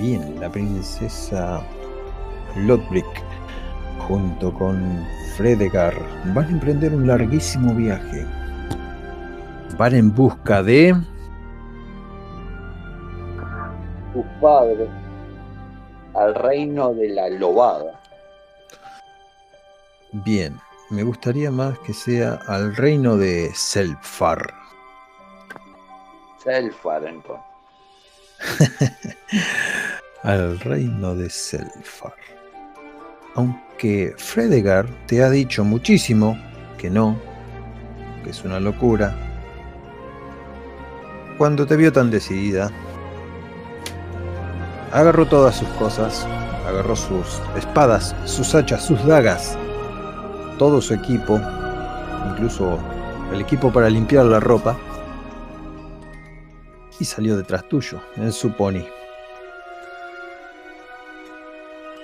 Bien, la princesa Lodbrick junto con Fredegar van a emprender un larguísimo viaje. Van en busca de... Sus padres al reino de la lobada. Bien, me gustaría más que sea al reino de Selfar. Selfar, entonces. al reino de Selfar. Aunque Fredegar te ha dicho muchísimo que no, que es una locura, cuando te vio tan decidida, agarró todas sus cosas, agarró sus espadas, sus hachas, sus dagas, todo su equipo, incluso el equipo para limpiar la ropa, y salió detrás tuyo, en su pony.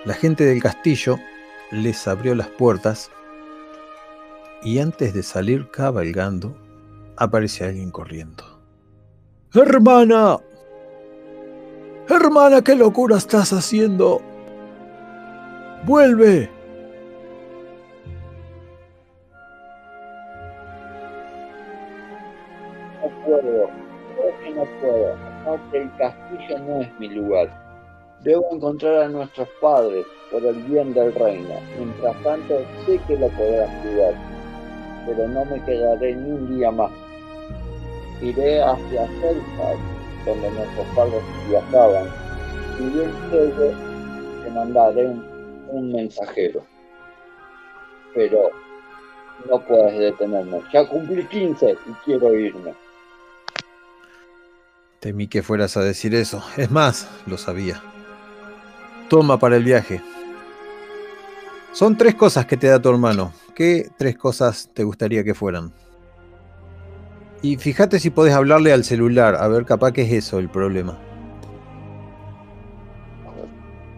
La gente del castillo les abrió las puertas y antes de salir cabalgando, aparece alguien corriendo. ¡Hermana! ¡Hermana, qué locura estás haciendo! ¡Vuelve! No puedo, creo que no puedo. Aparte, el castillo no es mi lugar. Debo encontrar a nuestros padres por el bien del reino. Mientras tanto, sé que lo podrás cuidar, pero no me quedaré ni un día más. Iré hacia Selfad, donde nuestros padres viajaban, y bien luego te mandaré un, mensajero. Pero no puedes detenerme. Ya cumplí 15 y quiero irme. Temí que fueras a decir eso. Es más, lo sabía. Toma para el viaje. Son tres cosas que te da tu hermano. ¿Qué tres cosas te gustaría que fueran? Y fíjate si podés hablarle al celular, a ver capaz que es eso el problema.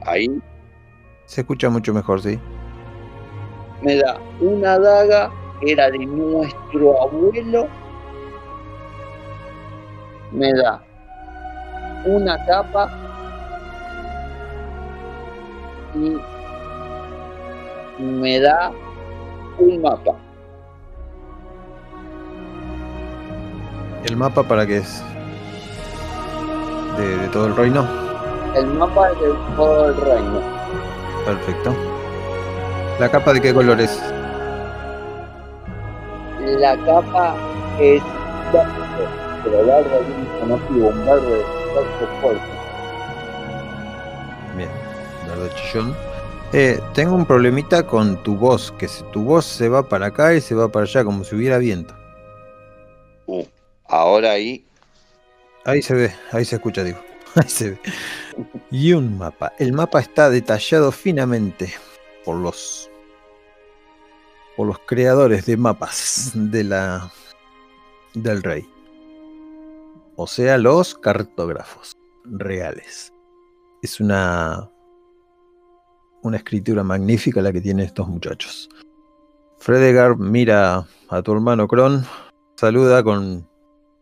Ahí. Se escucha mucho mejor, ¿sí? Me da una daga, era de nuestro abuelo. Me da una capa y me da un mapa. ¿El mapa para qué es? ¿De, todo el reino? El mapa de todo el reino. Perfecto. ¿La capa de qué color es? La capa es verde, pero verde un motivo, un verde fuerte. De Chillón. Eh, tengo un problemita con tu voz, que tu voz se va para acá y se va para allá, como si hubiera viento. Uh, ahora ahí. Ahí se ve, ahí se escucha, digo. Ahí se ve. Y un mapa. El mapa está detallado finamente por los por los creadores de mapas de la del rey. O sea, los cartógrafos reales. Es una una escritura magnífica la que tienen estos muchachos. Fredegar mira a tu hermano Kron, saluda con,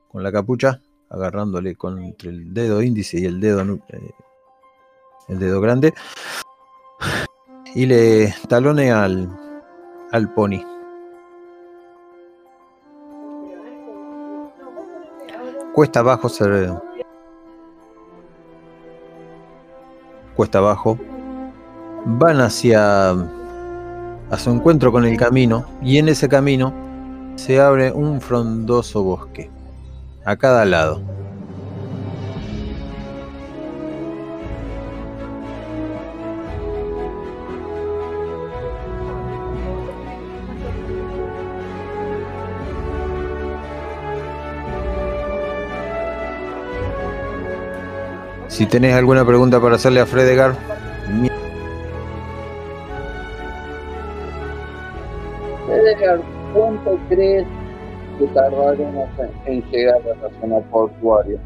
con la capucha, agarrándole con entre el dedo índice y el dedo, eh, el dedo grande, y le talone al, al pony. Cuesta abajo. Cuesta abajo van hacia, a su encuentro con el camino y en ese camino se abre un frondoso bosque a cada lado. Si tenés alguna pregunta para hacerle a Fredegar, ¿cuánto crees que tardaremos en llegar a la zona portuaria?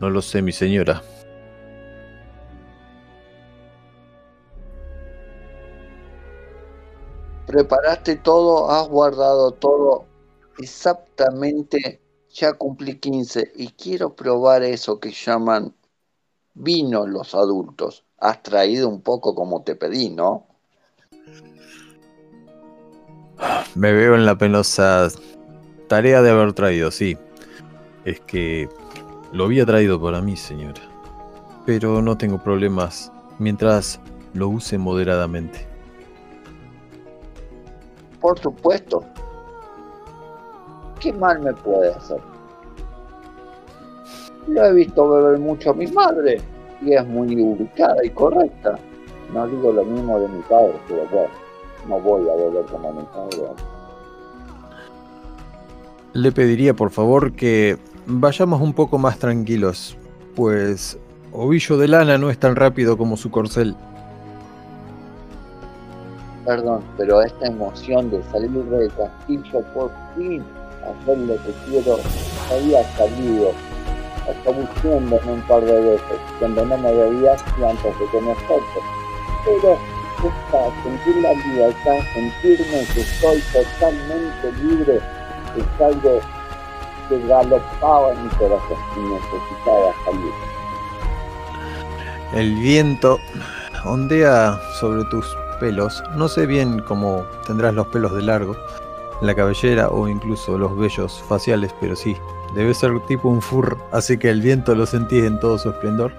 No lo sé, mi señora. Preparaste todo, has guardado todo exactamente. Ya cumplí 15 y quiero probar eso que llaman vino los adultos. Has traído un poco como te pedí, ¿no? Me veo en la penosa tarea de haber traído, sí. Es que lo había traído para mí, señora. Pero no tengo problemas mientras lo use moderadamente. Por supuesto. ¿Qué mal me puede hacer? Lo he visto beber mucho a mi madre y es muy ubicada y correcta. No digo lo mismo de mi padre, pero bueno, no voy a beber como mi padre. Le pediría por favor que vayamos un poco más tranquilos, pues Ovillo de lana no es tan rápido como su corcel. Perdón, pero esta emoción de salir del castillo por fin, hacer lo que quiero, había salido en un par de veces, cuando no me veías y antes de conocerte. Pero esta, sentir la libertad, sentirme que estoy totalmente libre, es algo que galopaba en mi corazón y necesitaba salir. El viento ondea sobre tus pelos. No sé bien cómo tendrás los pelos de largo, la cabellera o incluso los vellos faciales, pero sí, Debe ser tipo un fur, así que el viento lo sentís en todo su esplendor.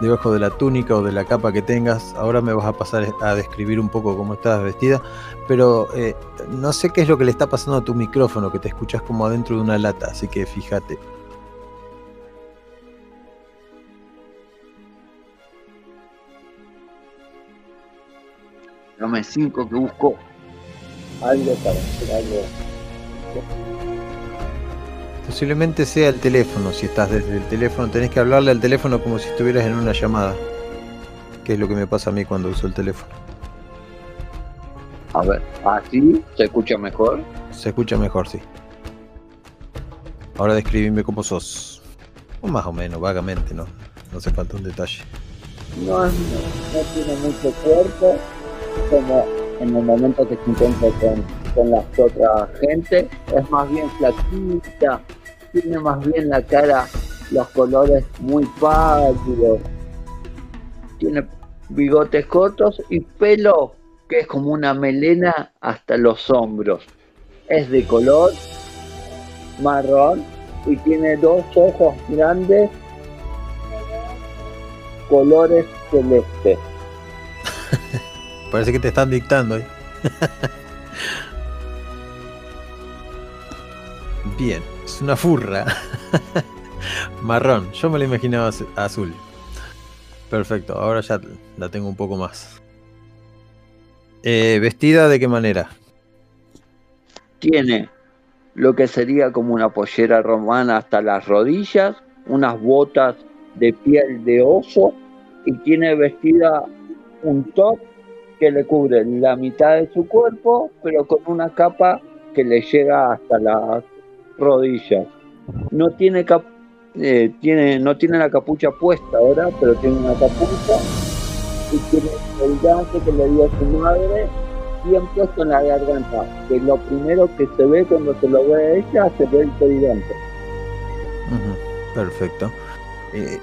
Debajo de la túnica o de la capa que tengas, ahora me vas a pasar a describir un poco cómo estás vestida, pero eh, no sé qué es lo que le está pasando a tu micrófono, que te escuchas como adentro de una lata, así que fíjate. Dame cinco que busco algo para hacer algo. Posiblemente sea el teléfono, si estás desde el teléfono, tenés que hablarle al teléfono como si estuvieras en una llamada, que es lo que me pasa a mí cuando uso el teléfono. A ver, ¿así se escucha mejor? Se escucha mejor, sí. Ahora describime cómo sos. O más o menos, vagamente, ¿no? No hace falta un detalle. No, no, no tiene mucho cuerpo, como en el momento que se encuentra con, con la otra gente, es más bien flaquita, tiene más bien la cara, los colores muy pálidos, tiene bigotes cortos y pelo que es como una melena hasta los hombros. Es de color marrón y tiene dos ojos grandes, colores celestes. Parece que te están dictando. ¿eh? Bien, es una furra. Marrón, yo me la imaginaba azul. Perfecto, ahora ya la tengo un poco más. Eh, ¿Vestida de qué manera? Tiene lo que sería como una pollera romana hasta las rodillas, unas botas de piel de oso y tiene vestida un top que le cubre la mitad de su cuerpo, pero con una capa que le llega hasta las rodillas. No tiene, cap eh, tiene, no tiene la capucha puesta ahora, pero tiene una capucha y tiene el gancho que le dio a su madre bien puesto en la garganta, que lo primero que se ve cuando se lo ve a ella, se ve el colgante. perfecto. Eh,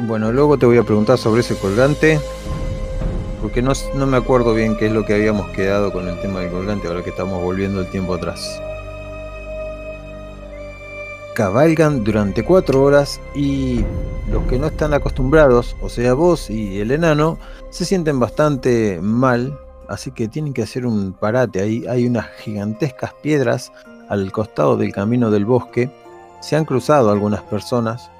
bueno, luego te voy a preguntar sobre ese colgante porque no, no, me acuerdo bien qué es lo que habíamos quedado con el tema del colgante, ahora que estamos volviendo el tiempo atrás. Cabalgan durante cuatro horas y los que no están acostumbrados, o sea vos y el enano, se sienten bastante mal, así que tienen que hacer un parate. Ahí hay unas gigantescas piedras al costado del camino del bosque. Se han cruzado algunas personas.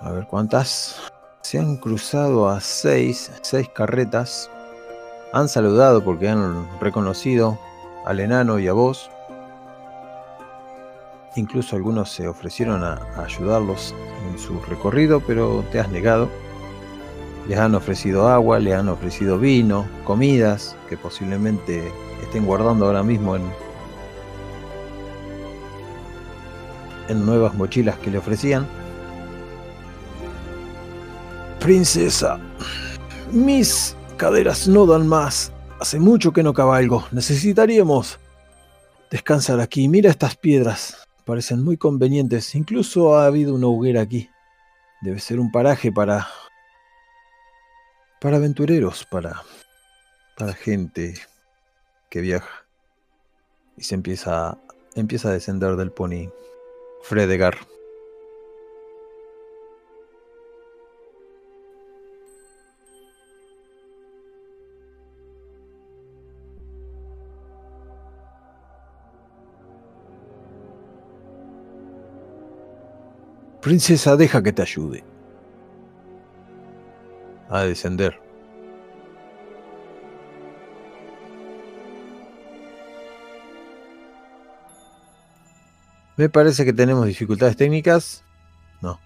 A ver cuántas. Se han cruzado a seis, seis carretas. Han saludado porque han reconocido al enano y a vos. Incluso algunos se ofrecieron a, ayudarlos en su recorrido, pero te has negado. Les han ofrecido agua, les han ofrecido vino, comidas que posiblemente estén guardando ahora mismo en, en nuevas mochilas que le ofrecían. Princesa, mis caderas no dan más. Hace mucho que no cabalgo. Necesitaríamos descansar aquí. Mira estas piedras. Parecen muy convenientes. Incluso ha habido una hoguera aquí. Debe ser un paraje para. para aventureros, para. para gente que viaja. Y se empieza. empieza a descender del pony Fredegar. Princesa, deja que te ayude. A descender. Me parece que tenemos dificultades técnicas. No.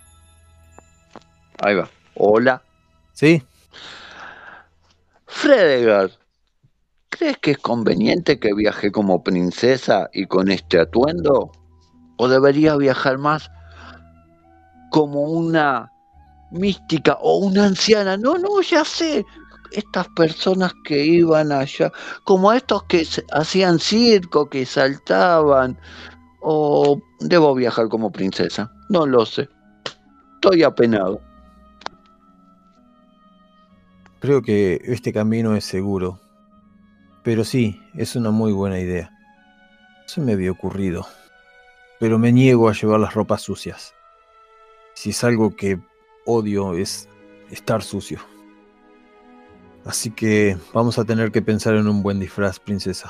Ahí va. Hola. ¿Sí? Fredegar, ¿crees que es conveniente que viaje como princesa y con este atuendo? ¿O debería viajar más como una mística o una anciana. No, no, ya sé. Estas personas que iban allá, como estos que hacían circo, que saltaban, o debo viajar como princesa. No lo sé. Estoy apenado. Creo que este camino es seguro. Pero sí, es una muy buena idea. Se me había ocurrido. Pero me niego a llevar las ropas sucias. Si es algo que odio es estar sucio. Así que vamos a tener que pensar en un buen disfraz, princesa.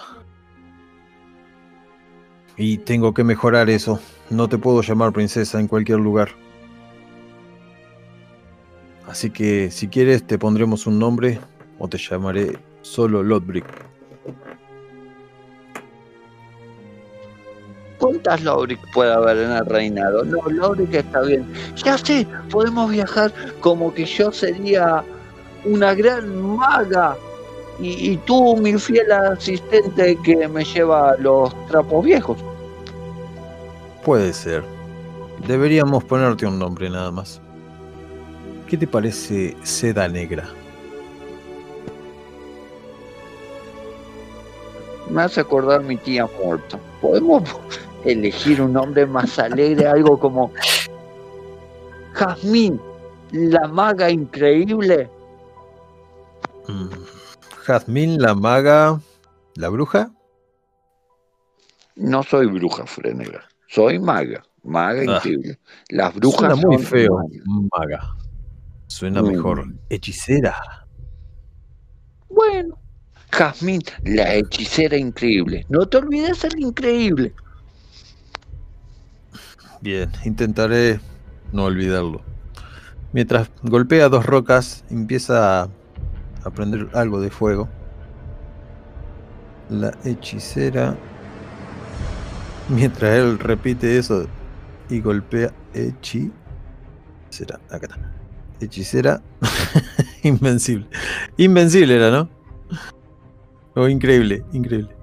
Y tengo que mejorar eso. No te puedo llamar princesa en cualquier lugar. Así que si quieres te pondremos un nombre o te llamaré solo Lodbrick. ¿Cuántas Lodbrick puede haber en el reinado? No, Lodbrick está bien. Ya sé, podemos viajar como que yo sería una gran maga y, tú, mi fiel asistente que me lleva los trapos viejos. Puede ser. Deberíamos ponerte un nombre nada más. ¿Qué te parece seda negra? Me hace acordar mi tía muerta. ¿Podemos elegir un nombre más alegre, algo como Jazmín, la maga increíble. Mm, Jazmín, la maga, la bruja. No soy bruja, Frenega. Soy maga, maga ah. increíble. Las brujas Suena muy feo, maga. Suena mejor mm. hechicera. Bueno, Jazmín, la hechicera increíble. No te olvides ser increíble. Bien, intentaré no olvidarlo. Mientras golpea dos rocas, empieza a prender algo de fuego. La hechicera. Mientras él repite eso y golpea hechicera. Acá está. Hechicera. Invencible. Invencible era, ¿no? Oh, increíble, increíble.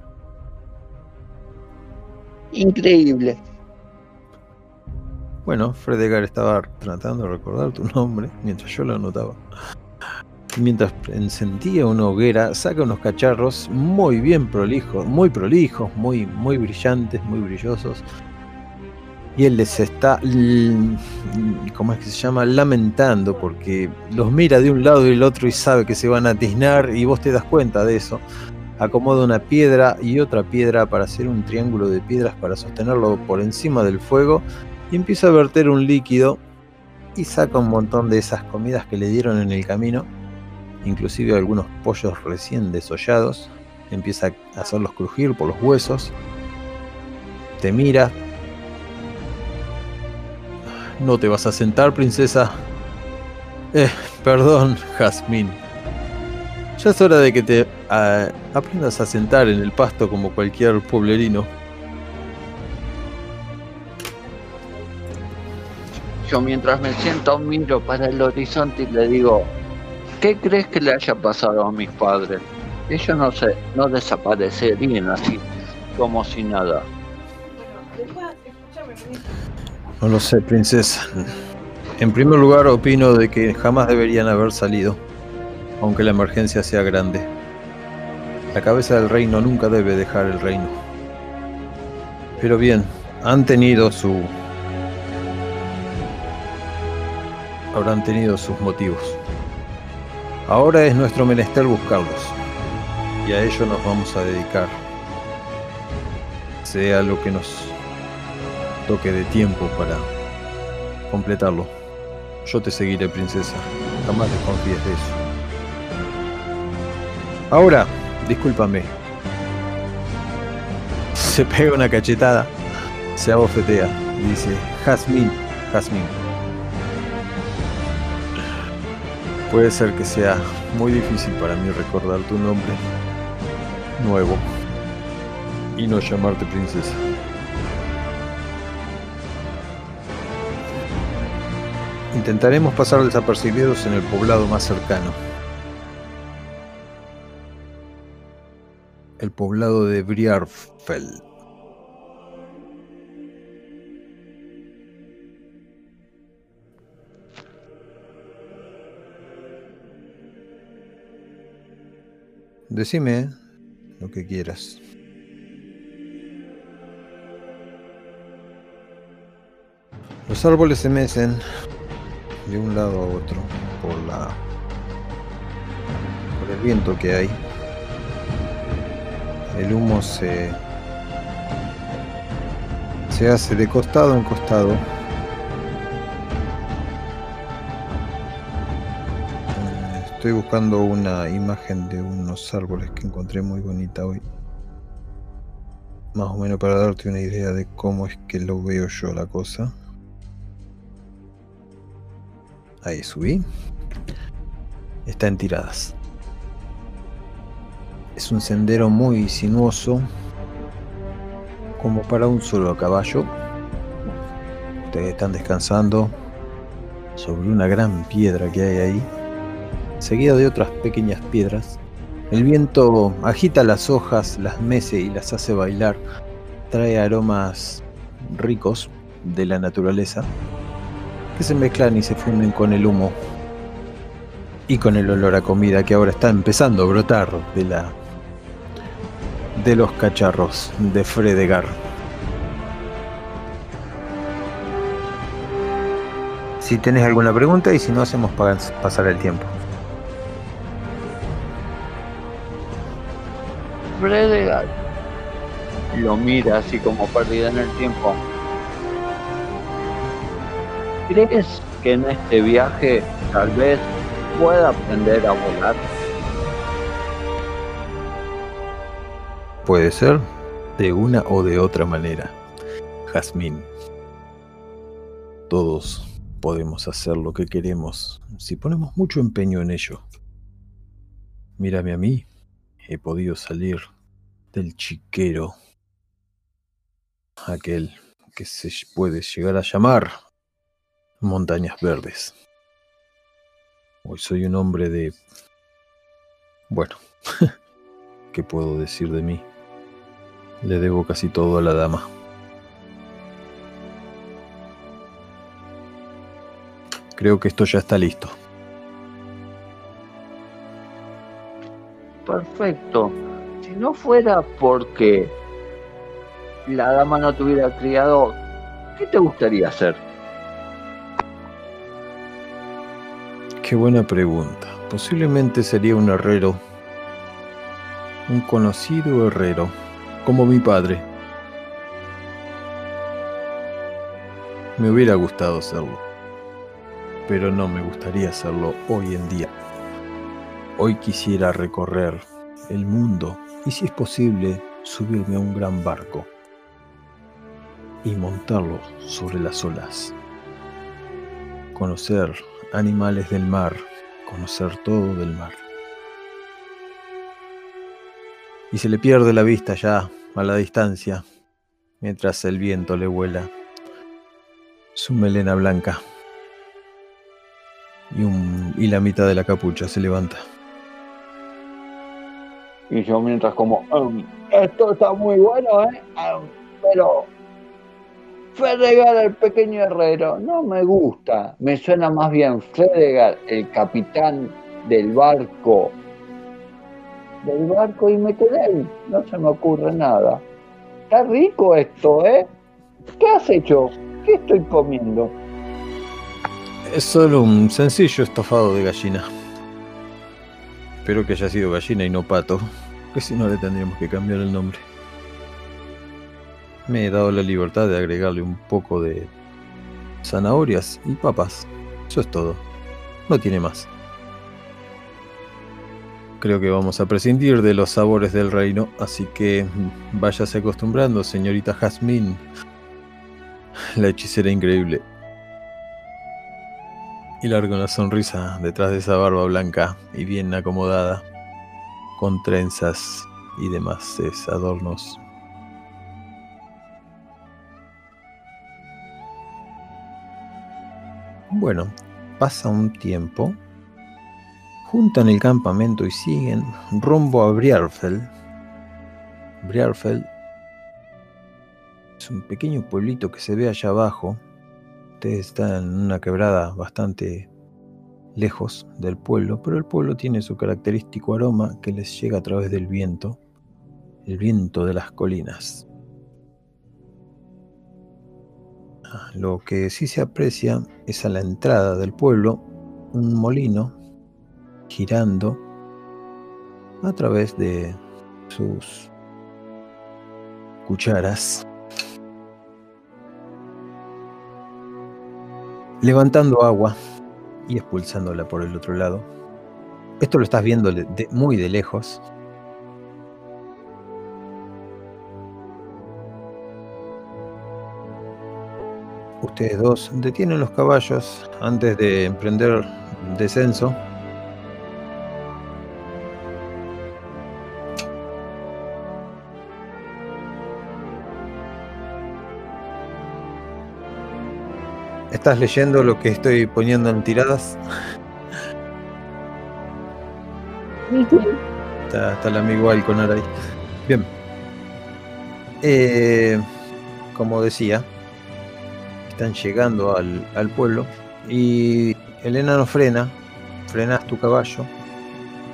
Increíble. Bueno, Fredegar estaba tratando de recordar tu nombre mientras yo lo anotaba. Mientras encendía una hoguera, saca unos cacharros muy bien prolijos, muy prolijos, muy, muy brillantes, muy brillosos. Y él les está, ¿cómo es que se llama? Lamentando porque los mira de un lado y del otro y sabe que se van a tiznar y vos te das cuenta de eso. Acomoda una piedra y otra piedra para hacer un triángulo de piedras para sostenerlo por encima del fuego y empieza a verter un líquido y saca un montón de esas comidas que le dieron en el camino, inclusive algunos pollos recién desollados, empieza a hacerlos crujir por los huesos, te mira, no te vas a sentar, princesa. Eh, perdón, Jazmín. Ya es hora de que te ah, aprendas a sentar en el pasto como cualquier pueblerino. Yo mientras me siento miro para el horizonte y le digo, ¿qué crees que le haya pasado a mis padres? Ellos no se, no desaparecerían así, como si nada. No lo sé, princesa. En primer lugar, opino de que jamás deberían haber salido, aunque la emergencia sea grande. La cabeza del reino nunca debe dejar el reino. Pero bien, han tenido su habrán tenido sus motivos. Ahora es nuestro menester buscarlos, y a ello nos vamos a dedicar, sea lo que nos toque de tiempo para completarlo. Yo te seguiré, princesa, jamás desconfíes de eso. Ahora, discúlpame. Se pega una cachetada, se abofetea y dice, Jazmín, Jazmín. Puede ser que sea muy difícil para mí recordar tu nombre nuevo y no llamarte princesa. Intentaremos pasar desapercibidos en el poblado más cercano. El poblado de Briarfell. Decime ¿eh? lo que quieras. Los árboles se mecen de un lado a otro por la por el viento que hay. El humo se se hace de costado en costado Estoy buscando una imagen de unos árboles que encontré muy bonita hoy. Más o menos para darte una idea de cómo es que lo veo yo la cosa. Ahí subí. Está en tiradas. Es un sendero muy sinuoso, como para un solo caballo. Ustedes están descansando sobre una gran piedra que hay ahí seguida de otras pequeñas piedras. El viento agita las hojas, las mece y las hace bailar. Trae aromas ricos de la naturaleza que se mezclan y se funden con el humo y con el olor a comida que ahora está empezando a brotar de la de los cacharros de Fredegar. Si tenés alguna pregunta y si no hacemos pasar el tiempo. Fredegar lo mira así como perdida en el tiempo. ¿Crees que en este viaje tal vez pueda aprender a volar? Puede ser de una o de otra manera, Jazmín. Todos podemos hacer lo que queremos si ponemos mucho empeño en ello. Mírame a mí, he podido salir del chiquero, aquel que se puede llegar a llamar montañas verdes. Hoy soy un hombre de... Bueno, ¿qué puedo decir de mí? Le debo casi todo a la dama. Creo que esto ya está listo. Perfecto. Si no fuera porque la dama no te hubiera criado, ¿qué te gustaría hacer? Qué buena pregunta. Posiblemente sería un herrero, un conocido herrero, como mi padre. Me hubiera gustado serlo, pero no me gustaría hacerlo hoy en día. Hoy quisiera recorrer el mundo y si es posible subirme a un gran barco y montarlo sobre las olas. Conocer animales del mar, conocer todo del mar. Y se le pierde la vista ya a la distancia, mientras el viento le vuela su melena blanca y, y la mitad de la capucha se levanta. Y yo mientras como, um, esto está muy bueno, ¿eh? Um, pero Fredegar el pequeño herrero, no me gusta. Me suena más bien Fredegar, el capitán del barco. Del barco y me quedé ahí. No se me ocurre nada. Está rico esto, ¿eh? ¿Qué has hecho? ¿Qué estoy comiendo? Es solo un sencillo estofado de gallina. Espero que haya sido gallina y no pato, que si no le tendríamos que cambiar el nombre. Me he dado la libertad de agregarle un poco de zanahorias y papas. Eso es todo. No tiene más. Creo que vamos a prescindir de los sabores del reino, así que váyase acostumbrando, señorita Jazmín. La hechicera increíble. Y largo una sonrisa detrás de esa barba blanca y bien acomodada, con trenzas y demás adornos. Bueno, pasa un tiempo juntan el campamento y siguen rumbo a Briarfeld. Briarfeld es un pequeño pueblito que se ve allá abajo. Ustedes están en una quebrada bastante lejos del pueblo, pero el pueblo tiene su característico aroma que les llega a través del viento, el viento de las colinas. Ah, lo que sí se aprecia es a la entrada del pueblo un molino girando a través de sus cucharas, levantando agua y expulsándola por el otro lado. Esto lo estás viendo muy de lejos. Ustedes dos detienen los caballos antes de emprender descenso ¿Estás leyendo lo que estoy poniendo en tiradas? está, el amigo Alconar ahí. Bien. Eh, como decía, están llegando al, al, pueblo y el enano frena, frenas tu caballo.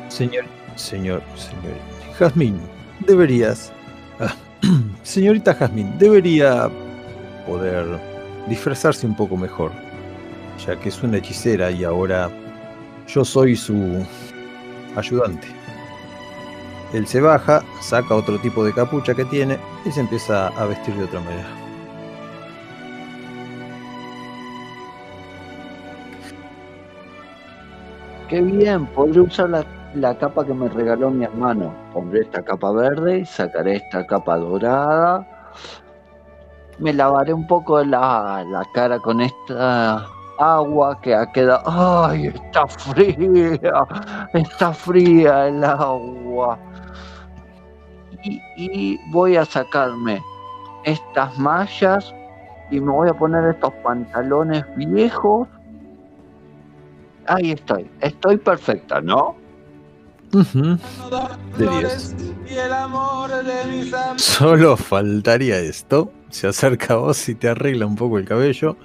Señor, señor, señor, Jazmín, deberías, ah, señorita Jazmín, debería poder disfrazarse un poco mejor, ya que es una hechicera y ahora yo soy su ayudante. Él se baja, saca otro tipo de capucha que tiene y se empieza a vestir de otra manera. Qué bien, podré usar la, la, capa que me regaló mi hermano. Pondré esta capa verde sacaré esta capa dorada me lavaré un poco la, la cara con esta agua que ha quedado. ¡Ay, está fría! Está fría el agua. Y, voy a sacarme estas mallas y me voy a poner estos pantalones viejos. Ahí estoy, estoy perfecta, ¿no? De Dios. Solo faltaría esto se acerca a vos y te arregla un poco el cabello.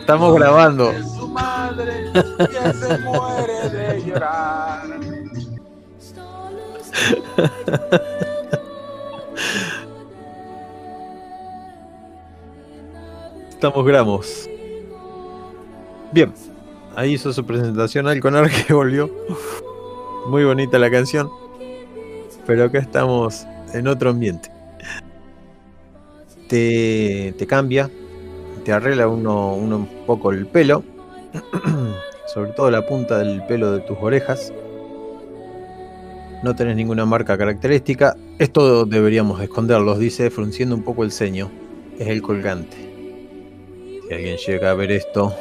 Estamos grabando. Estamos gramos. Bien, ahí hizo su presentación Alconar que volvió. Muy bonita la canción pero acá estamos en otro ambiente. Te, cambia, te arregla uno, un poco el pelo, sobre todo la punta del pelo de tus orejas. No tenés ninguna marca característica. Esto deberíamos esconderlos, dice, frunciendo un poco el ceño. Es el colgante. Si alguien llega a ver esto,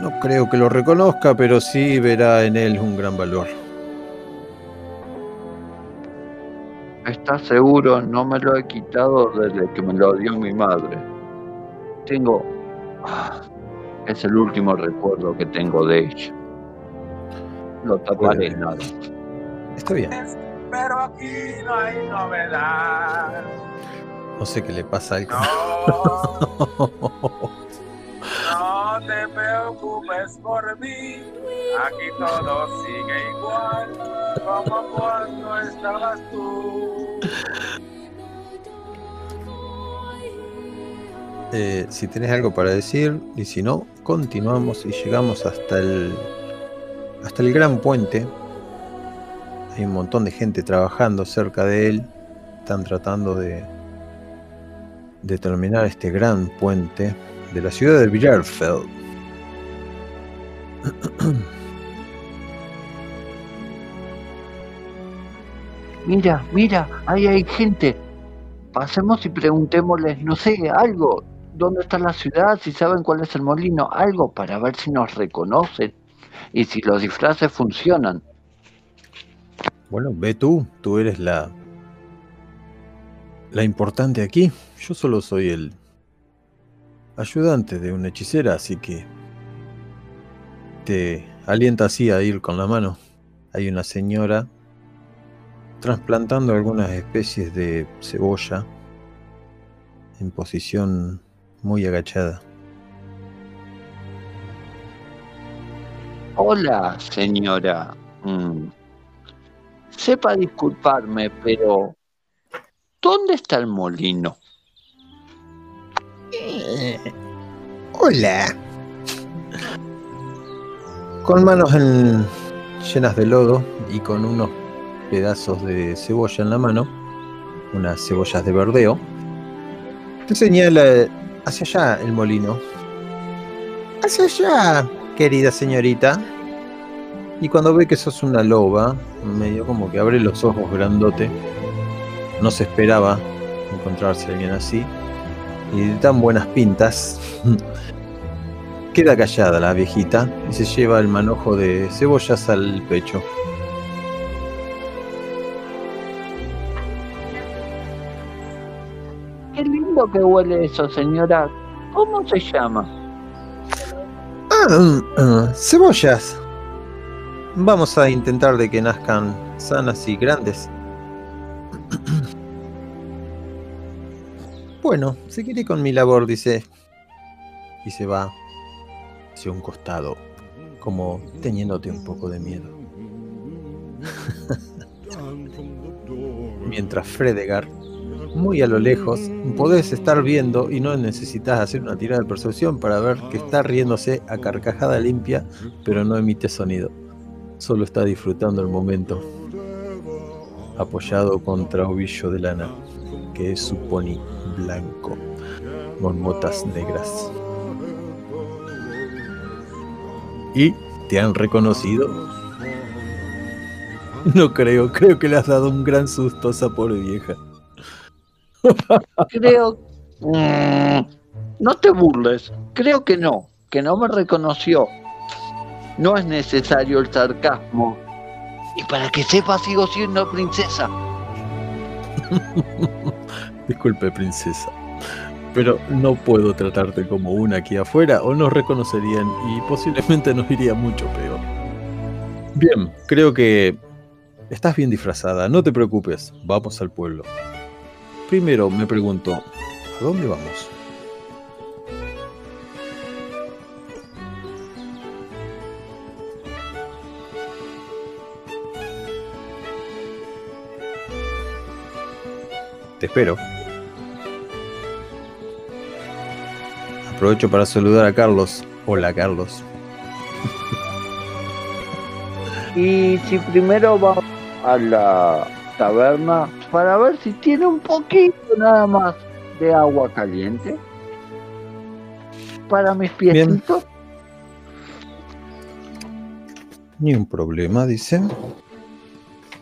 no creo que lo reconozca, pero sí verá en él un gran valor. ¿Estás seguro? No me lo he quitado desde que me lo dio mi madre. Tengo... Ah, es el último recuerdo que tengo de ella. Lo taparé nada. Está bien. Pero aquí no hay novedad. No sé qué le pasa al... No te preocupes por mí, aquí todo sigue igual como cuando estabas tú. eh, si tenés algo para decir y si no, continuamos y llegamos hasta el hasta el gran puente. Hay un montón de gente trabajando cerca de él. Están tratando de, de terminar este gran puente de la ciudad de Villarfeld. Mira, mira, ahí hay gente. Pasemos y preguntémosles, no sé, algo. ¿Dónde está la ciudad? Si saben cuál es el molino, algo para ver si nos reconocen y si los disfraces funcionan. Bueno, ve tú, tú eres la la importante aquí. Yo solo soy el ayudante de una hechicera, así que te alienta así a ir con la mano. Hay una señora trasplantando algunas especies de cebolla en posición muy agachada. Hola, señora. Mm. Sepa disculparme, pero ¿dónde está el molino? Eh, hola. Con manos en- llenas de lodo y con unos pedazos de cebolla en la mano, unas cebollas de verdeo, te señala hacia allá el molino. Hacia allá, querida señorita. Y cuando ve que sos una loba, medio como que abre los ojos grandote. No se esperaba encontrarse alguien así. Y de tan buenas pintas. Queda callada la viejita y se lleva el manojo de cebollas al pecho. Qué lindo que huele eso, señora. ¿Cómo se llama? Ah, mm, ah, cebollas. Vamos a intentar de que nazcan sanas y grandes. Bueno, seguiré con mi labor, dice. Y se va hacia un costado, como teniéndote un poco de miedo. Mientras Fredegar, muy a lo lejos, podés estar viendo y no necesitas hacer una tirada de percepción para ver que está riéndose a carcajada limpia, pero no emite sonido. Solo está disfrutando el momento, apoyado contra ovillo de lana, que es su pony blanco, con motas negras. ¿Y te han reconocido? No creo, creo que le has dado un gran susto a esa pobre vieja. Creo... Mm, no te burles. Creo que no. Que no me reconoció. No es necesario el sarcasmo. Y para que sepa, sigo siendo princesa. Disculpe, princesa. Pero no puedo tratarte como una aquí afuera o nos reconocerían y posiblemente nos iría mucho peor. Bien, creo que estás bien disfrazada, no te preocupes, vamos al pueblo. Primero me pregunto, ¿a dónde vamos? Te espero. Aprovecho para saludar a Carlos. Hola, Carlos. Y si primero vamos a la taberna para ver si tiene un poquito nada más de agua caliente para mis piecitos. Ni un problema, dice.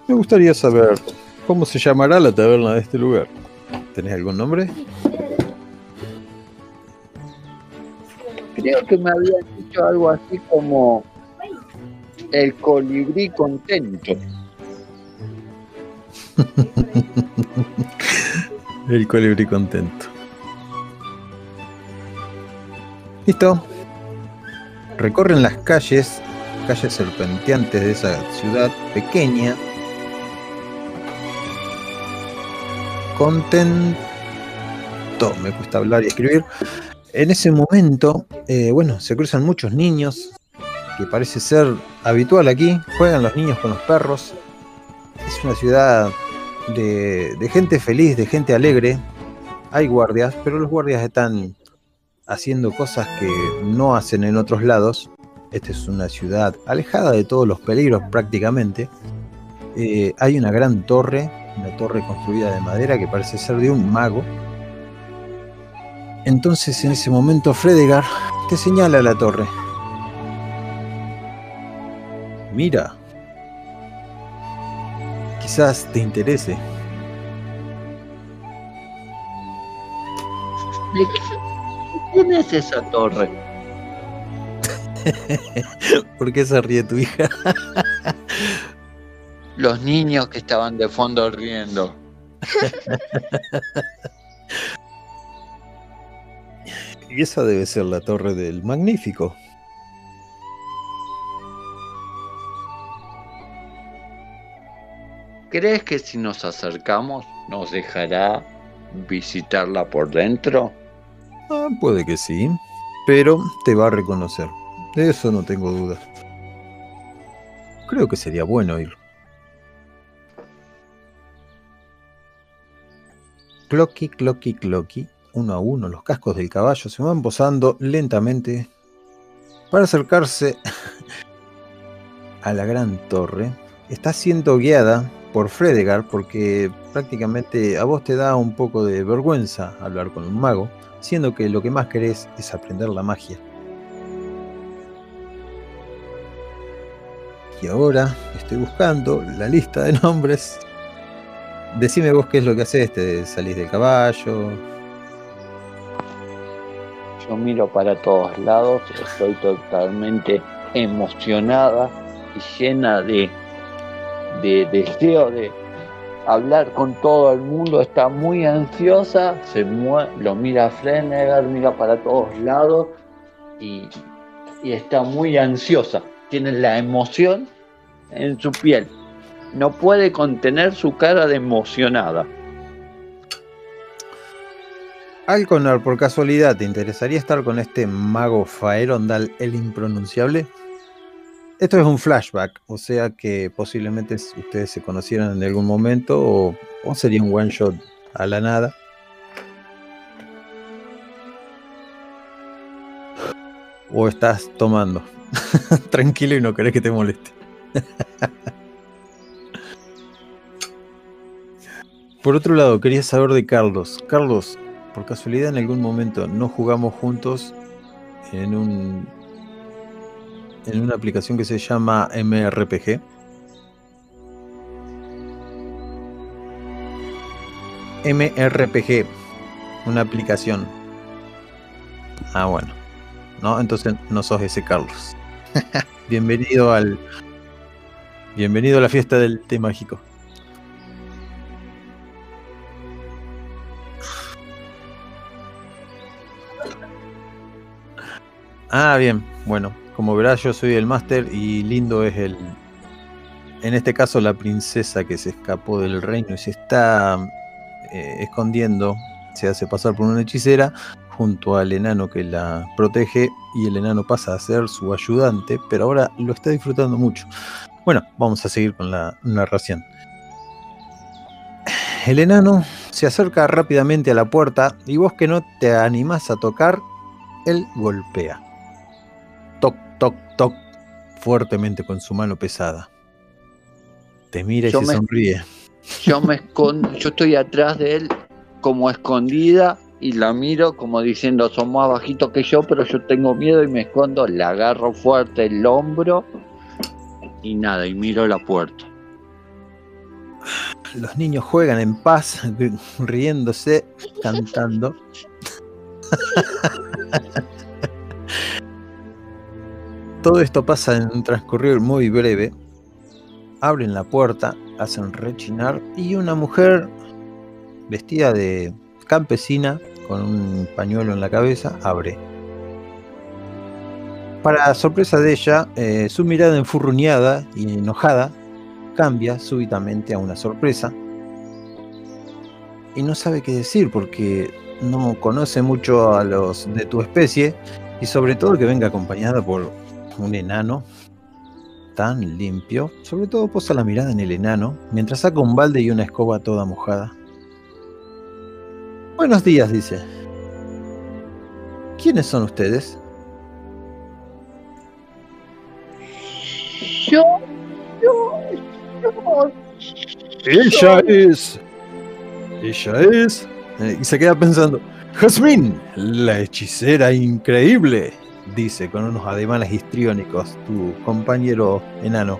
Me gustaría saber cómo se llamará la taberna de este lugar. ¿Tenés algún nombre? Creo que me habían dicho algo así como el colibrí contento. El colibrí contento. Listo. Recorren las calles, calles serpenteantes de esa ciudad pequeña. Contento. Me cuesta hablar y escribir. En ese momento, eh, bueno, se cruzan muchos niños, que parece ser habitual aquí. Juegan los niños con los perros. Es una ciudad de, gente feliz, de gente alegre. Hay guardias, pero los guardias están haciendo cosas que no hacen en otros lados. Esta es una ciudad alejada de todos los peligros prácticamente. Eh, hay una gran torre, una torre construida de madera que parece ser de un mago. Entonces en ese momento Fredegar te señala la torre. Mira, quizás te interese. ¿De quién es esa torre? ¿Por qué se ríe tu hija? Los niños que estaban de fondo riendo. y esa debe ser la torre del Magnífico. ¿Crees que si nos acercamos nos dejará visitarla por dentro? Ah, puede que sí, pero te va a reconocer. De eso no tengo duda. Creo que sería bueno ir. Cloqui, cloqui, cloqui. Uno a uno los cascos del caballo se van posando lentamente para acercarse a la gran torre. Está siendo guiada por Fredegar porque prácticamente a vos te da un poco de vergüenza hablar con un mago, siendo que lo que más querés es aprender la magia. Y ahora estoy buscando la lista de nombres. Decime vos qué es lo que haces, te salís del caballo. Yo miro para todos lados, estoy totalmente emocionada y llena de de deseo de hablar con todo el mundo, está muy ansiosa, se lo mira a mira para todos lados y, y está muy ansiosa, tiene la emoción en su piel, no puede contener su cara de emocionada. Alconar, por casualidad, ¿te interesaría estar con este mago Faerondal el impronunciable? Esto es un flashback, o sea que posiblemente ustedes se conocieran en algún momento o, sería un one shot a la nada. O estás tomando. Tranquilo y no querés que te moleste. por otro lado, quería saber de Carlos. Carlos, por casualidad en algún momento no jugamos juntos en un en una aplicación que se llama MRPG. MRPG, una aplicación. Ah, bueno. No, entonces no sos ese Carlos. bienvenido al. Bienvenido a la fiesta del té mágico. Ah, bien, bueno, como verás, yo soy el máster y Lindo es el. En este caso, la princesa que se escapó del reino y se está eh, escondiendo. Se hace pasar por una hechicera junto al enano que la protege y el enano pasa a ser su ayudante, pero ahora lo está disfrutando mucho. Bueno, vamos a seguir con la narración. El enano se acerca rápidamente a la puerta y vos que no te animás a tocar, él golpea fuertemente con su mano pesada. Te mira y se sonríe. Yo me escondo, yo estoy atrás de él como escondida y la miro como diciendo, son más bajitos que yo, pero yo tengo miedo y me escondo, le agarro fuerte el hombro y nada, y miro la puerta. Los niños juegan en paz, riéndose, cantando. Todo esto pasa en un transcurrir muy breve. Abren la puerta, hacen rechinar y una mujer vestida de campesina con un pañuelo en la cabeza abre. Para sorpresa de ella, eh, su mirada enfurruñada y enojada cambia súbitamente a una sorpresa y no sabe qué decir porque no conoce mucho a los de tu especie y sobre todo que venga acompañada por un enano tan limpio. Sobre todo posa la mirada en el enano, mientras saca un balde y una escoba toda mojada. Buenos días, dice. ¿Quiénes son ustedes? Yo, yo, yo. Ella es. Ella es. Eh, y se queda pensando. Jasmine, la hechicera increíble, dice con unos ademanes histriónicos tu compañero enano.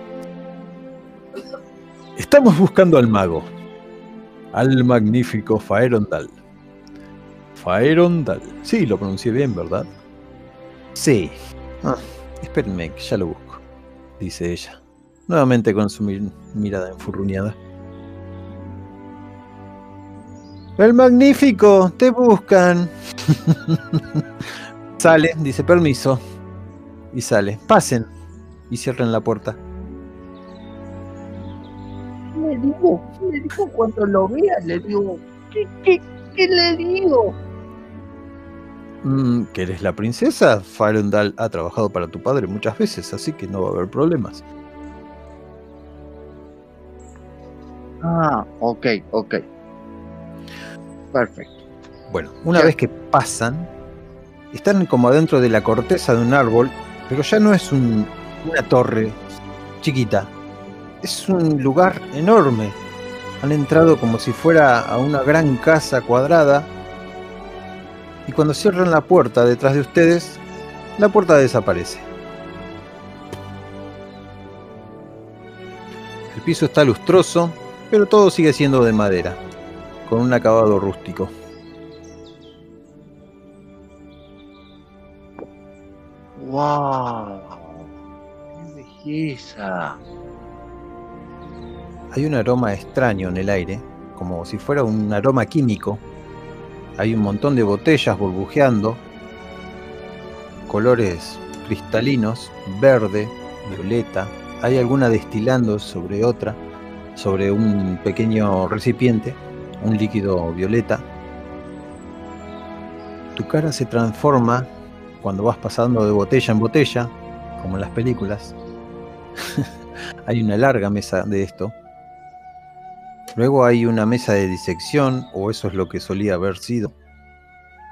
Estamos buscando al mago, al magnífico Faerondal. Faerondal. Sí, lo pronuncié bien, ¿verdad? Sí. Ah, espérenme, que ya lo busco, dice ella, nuevamente con su mi- mirada enfurruñada. El magnífico, te buscan. sale, dice permiso. Y sale. Pasen. Y cierren la puerta. Le digo, le digo cuando lo vea, le digo, ¿qué, qué, qué le digo? Mm, ¿Que eres la princesa? Farendal ha trabajado para tu padre muchas veces, así que no va a haber problemas. Ah, ok, ok. Perfecto. Bueno, una Ya. vez que pasan, están como adentro de la corteza de un árbol, pero ya no es un- una torre chiquita, es un lugar enorme. Han entrado como si fuera a una gran casa cuadrada y cuando cierran la puerta detrás de ustedes, la puerta desaparece. El piso está lustroso, pero todo sigue siendo de madera, con un acabado rústico. ¡Wow! ¡Qué belleza! Hay un aroma extraño en el aire, como si fuera un aroma químico. Hay un montón de botellas burbujeando, colores cristalinos, verde, violeta. Hay alguna destilando sobre otra, sobre un pequeño recipiente, un líquido violeta. Tu cara se transforma cuando vas pasando de botella en botella, como en las películas. Hay una larga mesa de esto, Luego hay una mesa de disección, o eso es lo que solía haber sido.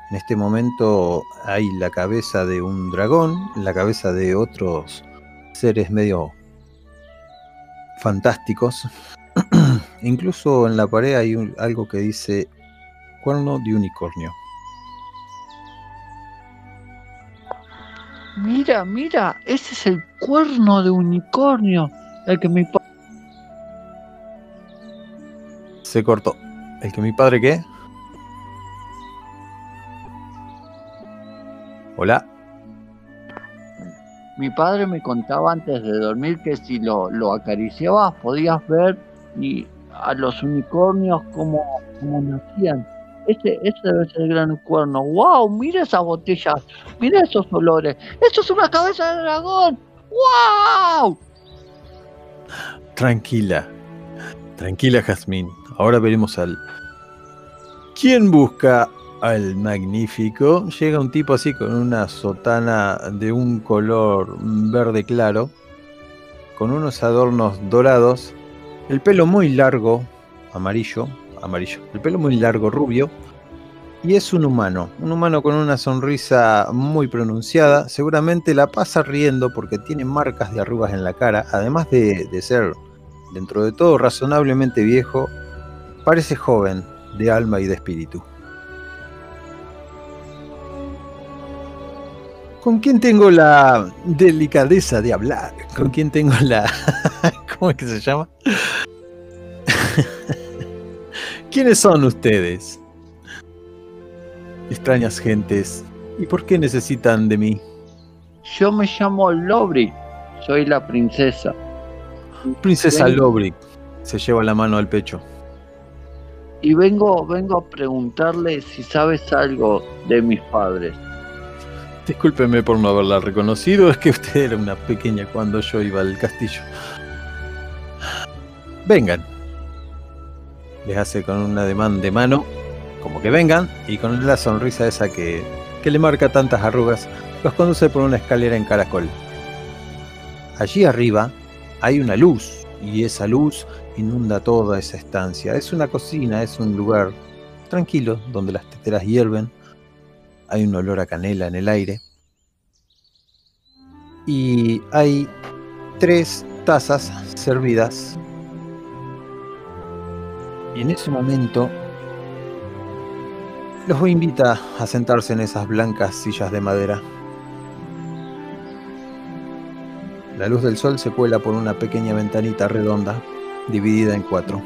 En este momento hay la cabeza de un dragón, la cabeza de otros seres medio fantásticos. Incluso en la pared hay algo que dice cuerno de unicornio. Mira, mira, ese es el cuerno de unicornio, el que mi pa- Se cortó. ¿El que mi padre qué? Hola. mi padre me contaba antes de dormir que si lo, lo acariciabas podías ver y a los unicornios como, como nacían. Ese, debe ser el gran cuerno. ¡Wow! Mira esas botellas, mira esos olores. ¡Esto es una cabeza de dragón! ¡Wow! Tranquila, tranquila Jazmín. Ahora veremos al... ¿Quién busca al magnífico? Llega un tipo así con una sotana de un color verde claro, con unos adornos dorados, el pelo muy largo, amarillo, amarillo, el pelo muy largo, rubio, y es un humano, un humano con una sonrisa muy pronunciada, seguramente la pasa riendo porque tiene marcas de arrugas en la cara, además de, ser dentro de todo razonablemente viejo, parece joven de alma y de espíritu. ¿Con quién tengo la delicadeza de hablar? ¿Con quién tengo la... ¿Cómo es que se llama? ¿Quiénes son ustedes? Extrañas gentes. ¿Y por qué necesitan de mí? Yo me llamo Lobri, soy la princesa. Princesa. Lobrick se lleva la mano al pecho. Y vengo, vengo a preguntarle si sabes algo de mis padres. Discúlpeme por no haberla reconocido, es que usted era una pequeña cuando yo iba al castillo. Vengan. Les hace con un ademán de mano, como que vengan, y con la sonrisa esa que, que le marca tantas arrugas, los conduce por una escalera en caracol. Allí arriba hay una luz, y esa luz inunda toda esa estancia. Es una cocina, es un lugar tranquilo donde las teteras hierven hay un olor a canela en el aire. Y hay tres tazas servidas. Y en ese momento los invita a sentarse en esas blancas sillas de madera. La luz del sol se cuela por una pequeña ventanita redonda, dividida en cuatro.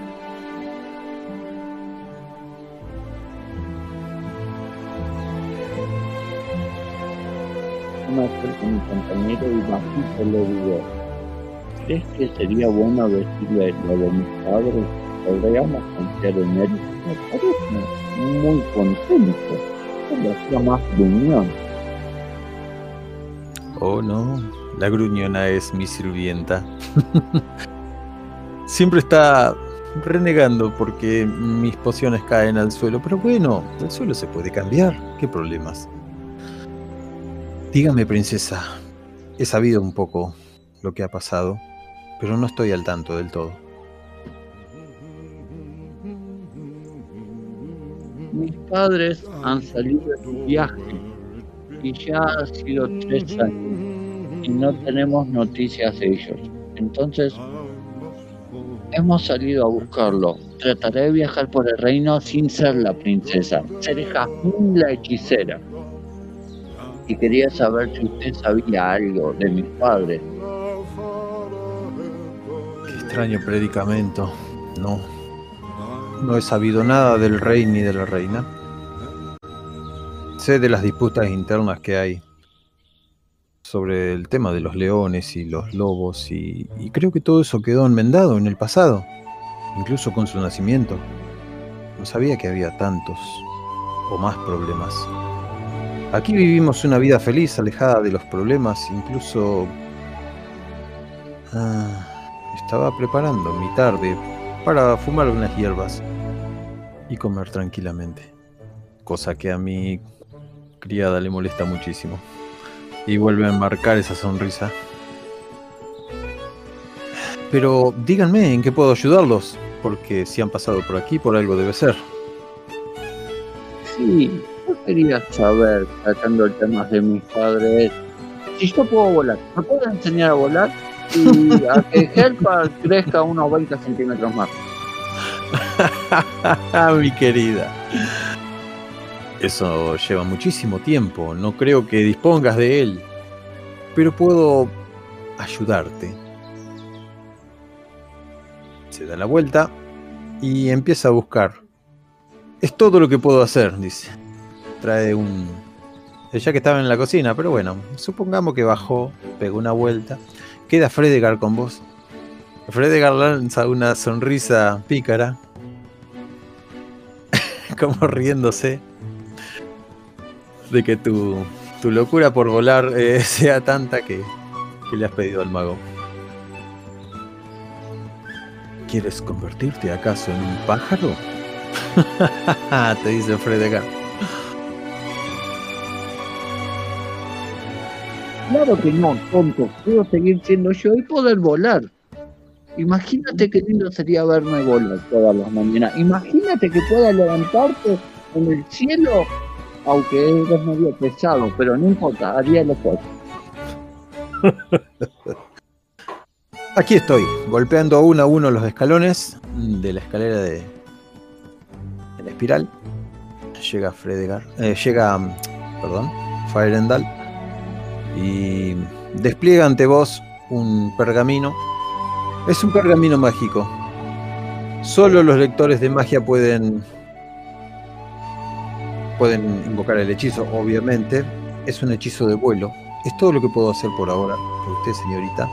Me acerco a mi compañero y bajito le digo, ¿crees que sería bueno decirle lo de mis padres? Podríamos en él. Me parece muy contento. Más reunión. Oh no, la gruñona es mi sirvienta. Siempre está renegando porque mis pociones caen al suelo, pero bueno, el suelo se puede cambiar, ¿qué problemas? Dígame, princesa, he sabido un poco lo que ha pasado, pero no estoy al tanto del todo. Mis padres han salido de viaje y ya ha sido tres años y no tenemos noticias de ellos. Entonces, hemos salido a buscarlo. Trataré de viajar por el reino sin ser la princesa. Seré Jazmín la hechicera. Y quería saber si usted sabía algo de mis padres. Qué extraño predicamento. No, no he sabido nada del rey ni de la reina. Sé de las disputas internas que hay sobre el tema de los leones y los lobos y, y creo que todo eso quedó enmendado en el pasado, incluso con su nacimiento. No sabía que había tantos o más problemas. Aquí vivimos una vida feliz, alejada de los problemas, incluso... Ah, estaba preparando mi tarde para fumar unas hierbas y comer tranquilamente, cosa que a mi criada le molesta muchísimo y vuelve a enmarcar esa sonrisa. Pero díganme en qué puedo ayudarlos, porque si han pasado por aquí, por algo debe ser. Sí, yo quería saber, tratando el tema de mis padres, si yo puedo volar. ¿Me puedo enseñar a volar? Y a que Helpa crezca unos 20 centímetros más. Mi querida. Eso lleva muchísimo tiempo, no creo que dispongas de él, pero puedo ayudarte. Se da la vuelta y empieza a buscar. Es todo lo que puedo hacer, dice. Trae un... Ya que estaba en la cocina, pero bueno, supongamos que bajó, pegó una vuelta. Queda Fredegar con vos. Fredegar lanza una sonrisa pícara, como riéndose de que tu, tu locura por volar eh, sea tanta que, que le has pedido al mago. ¿Quieres convertirte acaso en un pájaro? Te dice Fredegar. Claro que no, tonto. Quiero seguir siendo yo y poder volar. Imagínate qué lindo sería verme volar todas las mañanas. Imagínate que pueda levantarte en el cielo, aunque eres medio pesado, pero no importa, haría lo otro. Aquí estoy, golpeando uno a uno los escalones de la escalera de, de la espiral. Llega Fredegar, eh, llega, mm, perdón, Faerendal y despliega ante vos un pergamino. Es un pergamino mágico. Solo los lectores de magia pueden pueden invocar el hechizo, obviamente. Es un hechizo de vuelo. Es todo lo que puedo hacer por ahora, usted, señorita.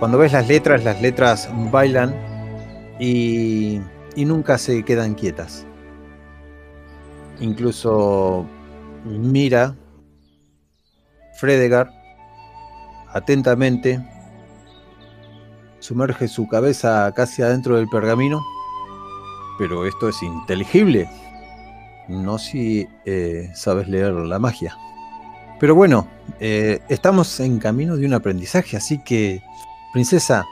Cuando ves las letras, las letras bailan y, y nunca se quedan quietas. Incluso mira Fredegar atentamente, sumerge su cabeza casi adentro del pergamino, pero esto es inteligible, no si eh, sabes leer la magia. Pero bueno, eh, estamos en camino de un aprendizaje, así que, princesa,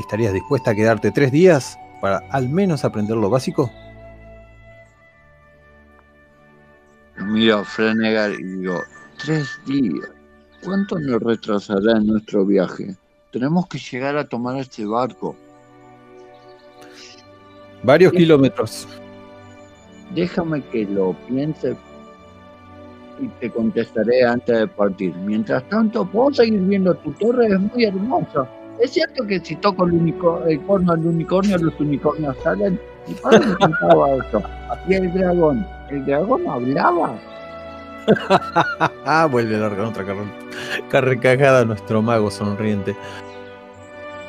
¿estarías dispuesta a quedarte tres días para al menos aprender lo básico? Miro Frenegar y digo, tres días. ¿Cuánto nos retrasará en nuestro viaje? Tenemos que llegar a tomar este barco. Varios kilómetros. Déjame que lo piense y te contestaré antes de partir. Mientras tanto, puedo seguir viendo tu torre, es muy hermosa. Es cierto que si toco el, unicornio, el corno del unicornio, los unicornios salen. Y padre me contaba eso. Y el dragón, ¿el dragón hablaba? ah, vuelve a largar otra carcajada nuestro mago sonriente.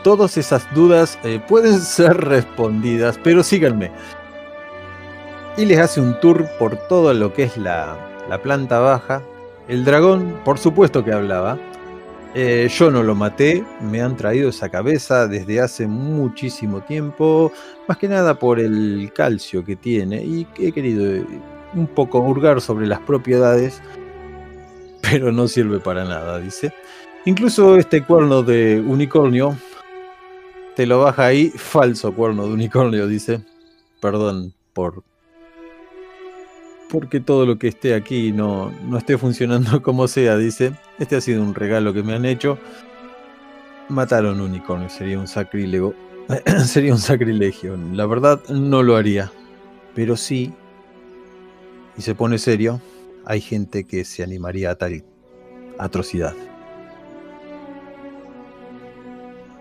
Todas esas dudas eh, pueden ser respondidas, pero síganme. Y les hace un tour por todo lo que es la, la planta baja. El dragón, por supuesto que hablaba. Eh, yo no lo maté, me han traído esa cabeza desde hace muchísimo tiempo, más que nada por el calcio que tiene y he querido un poco hurgar sobre las propiedades, pero no sirve para nada, dice. Incluso este cuerno de unicornio, te lo baja ahí, falso cuerno de unicornio, dice. Perdón por porque todo lo que esté aquí no, no esté funcionando como sea, dice. Este ha sido un regalo que me han hecho. Matar a un unicornio sería un sacrílego. sería un sacrilegio. La verdad no lo haría. Pero sí, y se pone serio, hay gente que se animaría a tal atrocidad.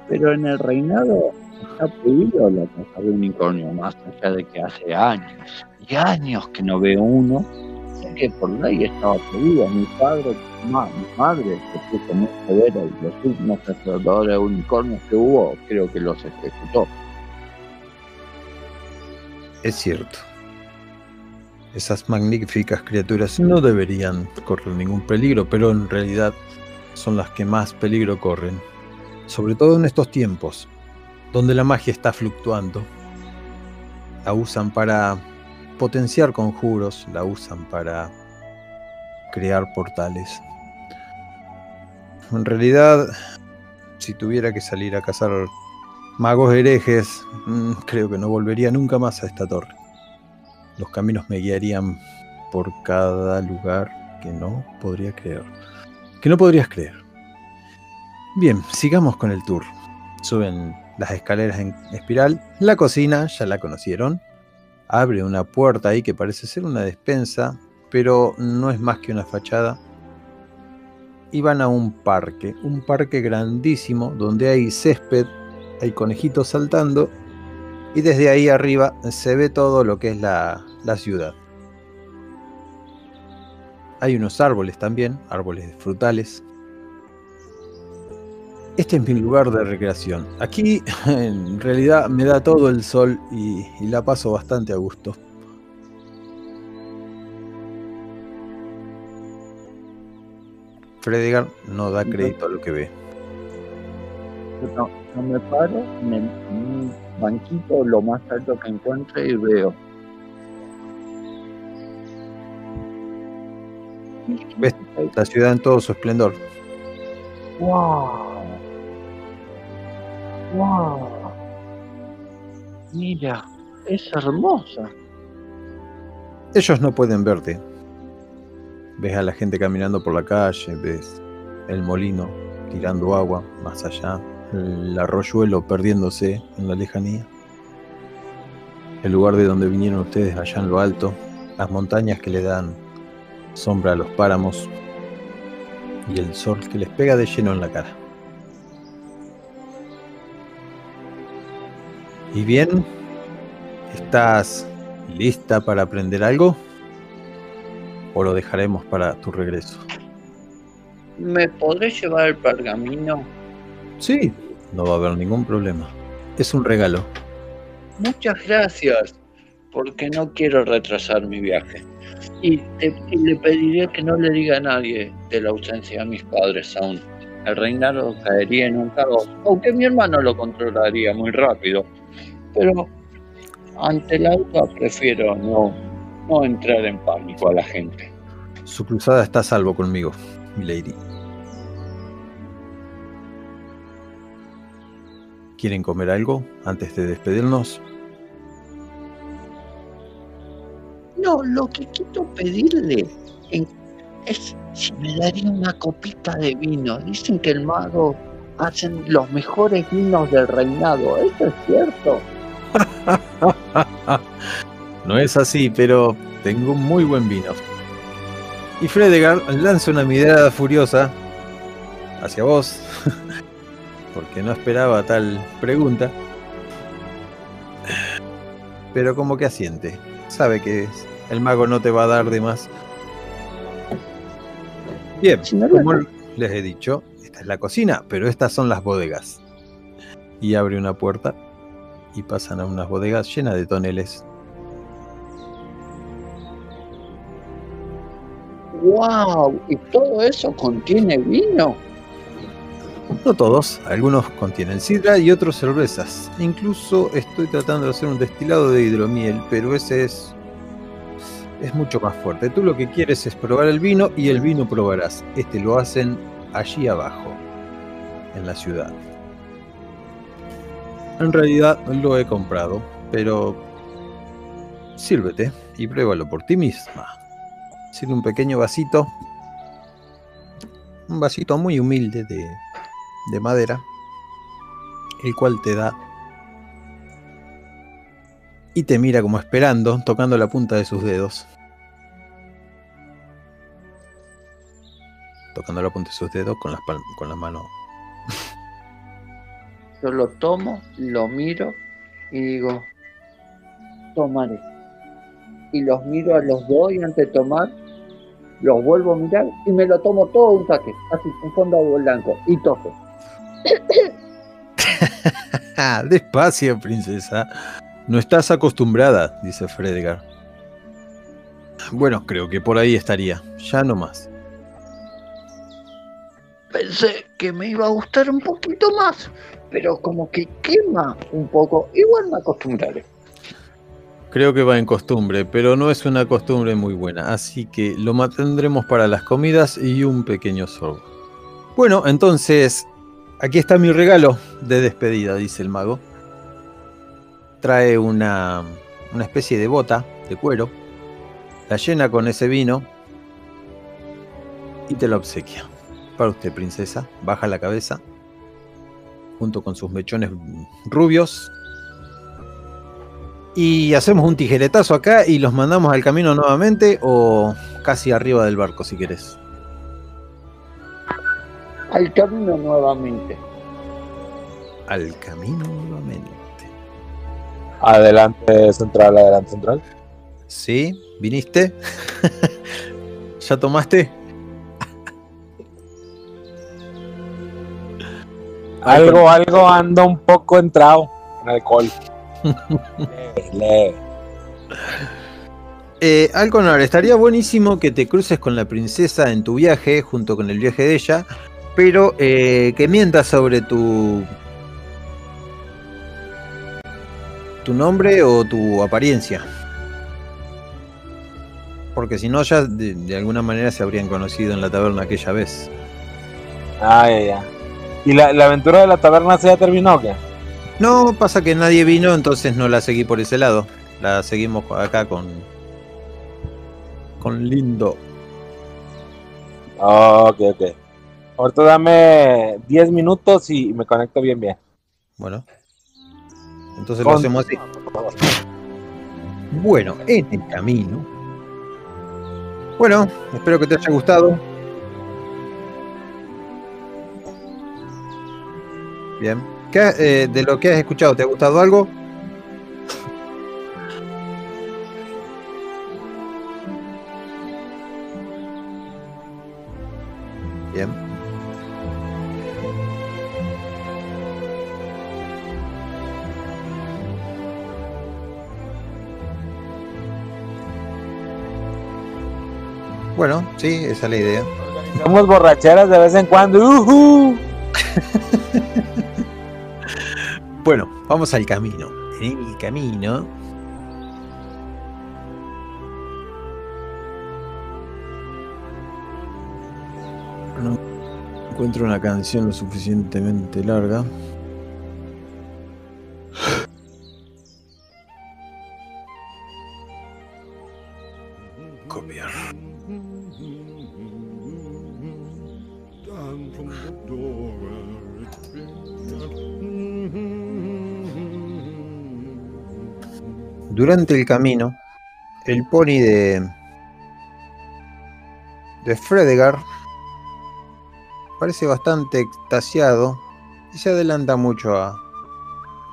Pero en el reinado está prohibido la caza de unicornio, más allá de que hace años y años que no veo uno. Sé que por ley estaba prohibido. Mi padre, mi madre, se puso muy severa y los últimos cazadores de unicornios que hubo, creo que los ejecutó. Es cierto. Esas magníficas criaturas no deberían correr ningún peligro, pero en realidad son las que más peligro corren. Sobre todo en estos tiempos, donde la magia está fluctuando. La usan para potenciar conjuros, la usan para crear portales. En realidad, si tuviera que salir a cazar magos herejes, mm, creo que no volvería nunca más a esta torre. Los caminos me guiarían por cada lugar que no podría creer. Que no podrías creer. Bien, sigamos con el tour. Suben las escaleras en espiral. La cocina, ya la conocieron. Abre una puerta ahí que parece ser una despensa, pero no es más que una fachada. Y van a un parque, un parque grandísimo donde hay césped, hay conejitos saltando y desde ahí arriba se ve todo lo que es la, la ciudad. Hay unos árboles también, árboles frutales, este es mi lugar de recreación. Aquí en realidad me da todo el sol y, la paso bastante a gusto. Fredegar no da crédito a lo que ve. No, me paro en un banquito lo más alto que encuentre y veo. Ves la ciudad en todo su esplendor. ¡Wow! ¡Wow! Mira, es hermosa. Ellos no pueden verte. Ves a la gente caminando por la calle, ves el molino tirando agua más allá, el arroyuelo perdiéndose en la lejanía, el lugar de donde vinieron ustedes allá en lo alto, las montañas que le dan sombra a los páramos y el sol que les pega de lleno en la cara. ¿Y bien? ¿Estás lista para aprender algo? ¿O lo dejaremos para tu regreso? ¿Me podré llevar el pergamino? Sí, no va a haber ningún problema. Es un regalo. Muchas gracias, porque no quiero retrasar mi viaje. Y, le pediré que no le diga a nadie de la ausencia de mis padres aún. El reinado caería en un caos, aunque mi hermano lo controlaría muy rápido pero ante la duda prefiero no, no entrar en pánico a la gente. Su cruzada está a salvo conmigo, mi lady. ¿Quieren comer algo antes de despedirnos? No, lo que quiero pedirle es si me daría una copita de vino. Dicen que el mago hacen los mejores vinos del reinado. ¿Eso es cierto? No es así, pero tengo un muy buen vino. Y Fredegar lanza una mirada furiosa hacia vos, porque no esperaba tal pregunta. Pero como que asiente. Sabe que es- el mago no te va a dar de más. Bien, como les he dicho, esta es la cocina, pero estas son las bodegas. Y abre una puerta y pasan a unas bodegas llenas de toneles. ¡Wow! ¿Y todo eso contiene vino? No todos, algunos contienen sidra y otros cervezas. Incluso estoy tratando de hacer un destilado de hidromiel, pero ese es es mucho más fuerte. Tú lo que quieres es probar el vino y el vino probarás. Este lo hacen allí abajo, en la ciudad. En realidad lo he comprado, pero sírvete y pruébalo por ti misma. Sirve un pequeño vasito, un vasito muy humilde de, de madera, el cual te da y te mira como esperando, tocando la punta de sus dedos. Tocando la punta de sus dedos con las con la mano. Yo lo tomo, lo miro y digo, tomaré. Y los miro a los dos y antes de tomar, los vuelvo a mirar y me lo tomo todo un saque, así, un fondo blanco, y toco. Despacio, princesa. No estás acostumbrada, dice Fredegar. Bueno, creo que por ahí estaría. Ya no más. Pensé que me iba a gustar un poquito más, pero como que quema un poco, igual me acostumbraré. Creo que va en costumbre, pero no es una costumbre muy buena, así que lo mantendremos para las comidas y un pequeño sorbo. Bueno, entonces, aquí está mi regalo de despedida, dice el mago. Trae una, una especie de bota de cuero, la llena con ese vino y te la obsequia. Para usted, princesa, baja la cabeza, junto con sus mechones rubios, y hacemos un tijeretazo acá y los mandamos al camino nuevamente o casi arriba del barco si querés. Al camino nuevamente. Al camino nuevamente. Adelante central, adelante central. ¿Sí? ¿Viniste? ¿Ya tomaste? Algo, algo anda un poco entrado en alcohol. Eh, Alconor, estaría buenísimo que te cruces con la princesa en tu viaje, junto con el viaje de ella, pero eh, que mientas sobre tu. Tu nombre o tu apariencia. Porque si no, ya de, de alguna manera se habrían conocido en la taberna aquella vez. Ah, ya, ya. ¿Y la, la aventura de la taberna se ya terminó o qué? No, pasa que nadie vino, entonces no la seguí por ese lado. La seguimos acá con. con Lindo. Ah, ok, ok. Ahorita dame 10 minutos y me conecto bien, bien. Bueno. Entonces lo hacemos así. Bueno, en el camino. Bueno, espero que te haya gustado. Bien. ¿Qué, eh, de lo que has escuchado, ¿te ha gustado algo? Bueno, sí, esa es la idea. Somos borracheras de vez en cuando. Bueno, vamos al camino. En el camino. No encuentro una canción lo suficientemente larga. Durante el camino, el pony de de Fredegar parece bastante extasiado y se adelanta mucho a,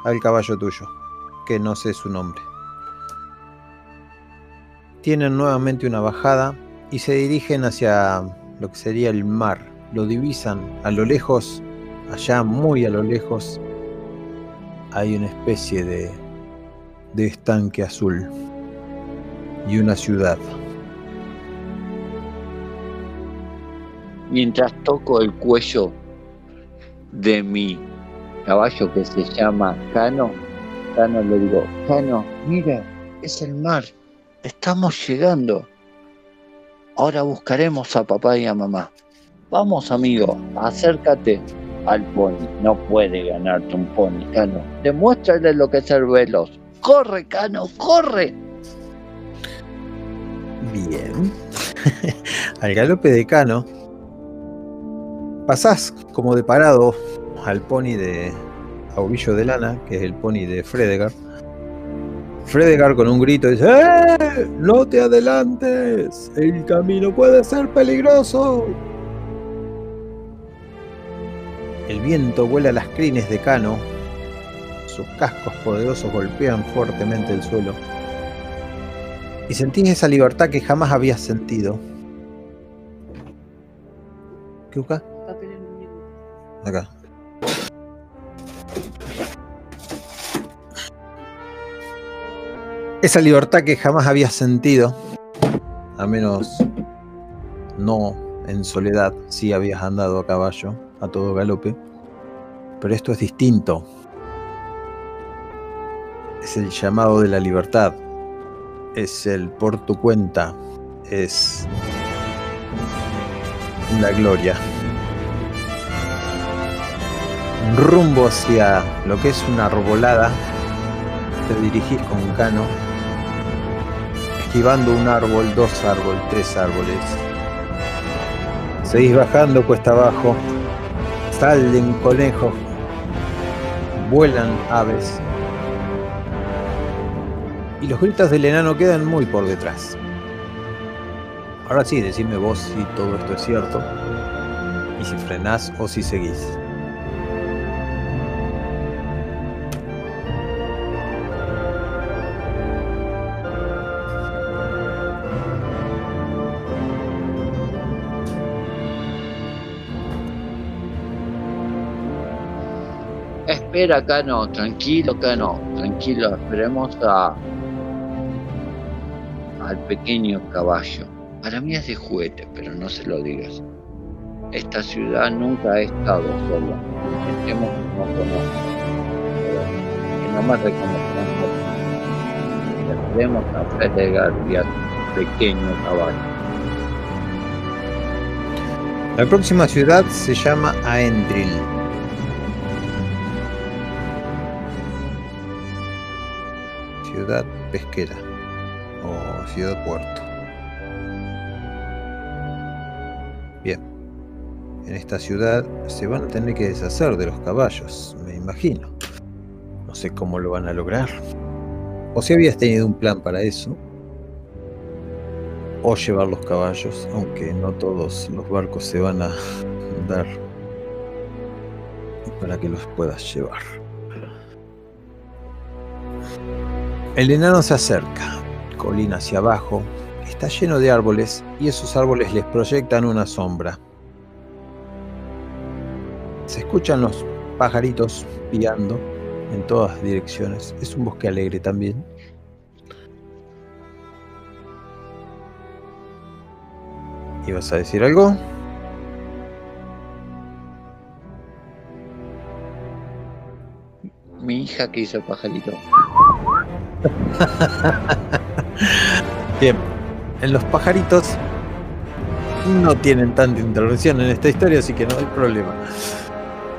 al caballo tuyo, que no sé su nombre. Tienen nuevamente una bajada y se dirigen hacia lo que sería el mar. Lo divisan a lo lejos, allá muy a lo lejos, hay una especie de, de estanque azul y una ciudad. Mientras toco el cuello de mi caballo que se llama Cano, Cano le digo, Cano, mira, es el mar, estamos llegando. Ahora buscaremos a papá y a mamá. Vamos, amigo, acércate al pony. No puede ganarte un pony, Cano. Demuéstrale lo que es ser veloz. ¡Corre, Cano, corre! Bien. al galope de Cano, pasás como de parado al pony de Aubillo de Lana, que es el pony de Fredegar. Fredegar con un grito dice, ¡Eh! ¡No te adelantes! El camino puede ser peligroso. El viento vuela las crines de Cano. Sus cascos poderosos golpean fuertemente el suelo. Y sentís esa libertad que jamás habías sentido. ¿Qué busca? Acá. Esa libertad que jamás habías sentido, a menos no en soledad, sí habías andado a caballo, a todo galope, pero esto es distinto. Es el llamado de la libertad, es el por tu cuenta, es la gloria. Rumbo hacia lo que es una arbolada, te dirigís con Cano, esquivando un árbol, dos árboles, tres árboles. Seguís bajando cuesta abajo, salen conejos, vuelan aves. Y los gritos del enano quedan muy por detrás. Ahora sí, decime vos si todo esto es cierto. Y si frenás o si seguís. Espera, Cano, tranquilo, Cano, tranquilo, esperemos a al pequeño caballo. Para mí es de juguete, pero no se lo digas. Esta ciudad nunca ha estado sola. Intentemos que no conozca. Que no me reconozcan. Esperemos a Fredegar y a tu pequeño caballo. La próxima ciudad se llama Aendril. Ciudad pesquera ciudad puerto. Bien, en esta ciudad se van a tener que deshacer de los caballos, me imagino. No sé cómo lo van a lograr. O si habías tenido un plan para eso. O llevar los caballos, aunque no todos los barcos se van a dar para que los puedas llevar. El enano se acerca, colina hacia abajo, está lleno de árboles y esos árboles les proyectan una sombra. Se escuchan los pajaritos piando en todas direcciones. Es un bosque alegre también. ¿Ibas a decir algo? Mi hija que hizo el pajarito. Bien, en los pajaritos no tienen tanta intervención en esta historia, así que no hay problema.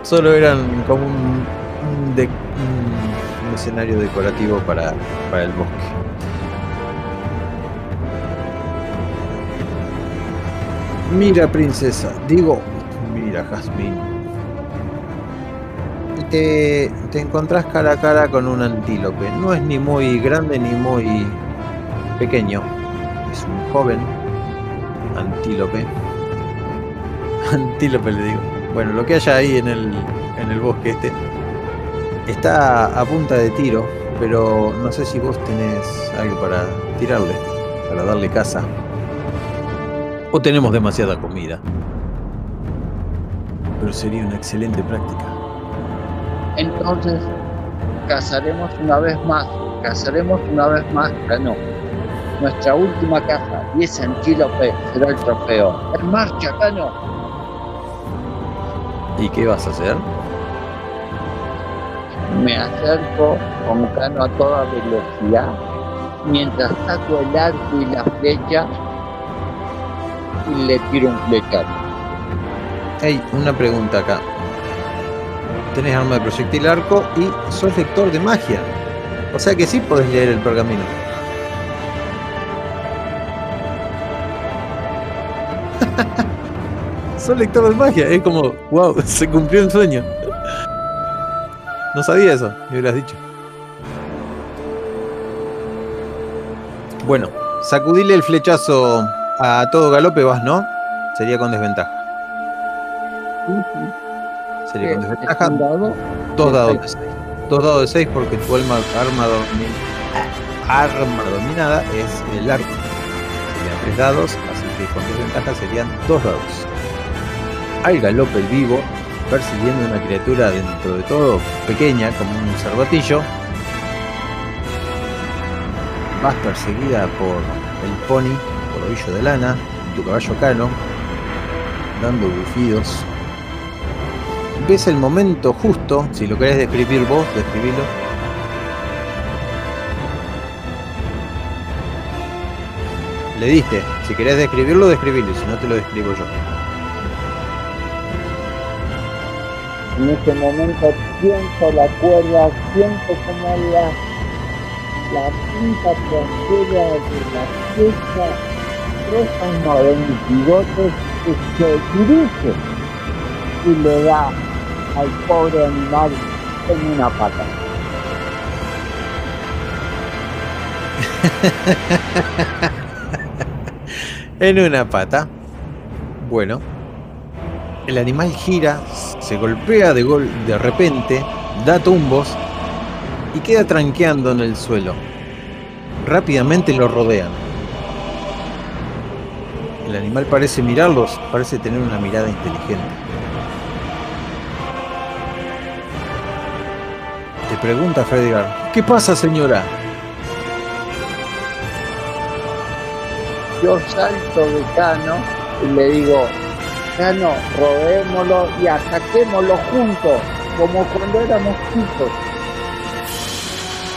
Solo eran como un, un escenario decorativo para, para el bosque. Mira, princesa, digo, mira, Jazmín. Te, te encontrás cara a cara con un antílope. No es ni muy grande ni muy pequeño. Es un joven antílope. Antílope le digo. Bueno, lo que haya ahí en el, en el bosque este. Está a punta de tiro, pero no sé si vos tenés algo para tirarle, para darle caza. O tenemos demasiada comida. Pero sería una excelente práctica. Entonces, cazaremos una vez más, cazaremos una vez más, Cano. Nuestra última caza, y ese antílope será el trofeo. ¡En marcha, Cano! ¿Y qué vas a hacer? Me acerco con Cano a toda velocidad, mientras saco el arco y la flecha y le tiro un flechazo. Hey, una pregunta acá. Tenés arma de proyectil arco y sos lector de magia. O sea que sí podés leer el pergamino. sos lector de magia. Es como, wow, se cumplió el sueño. No sabía eso, me hubieras dicho. Bueno, sacudile el flechazo a todo galope, vas, ¿no? Sería con desventaja. Sería con desventaja. ¿Es un dado? Dos dados de 6. Dos dados de 6 porque tu alma, arma, domi- arma dominada es el arco. Serían tres dados, así que con desventaja serían dos dados. Al galope el vivo, persiguiendo una criatura dentro de todo pequeña como un cervatillo. Vas perseguida por el pony, por ovillo de lana, tu caballo cano, dando bufidos ves el momento justo, si lo querés describir vos, describilo. Le diste, si querés describirlo, describilo, si no te lo describo yo. En ese momento siento la cuerda, siento como la, la punta trasera de la flecha roza uno de mis bigotes que se dirige y le da al pobre animal en una pata. En una pata. Bueno. El animal gira, se golpea de, gol de repente, da tumbos y queda tranqueando en el suelo. Rápidamente lo rodean. El animal parece mirarlos, parece tener una mirada inteligente. Te pregunta Fredgar, ¿qué pasa señora? Yo salto de Cano y le digo, Cano, rodémoslo y ataquémoslo juntos, como cuando éramos chicos.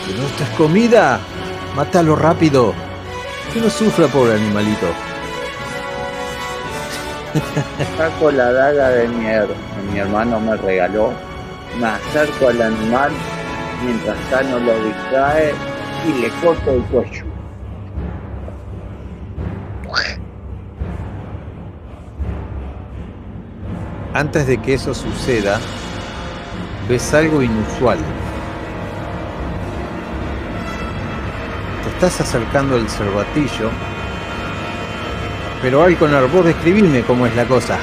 ¿Que no estás comida? Mátalo rápido. Que no sufra, pobre animalito. Saco la daga de mi, que mi hermano me regaló, me acerco al animal mientras Cano lo distrae y le corto el cuello. Antes de que eso suceda, ves algo inusual. Te estás acercando al cervatillo, pero Alconar, vos describime cómo es la cosa.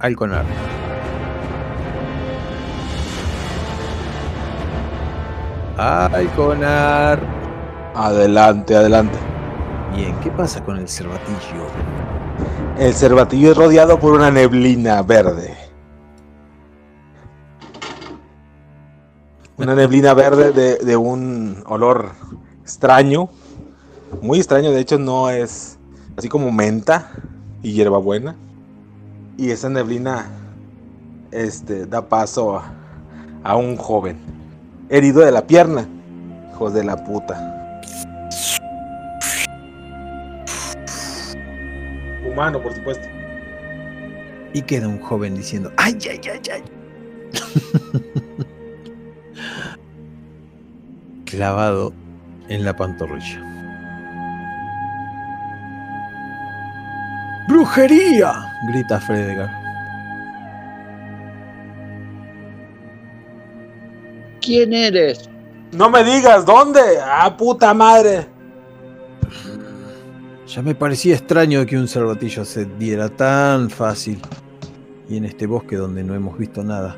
Alconar. Alconar. Adelante, adelante. Bien, ¿qué pasa con el cervatillo? El cervatillo es rodeado por una neblina verde. Una neblina verde de, un olor extraño. Muy extraño, de hecho no es así como menta y hierbabuena. Y esa neblina este, da paso a, a un joven. Herido de la pierna. Hijos de la puta. Humano, por supuesto. Y queda un joven diciendo, ¡ay, ay, ay, ay! Clavado en la pantorrilla. ¡Brujería! grita Fredegar. ¿Quién eres? No me digas, ¿dónde? ¡Ah, puta madre! Ya me parecía extraño que un cervatillo se diera tan fácil. Y en este bosque donde no hemos visto nada.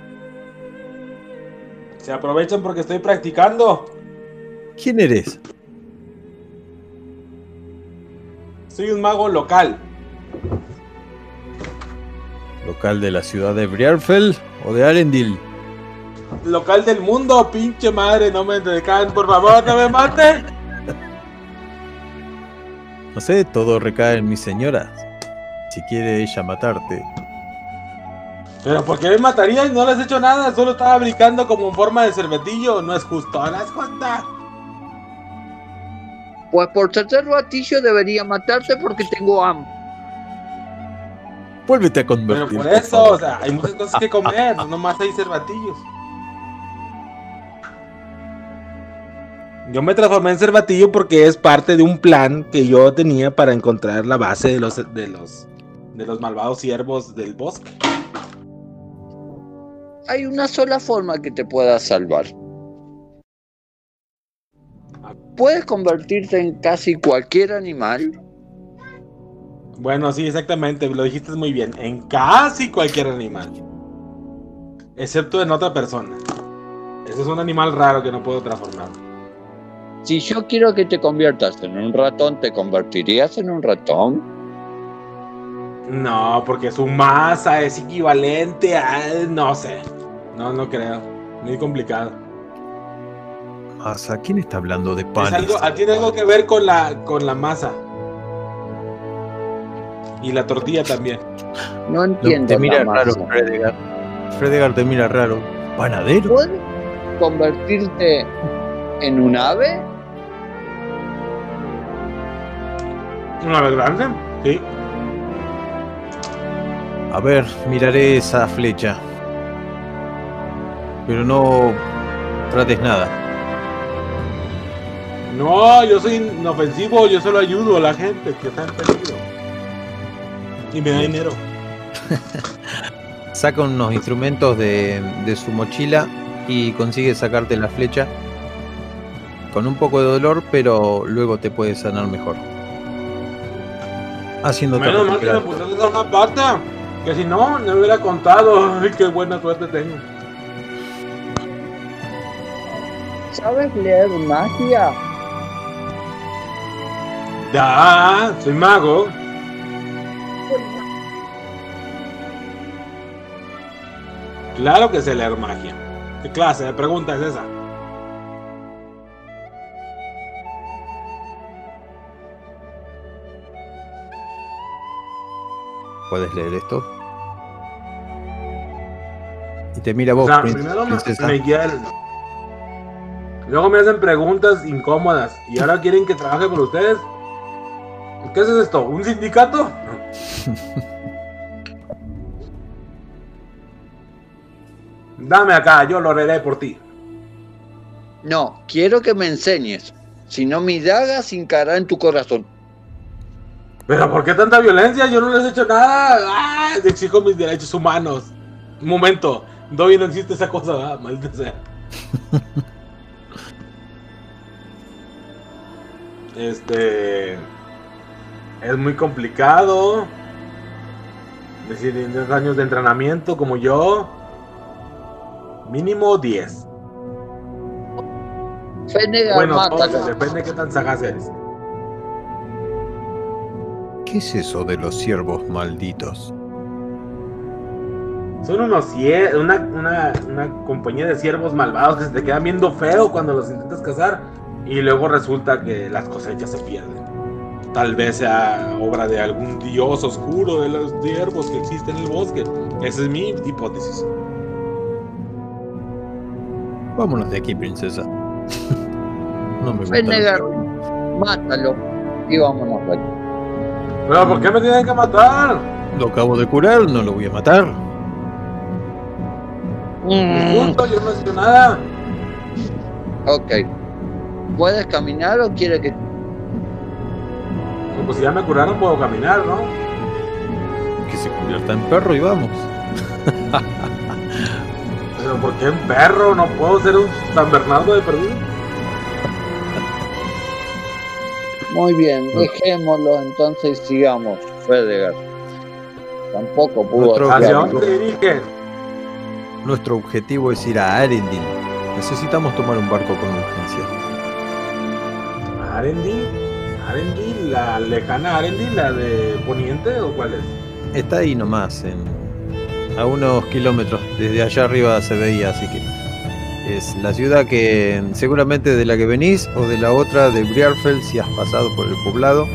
Se aprovechan porque estoy practicando. ¿Quién eres? Soy un mago local. ¿Local de la ciudad de Briarfell o de Arendil? Local del mundo, pinche madre, no me decan, por favor, no me maten. No sé, todo recae en mi señora. Si quiere ella matarte. Pero ¿por qué me matarías? No le has hecho nada, solo estaba brincando como en forma de cervetillo. No es justo, ¿no es justo? Pues por ser cervatillo debería matarte porque tengo hambre. Vuélvete a Pero convertir. por por eso, o sea, hay muchas cosas que comer, no nomás hay cervatillos. Yo me transformé en cervatillo porque es parte de un plan que yo tenía para encontrar la base de los de los de los malvados siervos del bosque. Hay una sola forma que te pueda salvar. Puedes convertirte en casi cualquier animal. Bueno, sí, exactamente, lo dijiste muy bien. En casi cualquier animal. Excepto en otra persona. Ese es un animal raro que no puedo transformar. Si yo quiero que te conviertas en un ratón, ¿te convertirías en un ratón? No, porque su masa es equivalente a... No sé. No, no creo. Muy complicado. Masa, ¿quién está hablando de algo, ah, tiene algo que ver con la, con la masa. Y la tortilla también. No entiendo. te mira la raro. Fredegar. Fredegar te mira raro. ¿Panadero? ¿Puedes convertirte en un ave? ¿Una vez grande? Sí. A ver, miraré esa flecha. Pero no trates nada. No, yo soy inofensivo, yo solo ayudo a la gente que está en peligro. Y me da dinero. Saca unos instrumentos de, de su mochila y consigue sacarte la flecha. Con un poco de dolor, pero luego te puede sanar mejor. Haciéndote Menos mal que me pusiste esa una pata. Que si no, no me hubiera contado. Ay, qué buena suerte tengo. ¿Sabes leer magia? Ya, soy mago. Claro que sé leer magia. ¿Qué clase de pregunta es esa? ¿Puedes leer esto? Y te mira vos, o sea, prin- primero me, princesa. me hieren. Luego me hacen preguntas incómodas. Y ahora quieren que trabaje con ustedes. ¿Qué es esto? ¿Un sindicato? Dame acá, yo lo haré por ti. No, quiero que me enseñes. Si no, mi daga se hincará en tu corazón. ¿Pero por qué tanta violencia? Yo no les he hecho nada. ¡Ah! Exijo mis derechos humanos. Un momento. Dobby no existe esa cosa, ¿verdad? Maldita sea. Este. Es muy complicado. Decir, 10 años de entrenamiento como yo. Mínimo 10. Fenegar, Bueno, mátalo. todos, depende de qué tan sagaz eres. ¿Qué es eso de los siervos malditos? Son unos una, una, una compañía de siervos malvados que se te quedan viendo feo cuando los intentas cazar y luego resulta que las cosechas se pierden. Tal vez sea obra de algún dios oscuro de los siervos que existe en el bosque. Esa es mi hipótesis. Vámonos de aquí, princesa. no me gusta. Oigo. mátalo. Y vámonos de aquí. ¿Pero por qué me tienen que matar? Lo acabo de curar, no lo voy a matar. Mm, Justo, yo no he hecho nada. ok. ¿Puedes caminar o quiere que Pues si ya me curaron, puedo caminar, ¿no? Que se convierta en perro y vamos. Pero ¿por qué en perro? ¿No puedo ser un San Bernardo de perdido? Muy bien, dejémoslo entonces y sigamos, Fedegar. Tampoco pudo Otro ¿Hacia dónde dirigen? Nuestro objetivo es ir a Arendil. Necesitamos tomar un barco con urgencia. ¿Arendil? ¿Arendil? ¿La lejana Arendil? ¿La de Poniente o cuál es? Está ahí nomás, en, a unos kilómetros. Desde allá arriba se veía, así que es la ciudad que seguramente de la que venís o de la otra de Briarfell si has pasado por el poblado,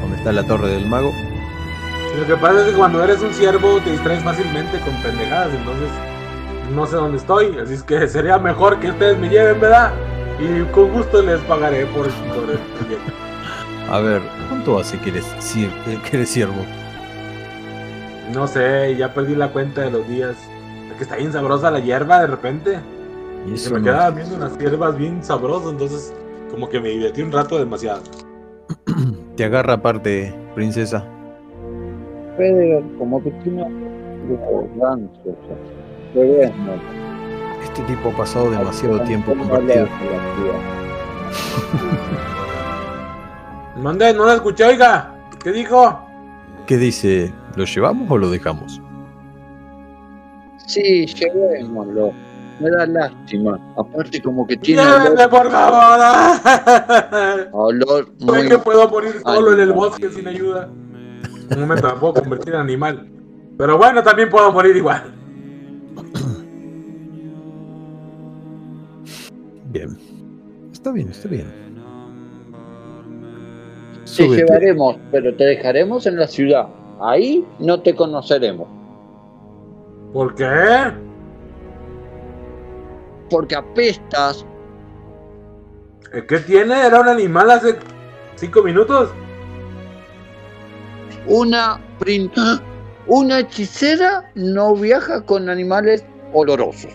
donde está la torre del mago. Lo que pasa es que cuando eres un siervo te distraes fácilmente con pendejadas, entonces no sé dónde estoy, así es que sería mejor que ustedes me lleven, ¿verdad? Y con gusto les pagaré por, por el proyecto. A ver, ¿cuánto hace que eres, que eres siervo? No sé, ya perdí la cuenta de los días. Es que está bien sabrosa la hierba de repente. Y Se me quedaban viendo unas hierbas bien sabrosas, entonces como que me divertí un rato demasiado. te agarra aparte, princesa. Fedegar, como que tiene. Este tipo ha pasado demasiado tiempo No le compartido. Mande, no la escuché, oiga. ¿Qué dijo? ¿Qué dice? ¿Lo llevamos o lo dejamos? Sí, llevémoslo. Me da lástima. Aparte como que tiene Llévenme, olor, por favor. olor muy... que puedo morir solo en el bosque sin ayuda. Momento me puedo convertir en animal. Pero bueno, también puedo morir igual. Bien. Está bien, está bien. Te Súbete. llevaremos, pero te dejaremos en la ciudad. Ahí no te conoceremos. ¿Por qué? Porque apestas. ¿Eh, ¿Qué tiene? Era un animal hace cinco minutos. Una, prin- una hechicera no viaja con animales olorosos.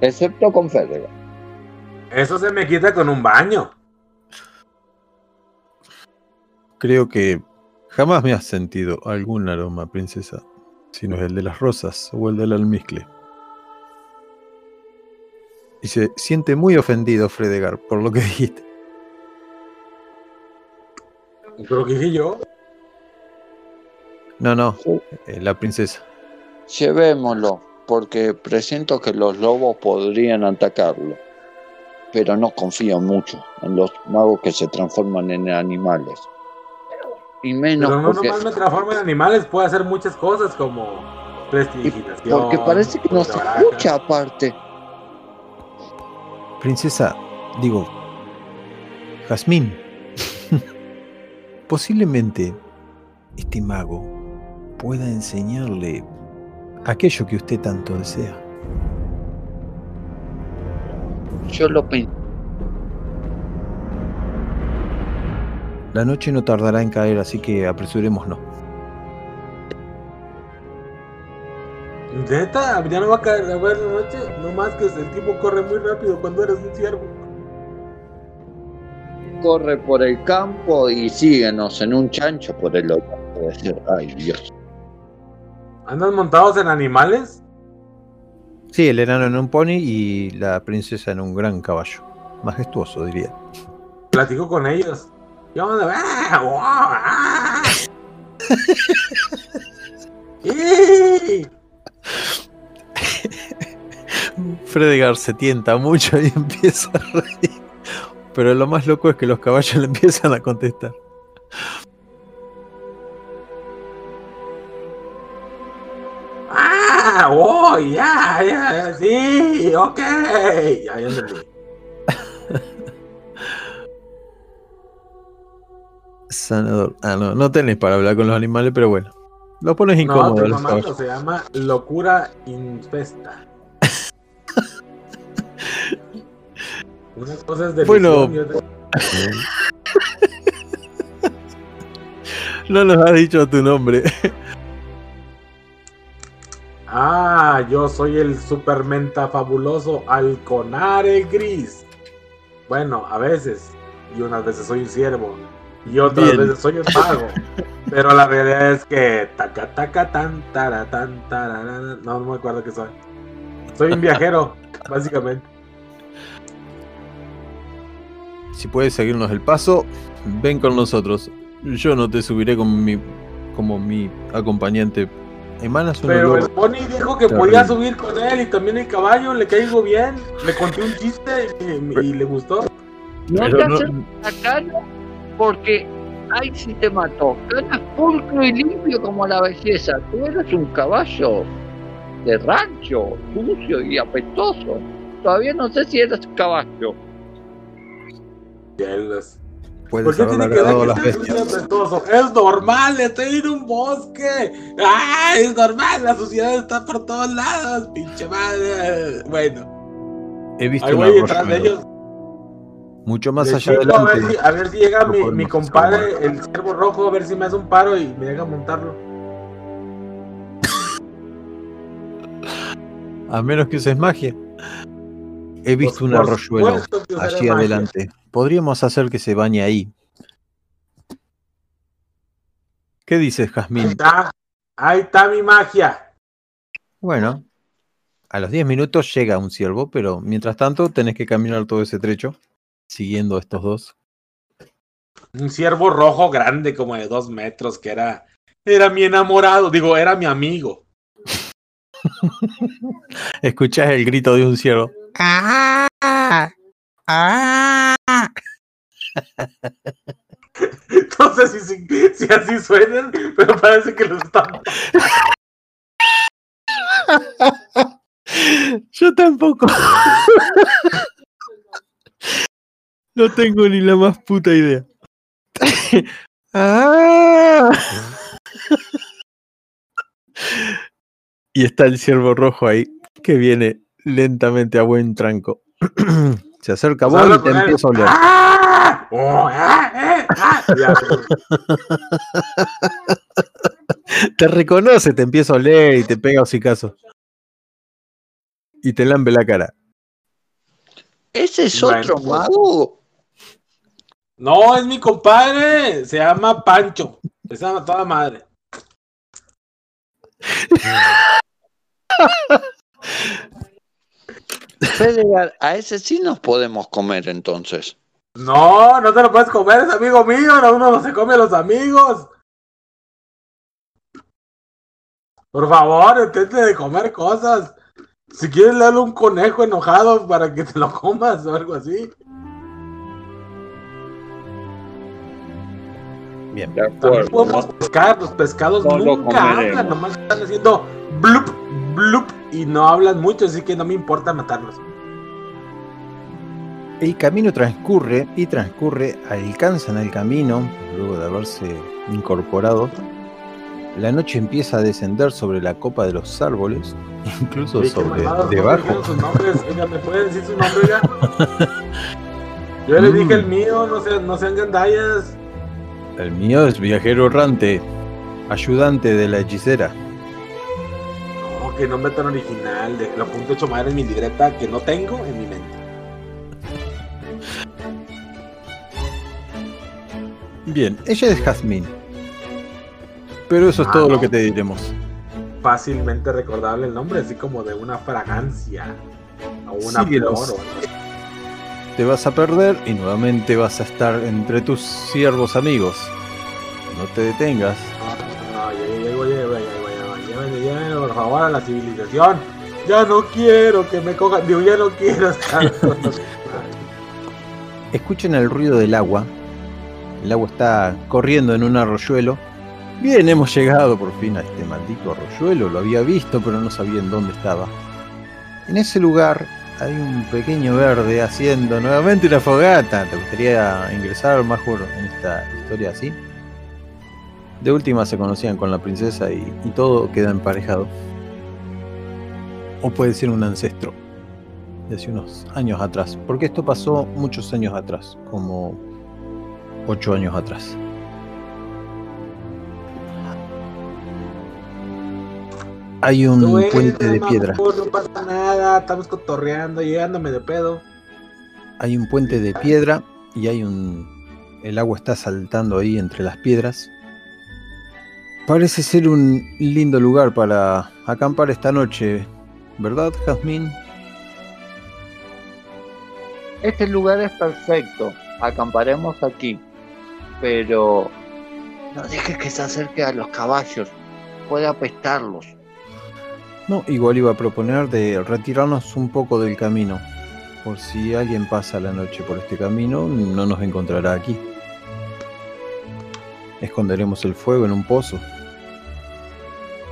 Excepto con Fedegar. Eso se me quita con un baño. Creo que jamás me has sentido algún aroma, princesa, sino el de las rosas o el del almizcle. Y se siente muy ofendido Fredegar por lo que dijiste. Pero que dije yo. No, no, eh, la princesa. Llevémoslo, porque presiento que los lobos podrían atacarlo. Pero no confío mucho en los magos que se transforman en animales. Y menos Pero no porque, nomás me transformo en animales, puedo hacer muchas cosas como prestidigitación. porque parece que no se escucha aparte. Princesa, digo, Jazmín. Posiblemente este mago pueda enseñarle aquello que usted tanto desea. Yo lo pensé. La noche no tardará en caer, así que apresurémonos. ¿Neta? ¿Ya no va a caer a ver la noche? No más que el tipo corre muy rápido cuando eres un ciervo. Corre por el campo y síguenos en un chancho por el ser. Ay, Dios. ¿Andan montados en animales? Sí, el enano en un pony y la princesa en un gran caballo. Majestuoso, diría. Platico con ellos. ¿Qué onda? ¡Ah! ¡Wow! ¡Ah! Fredegar se tienta mucho y empieza a reír. Pero lo más loco es que los caballos le empiezan a contestar. ¡Ah! ¡Oh! ¡Ya! ¡Ya! ¡Sí! ¡Ok! Ya, ya entendí. Sanador. Ah, no, no tenés para hablar con los animales, pero bueno. Lo pones No, incómodo mamando, caballos. se llama locura infesta. Una cosa es de Bueno. No nos has dicho tu nombre. Ah, yo soy el supermenta fabuloso Alconare Gris. Bueno, a veces. Y unas veces soy un siervo. Y otras Bien. veces soy un mago. Pero la realidad es que taca taca tan tara tan. No, no me acuerdo qué soy. Soy un viajero, básicamente. Si puedes seguirnos el paso, ven con nosotros. Yo no te subiré como mi, como mi acompañante. Emanas un Pero el Pony dijo que Terrible. podía subir con él y también el caballo, le caigo bien. Le conté un chiste y, y le gustó. No pero te porque ahí sí te mató. Eres pulcro y limpio como la belleza. Tú eres un caballo de rancho, sucio y apestoso. Todavía no sé si eres caballo. ¿Por qué tiene que ver que sucio y bestias. apestoso? Es normal, estoy en un bosque. ¡Ah! Es normal, la suciedad está por todos lados, pinche madre. Bueno, He visto ahí un voy detrás de ellos. Mucho más allá digo, a, adelante. ver si, a ver si llega mi, compadre, el ciervo rojo, a ver si me hace un paro y me deja montarlo. A menos que uses magia. He visto un arroyuelo allí magia. adelante. Podríamos hacer que se bañe ahí. ¿Qué dices, Ahí Jazmín? está, ahí está mi magia. Bueno, a los 10 minutos llega un ciervo, pero mientras tanto tenés que caminar todo ese trecho siguiendo a estos dos. Un ciervo rojo grande, como de dos metros, que era, era mi enamorado, digo, era mi amigo. Escuchás el grito de un ciervo. No sé si, si, si así suenan, pero parece que los están. Yo tampoco. No tengo ni la más puta idea. Ah. Y está el ciervo rojo ahí, que viene lentamente a buen tranco. Se acerca a vos y te empieza a oler. ¡Ah! Oh, ah, eh, ah. Te reconoce, te empieza a oler y te pega hocicazo. Y te lambe la cara. ¿Ese es Bueno, otro mago? No, es mi compadre. Se llama Pancho. Se llama toda madre. A ese sí nos podemos comer entonces. No, no te lo puedes comer, es amigo mío. no, Uno no se come a los amigos. Por favor, intente de comer cosas. Si quieres, le un conejo enojado para que te lo comas o algo así. Bien. De También acuerdo. podemos pescar, los pescados No nunca hablan, nomás están haciendo blup, blup y no hablan mucho, así que no me importa matarlos. El camino transcurre y transcurre, alcanzan el camino, luego de haberse incorporado. La noche empieza a descender sobre la copa de los árboles, incluso sobre malvados, no me debajo. dijeron sus nombres. Oiga, ¿me puede decir su nombre ya? Yo le dije Mm. el mío, no sean, no sean gandallas. El mío es viajero errante, ayudante de la hechicera. No, que nombre tan original. De, lo apunto hecho madre en mi libreta que no tengo en mi mente. Bien, ella es Jazmín. Pero eso es Ah, todo no. lo que te diremos. Fácilmente recordable el nombre, así como de una fragancia. O una flor o algo. Te vas a perder y nuevamente vas a estar entre tus siervos amigos. No te detengas. Llévenme, por favor, a la civilización. Ya no quiero que me cojan. Digo, ya no quiero estar Escuchen el ruido del agua. El agua está corriendo en un arroyuelo. Bien, hemos llegado por fin a este maldito arroyuelo. Lo había visto, pero no sabía en dónde estaba. En ese lugar hay un pequeño verde haciendo nuevamente una fogata. ¿Te gustaría ingresar, Major, en esta historia así? De última se conocían con la princesa y, y todo queda emparejado. O puede ser un ancestro de hace unos años atrás, porque esto pasó muchos años atrás, como ocho años atrás. Hay un puente de piedra. No pasa nada, estamos cotorreando, llegándome de pedo. hay un puente de piedra y hay un. El agua está saltando ahí entre las piedras. Parece ser un lindo lugar para acampar esta noche, ¿verdad, Jazmín? Este lugar es perfecto. Acamparemos aquí. Pero no dejes que se acerque a los caballos. Puede apestarlos. No, igual iba a proponer de retirarnos un poco del camino. Por si alguien pasa la noche por este camino, no nos encontrará aquí. Esconderemos el fuego en un pozo.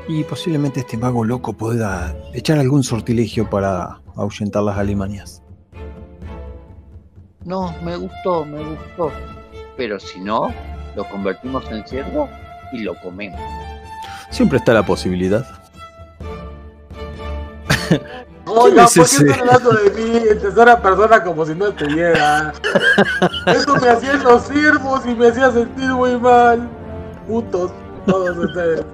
Y posiblemente este mago loco pueda echar algún sortilegio para ahuyentar las alimañas. No, me gustó, me gustó. Pero si no, lo convertimos en ciervo y lo comemos. Siempre está la posibilidad. Oiga, es ¿por qué están hablando de mí en tercera persona como si no estuviera? Eso me hacía en los siervos y me hacía sentir muy mal. Putos, todos ustedes.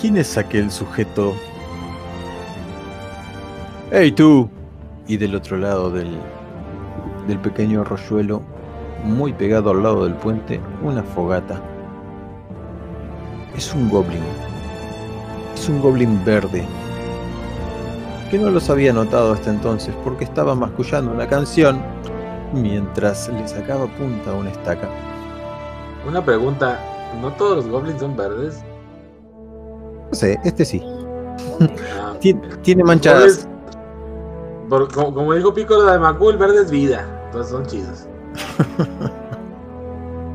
¿Quién es aquel sujeto? ¡Hey tú! Y del otro lado del, del pequeño arroyuelo, muy pegado al lado del puente, una fogata. Es un goblin. Es un goblin verde. Que no los había notado hasta entonces porque estaba mascullando una canción mientras le sacaba punta a una estaca. Una pregunta, ¿no todos los goblins son verdes? No sé, este sí. Ah, Tien- Tiene manchadas. Por- como, como dijo Piccolo de Macul, verde es vida. Entonces son chidos.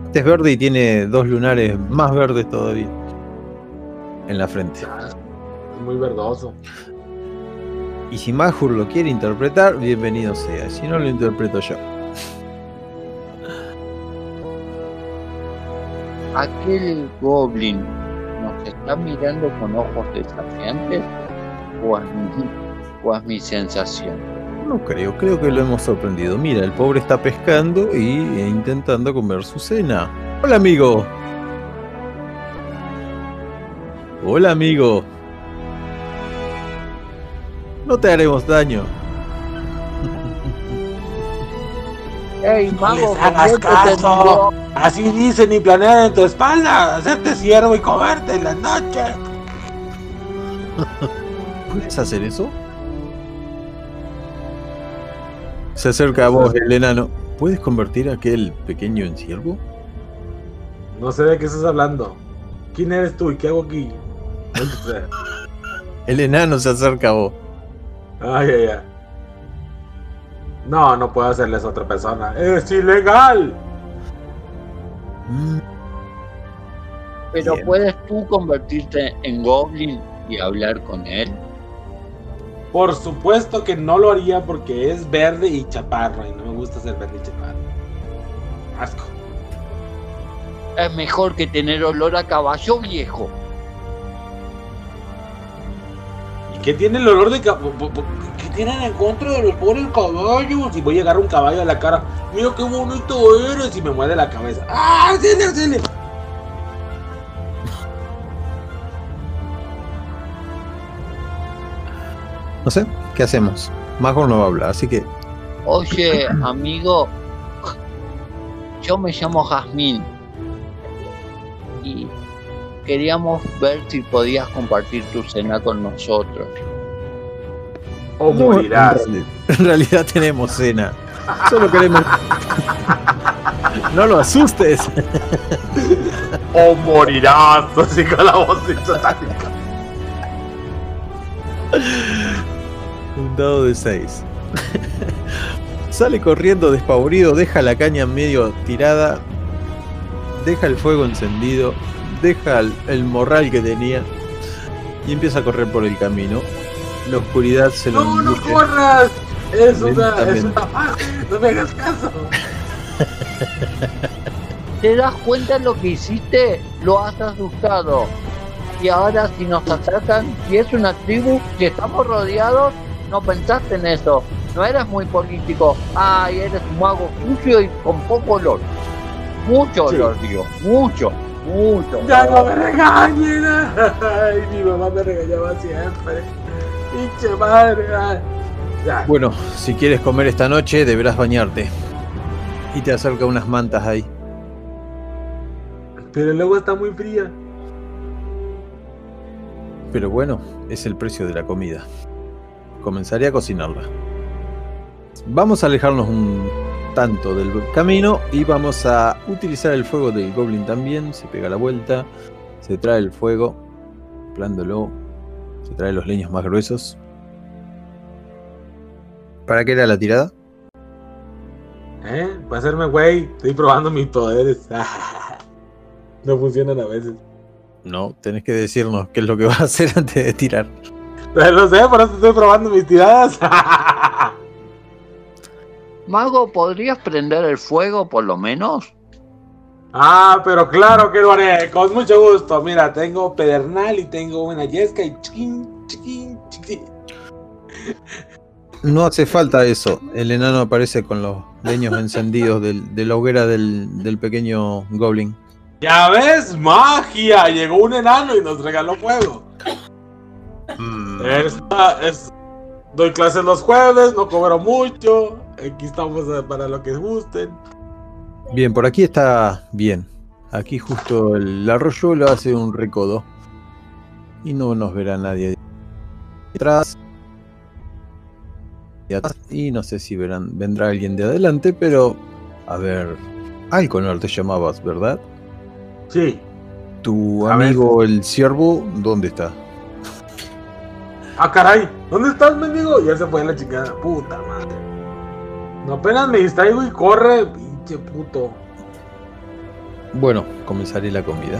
Este es verde y tiene dos lunares más verdes todavía. En la frente. Es muy verdoso. Y si Mahur lo quiere interpretar, bienvenido sea. Si no, lo interpreto yo. ¿Aquel goblin nos está mirando con ojos desafiantes? ¿O es mi, o es mi sensación? No creo, creo que lo hemos sorprendido. Mira, el pobre está pescando y e intentando comer su cena. Hola, amigo. Hola, amigo. No te haremos daño. ¡Ey, No mago! les hagas caso. Así dicen y planean en tu espalda, hacerte siervo y comerte en la noche. ¿Puedes hacer eso? Se acerca a vos, el enano. ¿Puedes convertir a aquel pequeño en ciervo? No sé de qué estás hablando. ¿Quién eres tú y qué hago aquí? El enano se acerca a vos. Ay, ay, ay. No, no puedo hacerles a otra persona. ¡Es ilegal! Pero Bien. ¿puedes tú convertirte en goblin y hablar con él? Por supuesto que no lo haría porque es verde y chaparro y no me gusta ser verde y chaparro. Asco. Es mejor que tener olor a caballo viejo. ¿Y qué tiene el olor de? ¿Qué tienen en contra de los pobres caballos? Si voy a llegar un caballo a la cara, mira qué bonito eres y me mueve la cabeza. ¡Ah, dile, dile! No sé, ¿qué hacemos? Mahor no va a hablar, así que Oye, amigo, yo me llamo Jazmín y queríamos ver si podías compartir tu cena con nosotros. O morirás. En, reali- en realidad tenemos cena. Solo queremos. no lo asustes. O morirás. Así con la voz satánica. Un dado de 6. Sale corriendo despavorido, deja la caña medio tirada, deja el fuego encendido, deja el, el morral que tenía y empieza a correr por el camino. La oscuridad se lo ¡No, no corras! Es una, es una fase. No me hagas caso. ¿Te das cuenta lo que hiciste? Lo has asustado. Y ahora si nos atacan, si es una tribu, si estamos rodeados, no pensaste en eso. No eres muy político. Ay, eres un mago sucio y con poco olor. Mucho Sí. olor, digo. Mucho, mucho. ¡Ya no me regañen! ¡Ay, mi mamá me regañaba siempre! ¡Pinche madre! Ya. Bueno, si quieres comer esta noche, deberás bañarte. Y te acerca unas mantas ahí. Pero el agua está muy fría. Pero bueno, es el precio de la comida. Comenzaré a cocinarla. Vamos a alejarnos un tanto del camino y vamos a utilizar el fuego del goblin también. Se pega la vuelta, se trae el fuego, plándolo, se trae los leños más gruesos. ¿Para qué era la tirada? ¿Eh? Para hacerme güey, estoy probando mis poderes. no funcionan a veces. No, tenés que decirnos qué es lo que vas a hacer antes de tirar. Lo sé, por eso estoy probando mis tiradas. Mago, ¿podrías prender el fuego por lo menos? ah, pero claro que lo haré, con mucho gusto. Mira, tengo pedernal y tengo una yesca y chiquín, chiquín, chiquín. No hace falta eso. El enano aparece con los leños encendidos del- de la hoguera del, del pequeño goblin. Ya ves, magia. Llegó un enano y nos regaló fuego. Esta es. Doy clases los jueves, no cobro mucho. Aquí estamos eh, para lo que gusten. Bien, por aquí está bien. Aquí justo el arroyuelo hace un recodo. Y no nos verá nadie detrás. Y atrás. Y no sé si verán, vendrá alguien de adelante, pero a ver. Alconor te llamabas, ¿verdad? Sí. Tu amigo el ciervo, ¿dónde está? Ah, caray. ¿Dónde estás, mendigo? Ya se fue la chingada. Puta madre. No apenas me distraigo y corre. Pinche puto. Bueno, comenzaré la comida.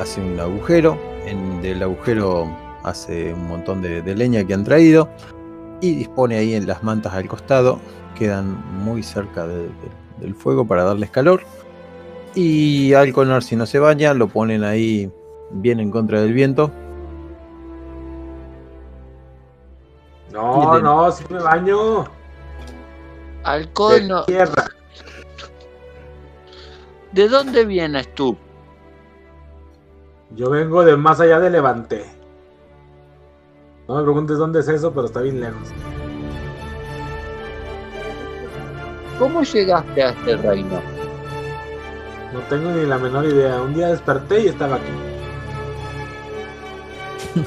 Hace un agujero. En del agujero hace un montón de, de leña que han traído. Y dispone ahí en las mantas al costado. Quedan muy cerca de- de- del fuego para darles calor. Y Alconar, si no se baña, lo ponen ahí bien en contra del viento. No, no, si me baño. Alcohol, De no- tierra. ¿de dónde vienes tú? Yo vengo de más allá de Levante. No me preguntes dónde es eso, pero está bien lejos. ¿Cómo llegaste a este reino? No tengo ni la menor idea. Un día desperté y estaba aquí.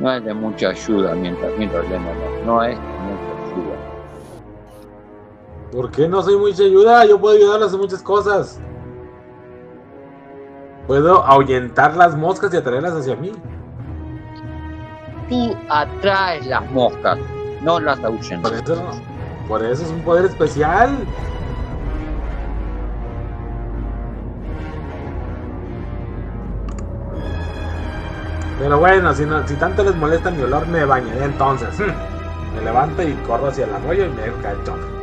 No es de mucha ayuda mientras miro el. No es de mucha. ¿Por qué no soy mucha ayuda? Yo puedo ayudarlas en muchas cosas. Puedo ahuyentar las moscas y atraerlas hacia mí. Tú atraes las moscas, no las Por ahuyentas. eso, por eso es un poder especial. Pero bueno, si, no- si tanto les molesta mi olor, me bañaré entonces. Me levanto y corro hacia el arroyo y me dejo caer chorro.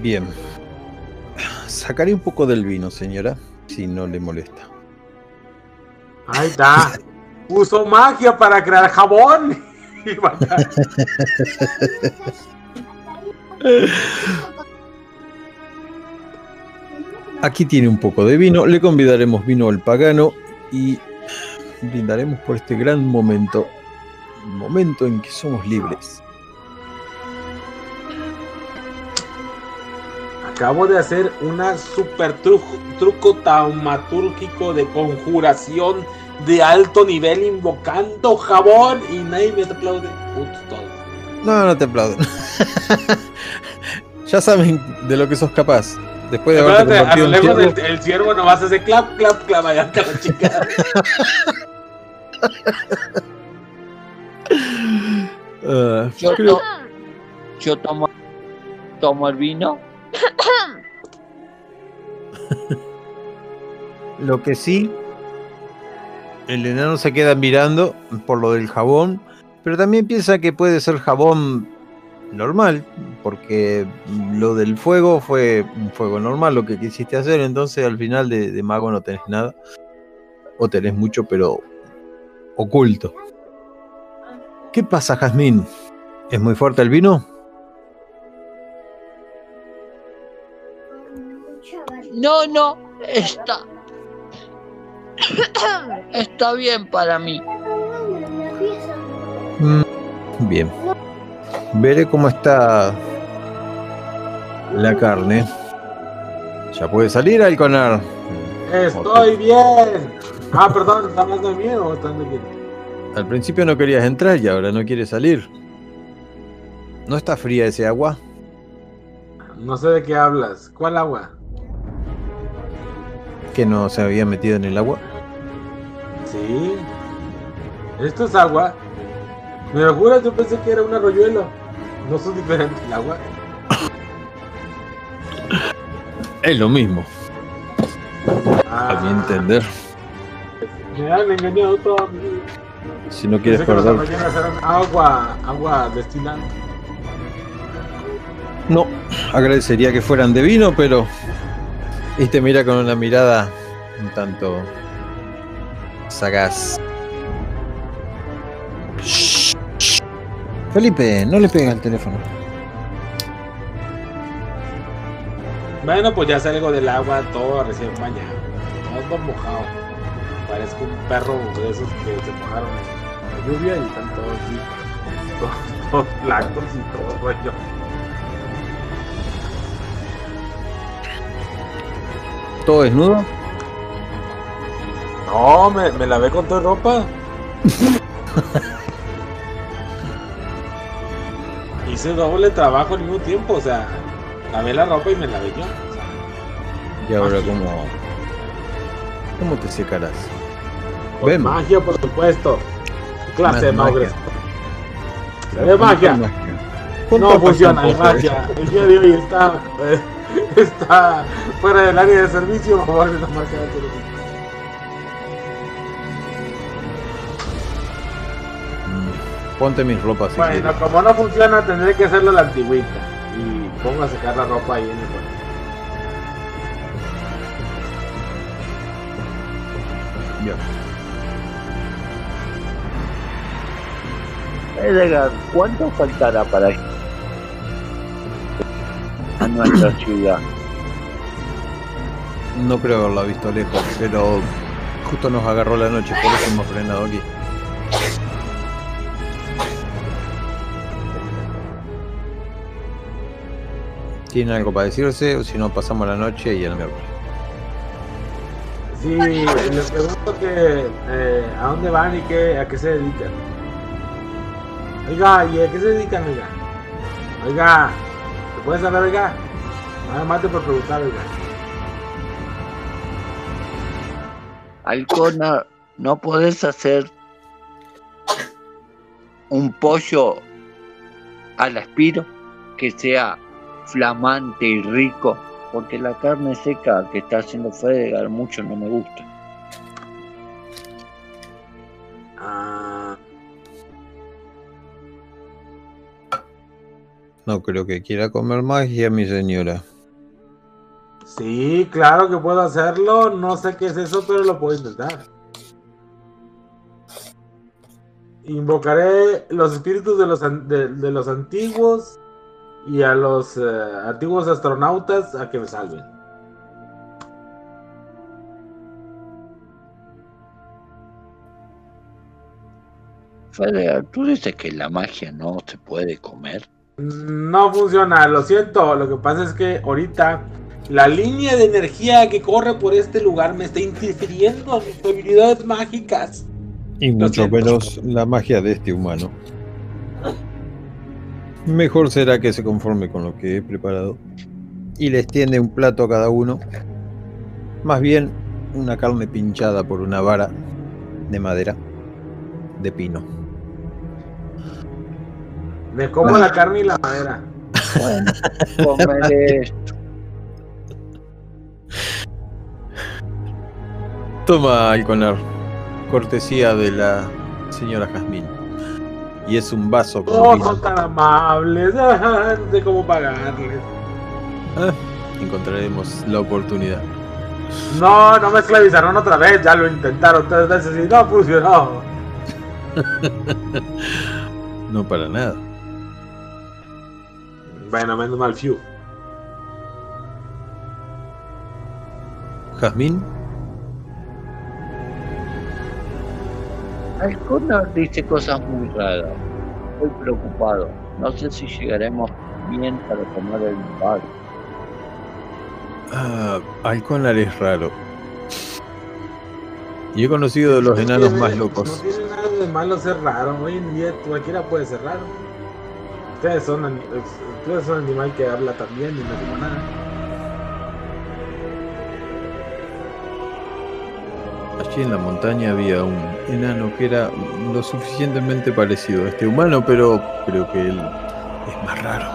Bien. Sacaré un poco del vino, señora, si no le molesta. Ahí está. Uso magia para crear jabón. Aquí tiene un poco de vino, le convidaremos vino al pagano y brindaremos por este gran momento, momento en que somos libres. Acabo de hacer una super truco, truco taumatúrgico de conjuración de alto nivel invocando jabón y nadie me aplaude. Putos todos. No, no te aplauden. ya saben de lo que sos capaz. Después de haberte convertido en ciervo, el, el ciervo nomás hace clap, clap, clap allá hasta la chica. ah, Yo, creo- to- yo tomo, tomo el vino. Lo que sí, el enano se queda mirando por lo del jabón, pero también piensa que puede ser jabón normal, porque lo del fuego fue un fuego normal lo que quisiste hacer, entonces al final de, de mago no tenés nada, o tenés mucho, pero oculto. ¿Qué pasa, Jazmín? ¿Es muy fuerte el vino? No, no, está. Está bien para mí. Mm, Bien. Veré cómo está la carne. ¿Ya puede salir, Alconar? Estoy bien. Ah, perdón, ¿está hablando de mí o está hablando de quién? Al principio no querías entrar y ahora no quieres salir. ¿No está fría ese agua? No sé de qué hablas. ¿Cuál agua? ¿Que no se había metido en el agua? Sí. Esto es agua. Me lo juro, yo pensé que era un arroyuelo. No son diferentes el agua. Es lo mismo, a mi Ah, entender. Me han engañado vida. Si no quieres perder. agua, agua destilada. No, agradecería que fueran de vino, pero. Y te mira con una mirada un tanto. sagaz. Felipe, no le pega al teléfono. Bueno, pues ya salgo del agua todo recién bañado. Todo mojado. Parezco un perro de esos que se mojaron en la lluvia y están todos así. Todos, todos blancos y todo rollo. ¿Todo desnudo? No, me, me lavé con toda ropa. Hice doble trabajo al mismo tiempo, o sea, lavé la ropa y me lavé yo. o sea, Y ahora, Magia. ¿cómo. ¿Cómo te secarás? con Ven. magia, por supuesto. ¿Qué clase Más magia. ¿De magia? No funciona, hay magia. El día de hoy está, eh, está fuera del área de servicio. Vamos a la magia de Ponte mis ropas si Bueno, quieres. como no funciona, tendré que hacerlo a la antigüita. Y pongo a secar la ropa ahí en el cuarto. Ya. Edgar, ¿cuánto faltará para a nuestra ciudad? No creo haberla visto lejos, pero justo nos agarró la noche, por eso hemos frenado aquí. ¿Tienen algo para decirse? O si no, pasamos la noche y el miércoles. Sí, les pregunto que eh, a dónde van y qué, a qué se dedican. Oiga, ¿y a qué se dedican, oiga? Oiga, ¿se puede saber, oiga? Nada más te por preguntar, oiga. Alcona, ¿no podés hacer un pollo al aspiro que sea flamante y rico? Porque la carne seca que está haciendo Fedegar mucho no me gusta. Ah, No creo que quiera comer magia, mi señora. sí, claro que puedo hacerlo. No sé qué es eso, pero lo puedo intentar. Invocaré los espíritus de los, an- de, de los antiguos y a los eh, antiguos astronautas a que me salven. Fedegar, tú dices que la magia no se puede comer. No funciona, lo siento. Lo que pasa es que ahorita la línea de energía que corre por este lugar me está interfiriendo en mis habilidades mágicas. Y mucho menos la magia de este humano. Mejor será que se conforme con lo que he preparado. Y les tiende un plato a cada uno. Más bien una carne pinchada por una vara de madera de pino. Me como la carne y la madera. Bueno. Toma, Alconar. Cortesía de la señora Jazmín. Y es un vaso con Oh, vino. son tan amables. Ah, No sé cómo pagarles. Ah, encontraremos la oportunidad. No, no me esclavizaron otra vez. Ya lo intentaron tres veces y no funcionó. No para nada. Bueno, menos mal, Fiu. Jazmín, Alcona dice cosas muy raras. Estoy preocupado. No sé si llegaremos bien para tomar el bar. Ah, Alconar es raro. Y he conocido de los enanos más locos. No tiene nada de malo ser raro. Hoy en día cualquiera puede ser raro ustedes son, ustedes animal que habla también y no digo. Allí en la montaña había un enano que era lo suficientemente parecido a este humano, pero creo que él es más raro.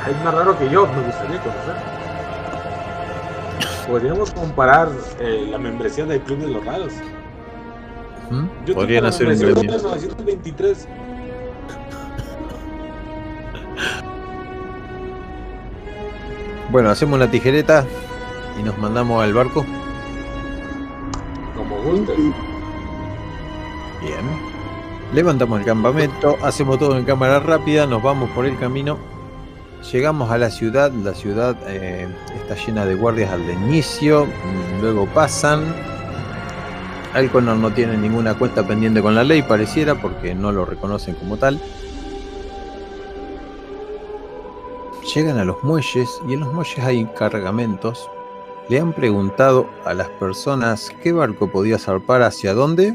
Ah, es más raro que yo, me gustaría conocer. Podríamos comparar eh, la membresía del Club de los Raros. ¿Mm? Yo Podrían hacer un gremio. 1923 Bueno, hacemos una tijereta y nos mandamos al barco. Como gustes. Bien. Levantamos el campamento, hacemos todo en cámara rápida, nos vamos por el camino. Llegamos a la ciudad, la ciudad eh, está llena de guardias al inicio, luego pasan. Alconor no tiene ninguna cuenta pendiente con la ley, pareciera, porque no lo reconocen como tal. Llegan a los muelles y en los muelles hay cargamentos. Le han preguntado a las personas qué barco podía zarpar hacia dónde.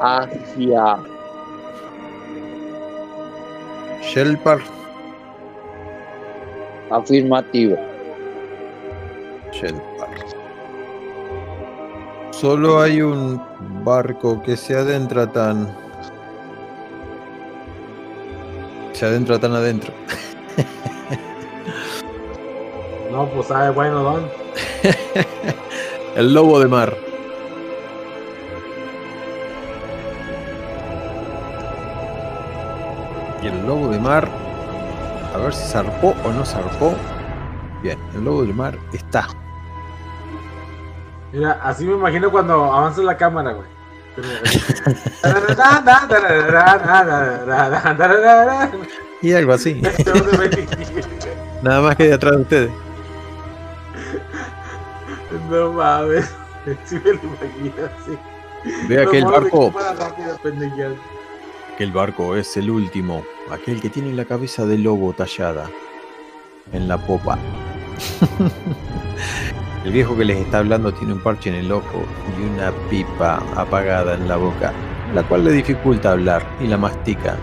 Hacia Shelpar, afirmativo. Shelpar. Solo hay un barco que se adentra tan. Se adentra tan adentro. No, pues sabe bueno, Don. El lobo de mar. Y el lobo de mar. A ver si zarpó o no zarpó. Bien, el lobo del mar está. Mira, así me imagino cuando avanza la cámara, güey. Y algo así. Nada más que de atrás de ustedes. No mames. Sí me lo imagino así. Vea que el barco. que el barco es el último, aquel que tiene la cabeza de lobo tallada en la popa. el viejo que les está hablando tiene un parche en el ojo y una pipa apagada en la boca, la cual le dificulta hablar y la mastica.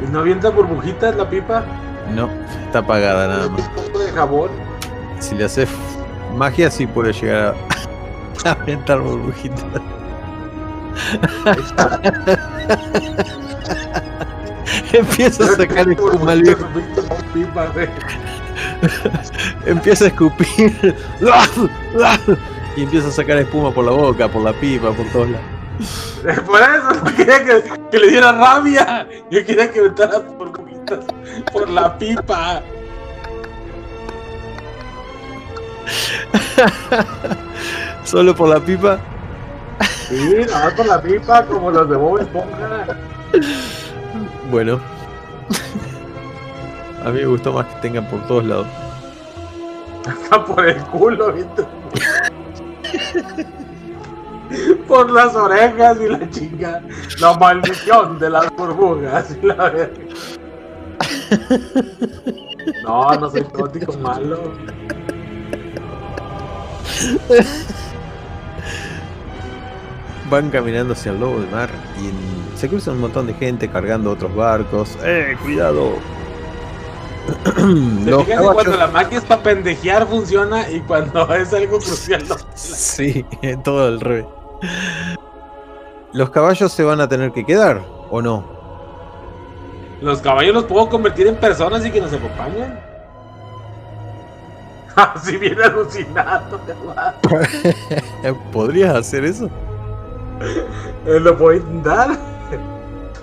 ¿Y no avienta burbujitas la pipa? No, está apagada nada ¿Un más. poco de jabón? Si le haces magia sí puede llegar a, a aventar burbujitas. Empieza a sacar espuma el viejo. Empieza a escupir y empieza a sacar espuma por la boca, por la pipa, por todos lados. Por eso no quería que, que le diera rabia. Yo quería que aventara burbujitas por la pipa. Solo por la pipa. Sí, nada más por la pipa, como los de Bob Esponja. Bueno. A mí me gustó más que tengan por todos lados. Hasta por el culo, ¿viste? Por las orejas y la chinga. La maldición de las burbujas y la verga. No, no soy tótico malo. Van caminando hacia el lobo del mar y se cruzan un montón de gente cargando otros barcos. ¡Eh, cuidado! ¿Te Los fijas cuando la magia es para pendejear funciona y cuando es algo crucial no? Sí, todo al revés. Los caballos se van a tener que quedar, ¿o no? Los caballos los puedo convertir en personas y que nos acompañen. Así viene alucinado. ¿Podrías hacer eso? Eh, Lo puedo intentar.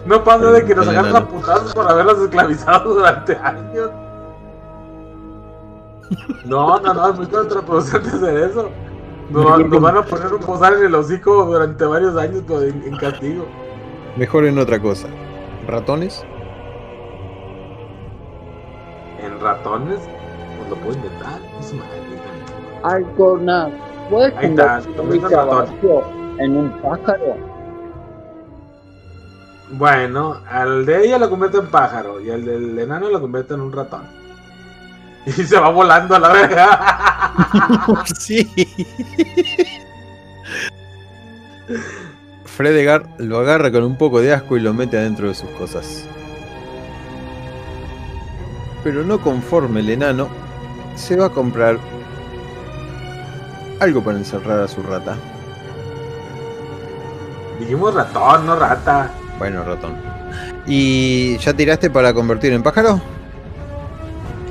No pasa de que nos agarran a putazos por haberlos esclavizado durante años. No, no, no, es muy contraproducente hacer eso. Nos, nos van a poner un bozal en el hocico durante varios años en, en castigo. Mejor en otra cosa. ¿Ratones? ¿En ratones? Pues lo puedo intentar. Es madre, Alcornaz, ¿puedes convertir mi caballo en un pájaro? Bueno, al de ella lo convierte en pájaro y al del enano lo convierte en un ratón. Y se va volando a la verga. sí. Fredegar lo agarra con un poco de asco y lo mete adentro de sus cosas. Pero no conforme el enano, se va a comprar algo para encerrar a su rata. Dijimos ratón, no rata. Bueno, ratón. ¿Y ya tiraste para convertir en pájaro?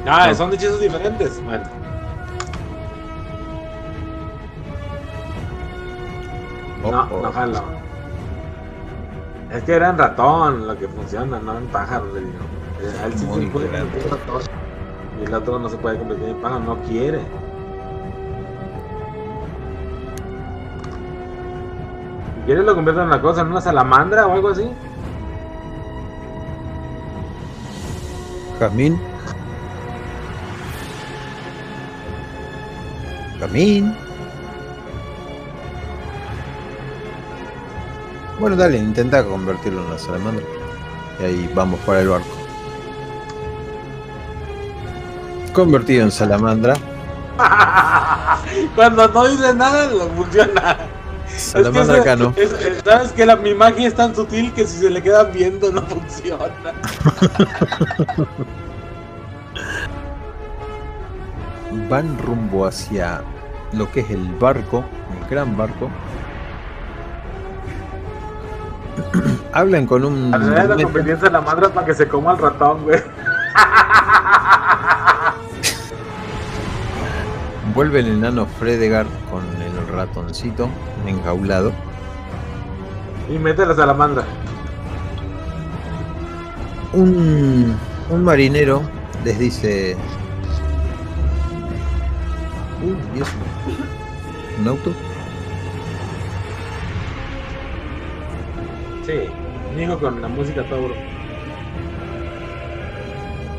Ah, No. son hechizos diferentes. Bueno, Oh, no, oh. no jalo. Es que era en ratón lo que funciona, no en pájaro, le digo. Eh, él sí Muy se puede convertir en ratón. Y el otro no se puede convertir en pájaro, no quiere. Quieres lo convierto en una cosa, en una salamandra o algo así. Jazmín. Jazmín. Bueno, dale, intenta convertirlo en una salamandra. Y ahí vamos para el barco. Convertido en salamandra. Cuando no dices nada, lo funciona. Salamandra es que Cano. es- es- Sabes que la, mi magia es tan sutil que si se le quedan viendo no funciona. Van rumbo hacia lo que es el barco, el gran barco. Hablan con un. La conveniencia de la madre para que se coma el ratón, güey. Vuelve el enano Fredegar con el ratoncito enjaulado. Y mete la salamandra. Un, un marinero les dice. Dios mío. ¿Un auto? Sí, un hijo con la música bro.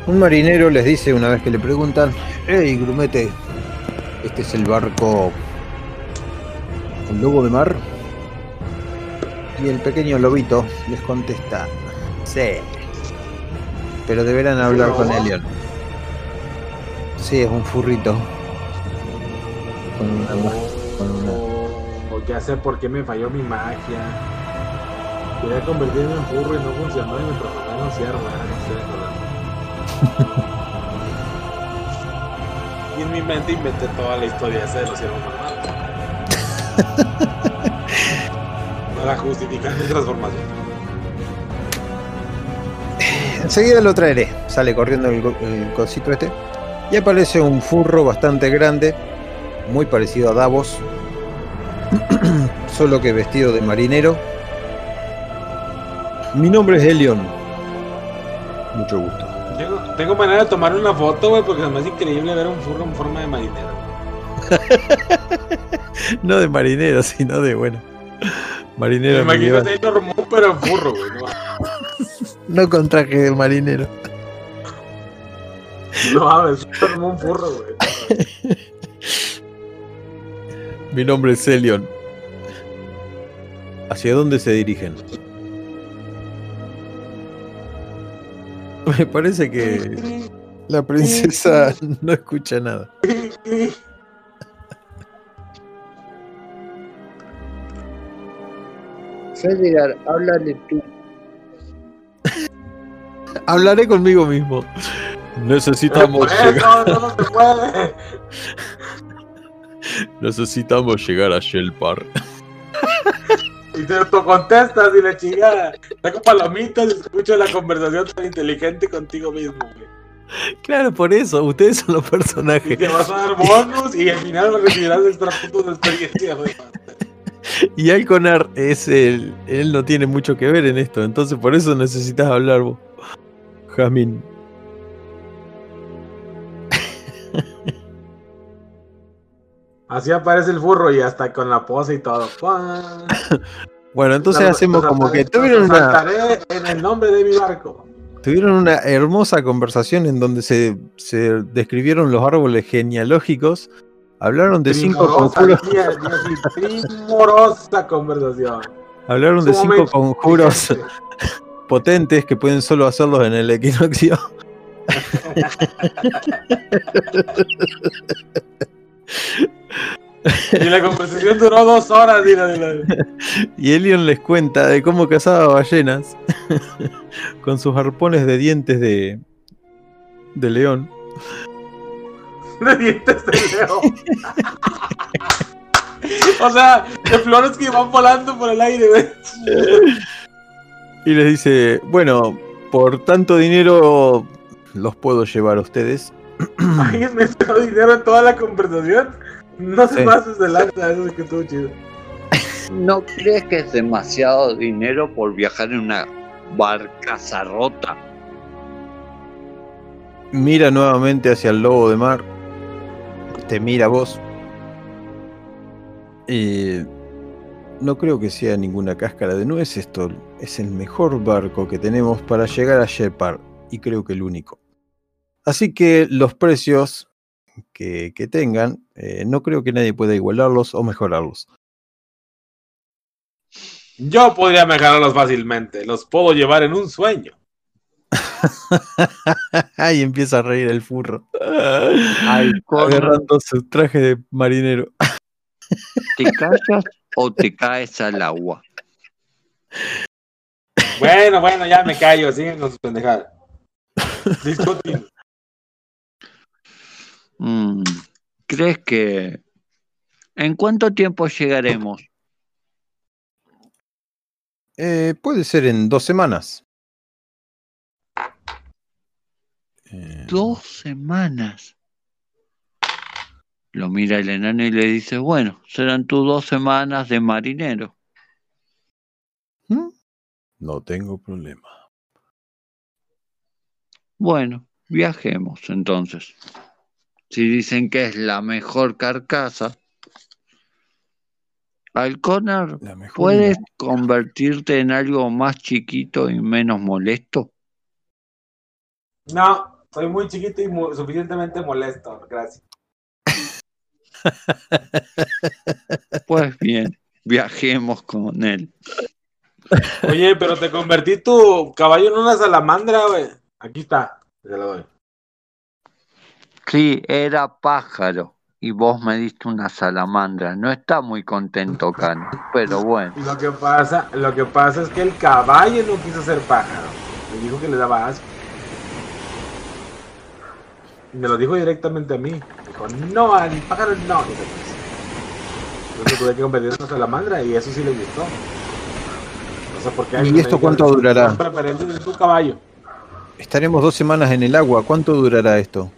Un marinero les dice una vez que le preguntan: Hey, grumete, este es el barco. El lobo de mar. Y el pequeño lobito les contesta: Sí. Pero deberán hablar con? Elion. Sí, es un furrito. Con una con una- Oh, ya sé por qué me falló mi magia. Quería convertirme en burro y no funcionó y me ahora no sé, joder. Y en mi mente inventé toda la historia esa de los ciervos. Para justificar mi transformación. Enseguida lo traeré. Sale corriendo el, el cosito este. Y aparece un furro bastante grande, muy parecido a Davos, solo que vestido de marinero. Mi nombre es Elion. Mucho gusto. Tengo, tengo manera de tomar una foto, güey, porque me hace increíble ver un furro en forma de marinero. No de marinero, sino de bueno. Marinero Me imagino medieval. a Sailor Moon, pero en furro, güey. No, No con traje de marinero. no mames, Sailor Moon furro, güey. Mi nombre es Elion. ¿Hacia dónde se dirigen? Me parece que la princesa no escucha nada. Fredegar, háblale tú. Hablaré conmigo mismo. Necesitamos Por eso, llegar, no, no se puede. necesitamos llegar a Shellpar. Y te autocontestas y la chingada. Saco palomitas y escucho la conversación tan inteligente contigo mismo, güey. Claro, por eso, ustedes son los Y personajes. te vas a dar bonus y al final recibirás extra puntos de experiencia, güey. Y Alconar es el. Él no tiene mucho que ver en esto, entonces por eso necesitas hablar vos. Jazmín. Así aparece el furro y hasta con la pose y todo. Bueno, entonces hacemos como que tuvieron una, en el nombre de mi barco. tuvieron una hermosa conversación en donde se, se describieron los árboles genealógicos Hablaron de cinco conjuros. primorosa conversación. Hablaron de cinco conjuros potentes que pueden solo hacerlos en el equinoccio. Y la conversación duró dos horas. Dile, dile. Y Elion les cuenta de cómo cazaba ballenas con sus arpones de dientes de, de león. De dientes de león. o sea, de flores que van volando por el aire, güey. Y les dice, bueno, por tanto dinero los puedo llevar a ustedes. Me echó dinero en toda la conversación. No se Sí. pases de lanza, eso es que estuvo chido. ¿No crees que es demasiado dinero por viajar en una barcaza rota? Mira nuevamente hacia el lobo de mar. Te mira vos. No creo que sea ninguna cáscara de nuez. Esto es el mejor barco que tenemos para llegar a Shepard. Y creo que el único. Así que los precios que, que tengan, eh, no creo que nadie pueda igualarlos o mejorarlos. Yo podría mejorarlos fácilmente. Los puedo llevar en un sueño. y empieza a reír el furro. Agarrando su traje de marinero. ¿te callas o te caes al agua? Bueno, bueno, ya me callo. Siguen con sus pendejadas. Discutimos. Mm, ¿Crees que... ¿En cuánto tiempo llegaremos? Eh, puede ser en dos semanas. Eh, Dos semanas. Lo mira el enano y le dice, bueno, serán tus dos semanas de marinero. ¿Mm? No tengo problema. Bueno, viajemos entonces. Si dicen que es la mejor carcasa, Alconar, ¿puedes idea. convertirte en algo más chiquito y menos molesto? No, soy muy chiquito y suficientemente molesto. Gracias. Pues bien, viajemos con él. Oye, pero te convertí tu caballo en una salamandra, güey. Aquí está. Te lo doy. Sí, era pájaro y vos me diste una salamandra. No está muy contento, Cano, pero bueno. Lo que pasa, lo que pasa es que el caballo no quiso ser pájaro. Me dijo que le daba asco. Y me lo dijo directamente a mí. Dijo, no, al pájaro no. Entonces tuve que convertir en salamandra y eso sí le gustó. No sé por qué. ¿Y esto cuánto "Son durará?" de tu caballo. Estaremos dos semanas en el agua. ¿Cuánto durará esto?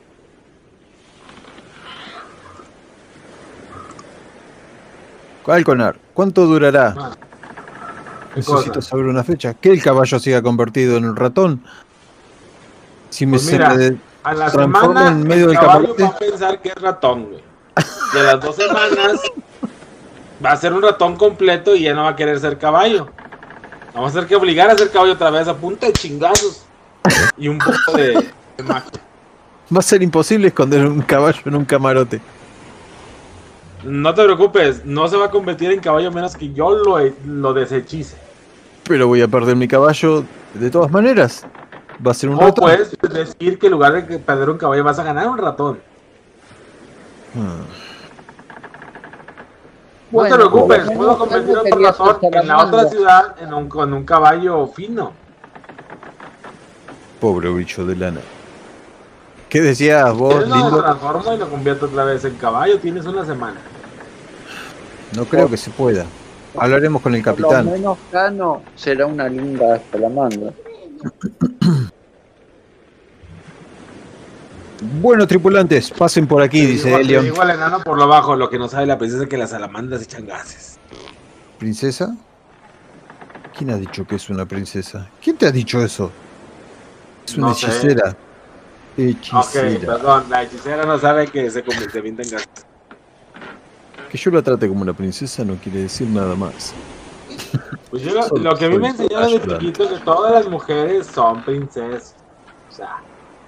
Alconar, ¿cuánto durará? Ah, ¿qué Necesito cosa? saber una fecha. ¿Que el caballo siga convertido en un ratón? Si me, Pues se mira, me- A la semana, en medio el caballo va a pensar que es ratón, güey. A las dos semanas va a ser un ratón completo y ya no va a querer ser caballo. Vamos a tener que obligar a ser caballo otra vez a punta de chingazos y un poco de, de magia. Va a ser imposible esconder un caballo en un camarote. No te preocupes, no se va a convertir en caballo menos que yo lo, lo desechice. Pero voy a perder mi caballo de todas maneras. Va a ser un ratón. puedes decir que en lugar de que perder un caballo vas a ganar un ratón. No te preocupes, lo puedo convertir otro ratón hacer en la otra ciudad en un, con un caballo fino. pobre bicho de lana. ¿Qué decías vos, Él lo lindo? transformo y lo convierto otra vez en caballo. Tienes una semana. No creo que se pueda. Hablaremos con el Por lo capitán. menos Cano será una linda salamandra. Bueno, tripulantes, pasen por aquí, dice Igual- Elion. Igual enano por lo bajo. Lo que no sabe la princesa es que las salamandras echan gases. ¿Princesa? ¿Quién ha dicho que es una princesa? ¿Quién te ha dicho eso? Es una No sé. hechicera. Ok, Hechicera. perdón. La hechicera no sabe que se convierte en gases. Que yo la trate como una princesa no quiere decir nada más. Pues yo lo, que a mí me enseñaron de chiquito es que todas las mujeres son princesas. O sea.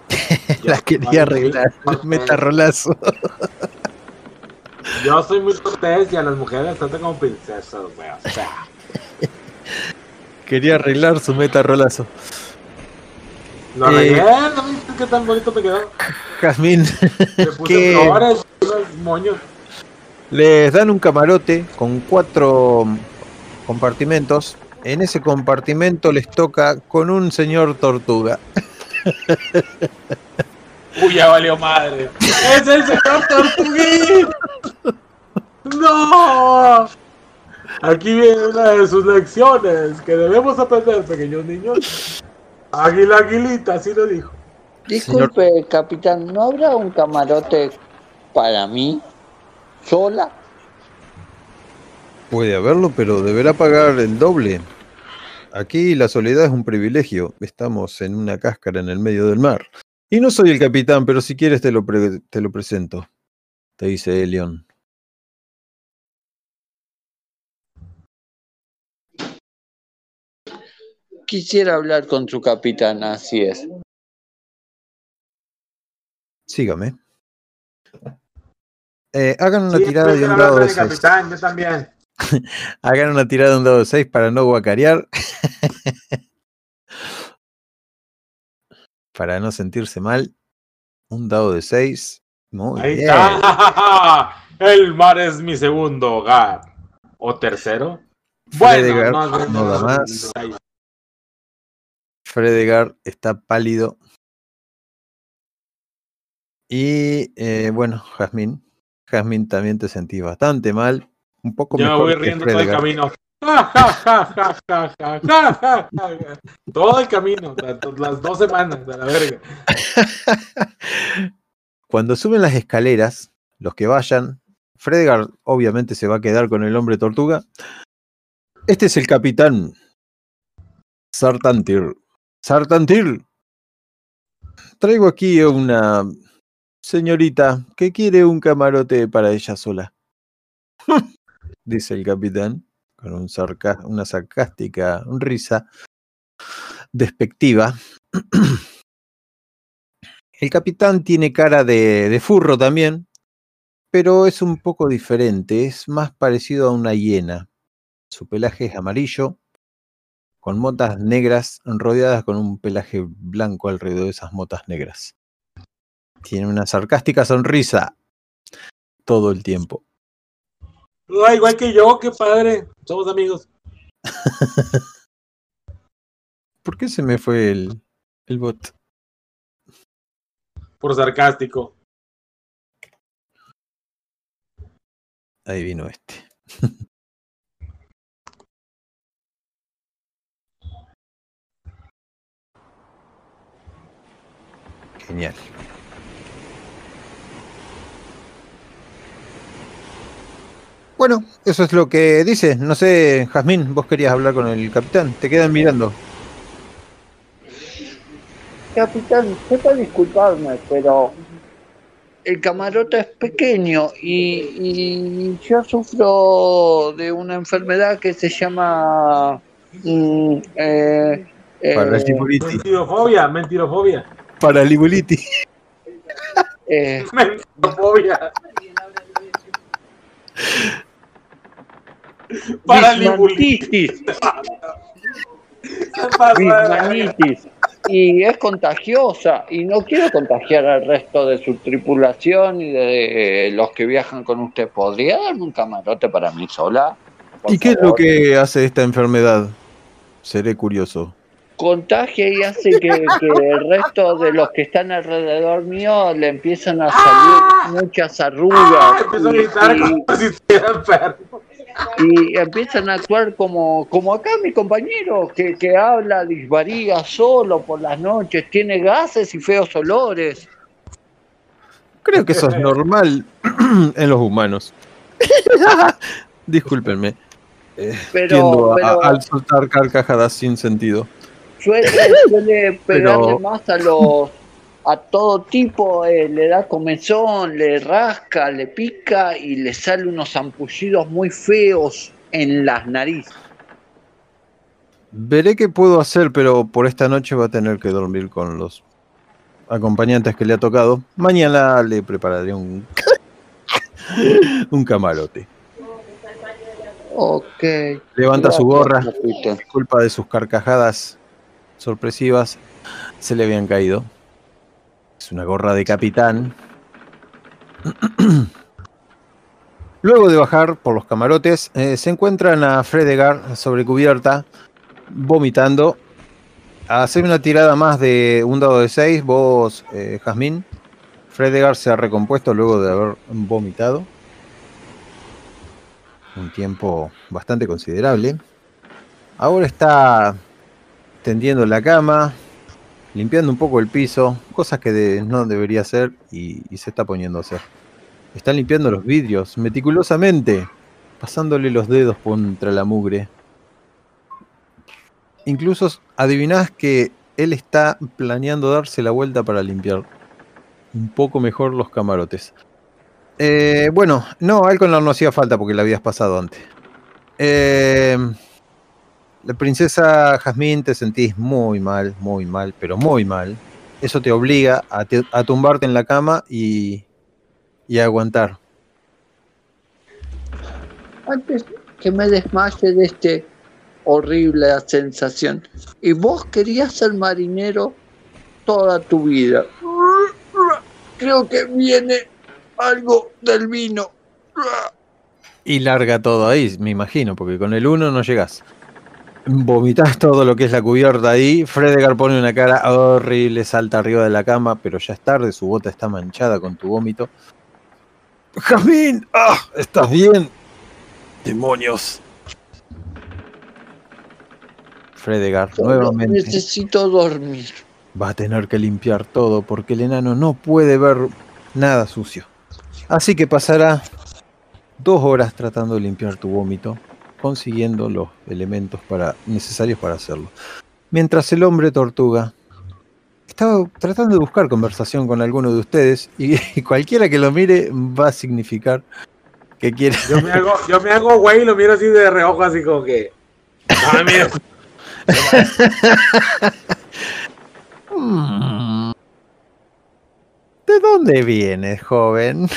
La quería arreglar. Metarrolazo. Yo soy muy cortés y a las mujeres las tratan como princesas, güey. O sea, Quería arreglar su meta rolazo. lo Eh. arreglé, ¿no viste qué tan bonito me quedó? Jazmín, Le puse ¿Qué? flores, unos moños. les dan un camarote con cuatro compartimentos. En ese compartimento les toca con un señor tortuga. Uy, ya valió madre. ¡Es el señor Tortuguín! ¡No! Aquí viene una de sus lecciones que debemos aprender, pequeños niños. Águila, aguilita, así lo dijo. Disculpe, capitán, ¿no habrá un camarote para mí? ¿Sola? Puede haberlo, pero deberá pagar el doble. Aquí la soledad es un privilegio. Estamos en una cáscara en el medio del mar. Y no soy el capitán, pero si quieres te lo, pre- te lo presento. Te dice Elion. Quisiera hablar con su capitán, así es. Sígame. Eh, hagan una Sí, tirada de un dado de de 6. capitán, yo también. Hagan una tirada de un dado de 6 para no guacarear. para no sentirse mal. Un dado de 6. Muy Ahí bien. está. El mar es mi segundo hogar. ¿O tercero? Fredegar Bueno, no, da más. Fredegar está pálido. Y eh, bueno, Jazmín. Jazmín también te sentí bastante mal un poco Yo mejor. Yo me voy riendo todo el camino. todo el camino, las dos semanas, de la verga. Cuando suben las escaleras, los que vayan, Fredgar obviamente se va a quedar con el hombre tortuga. Este es el capitán Sartantir. Sartantir, traigo aquí una señorita que quiere un camarote para ella sola. Dice el capitán con una sarcástica risa despectiva. El capitán tiene cara de furro también, pero es un poco diferente, es más parecido a una hiena. Su pelaje es amarillo, con motas negras rodeadas con un pelaje blanco alrededor de esas motas negras. Tiene una sarcástica sonrisa todo el tiempo. Ah, igual que yo, qué padre. Somos amigos. ¿Por qué se me fue el, el bot? Por sarcástico. Ahí vino este. Genial. Bueno, eso es lo que dice. No sé, Jazmín, vos querías hablar con el capitán. Te quedan mirando. Capitán, sepa disculparme, pero el camarote es pequeño y, y yo sufro de una enfermedad que se llama mm, eh, eh. Mentirofobia, mentirofobia. Paralibuliti. eh, Mentirofobia. Bismanitis, ¿Qué pasa? bismanitis. y es contagiosa y no quiero contagiar al resto de su tripulación y de los que viajan con usted. ¿Podría darme un camarote para mí sola? ¿Y qué es lo que hace esta enfermedad? Seré curioso. contagia y hace que, que el resto de los que están alrededor mío le empiezan a salir muchas Ah, arrugas empiezo a gritar y, como si estuviera enfermo. Y- empiezan a actuar como, como acá mi compañero que, que habla, disvaría solo por las noches, tiene gases y feos olores. Creo que eso es normal en los humanos. Discúlpenme. Eh, Pero, a- al soltar carcajadas sin sentido. suele, suele pegarle Pero- más a los a todo tipo, eh, le da comezón, le rasca, le pica y le sale unos ampullidos muy feos en las narices. Veré qué puedo hacer, pero por esta noche va a tener que dormir con los acompañantes que le ha tocado. Mañana le prepararé un, Un camarote. Ok. Levanta su gorra. Papito. Culpa de sus carcajadas sorpresivas, se le habían caído. Es una gorra de capitán. Luego de bajar por los camarotes, eh, se encuentran a Fredegar sobre cubierta, vomitando. Hacer una tirada más de un dado de 6, vos, eh, Jazmín. Fredegar se ha recompuesto luego de haber vomitado. Un tiempo bastante considerable. Ahora está tendiendo la cama, limpiando un poco el piso, cosas que de- no debería hacer y, se está poniendo a hacer. Está limpiando los vidrios meticulosamente, pasándole los dedos contra la mugre. Incluso adivinás que él está planeando darse la vuelta para limpiar un poco mejor los camarotes. Eh, bueno, no, Alconor no hacía falta porque la habías pasado antes. Eh, la princesa Jazmín te sentís muy mal, muy mal, pero muy mal. Eso te obliga a, te- a tumbarte en la cama y, y a aguantar. Antes que me desmaye de este horrible sensación. Y vos querías ser marinero toda tu vida. Creo que viene algo del vino. Y larga todo ahí, me imagino, porque con el 1 no llegás. Vomitas todo lo que es la cubierta ahí. Fredegar pone una cara horrible, salta arriba de la cama, pero ya es tarde, su bota está manchada con tu vómito. ¡Jazmín! ¡Ah! ¿Estás bien? ¡Demonios! Fredegar, nuevamente. necesito dormir. Va a tener que limpiar todo porque el enano no puede ver nada sucio. Así que pasará dos horas tratando de limpiar tu vómito, consiguiendo los elementos para, necesarios para hacerlo. Mientras el hombre tortuga estaba tratando de buscar conversación con alguno de ustedes y, y cualquiera que lo mire va a significar que quiere... Yo me hago, yo me hago güey y lo miro así de reojo, así como que. Ah, mira. ¿De dónde vienes, joven?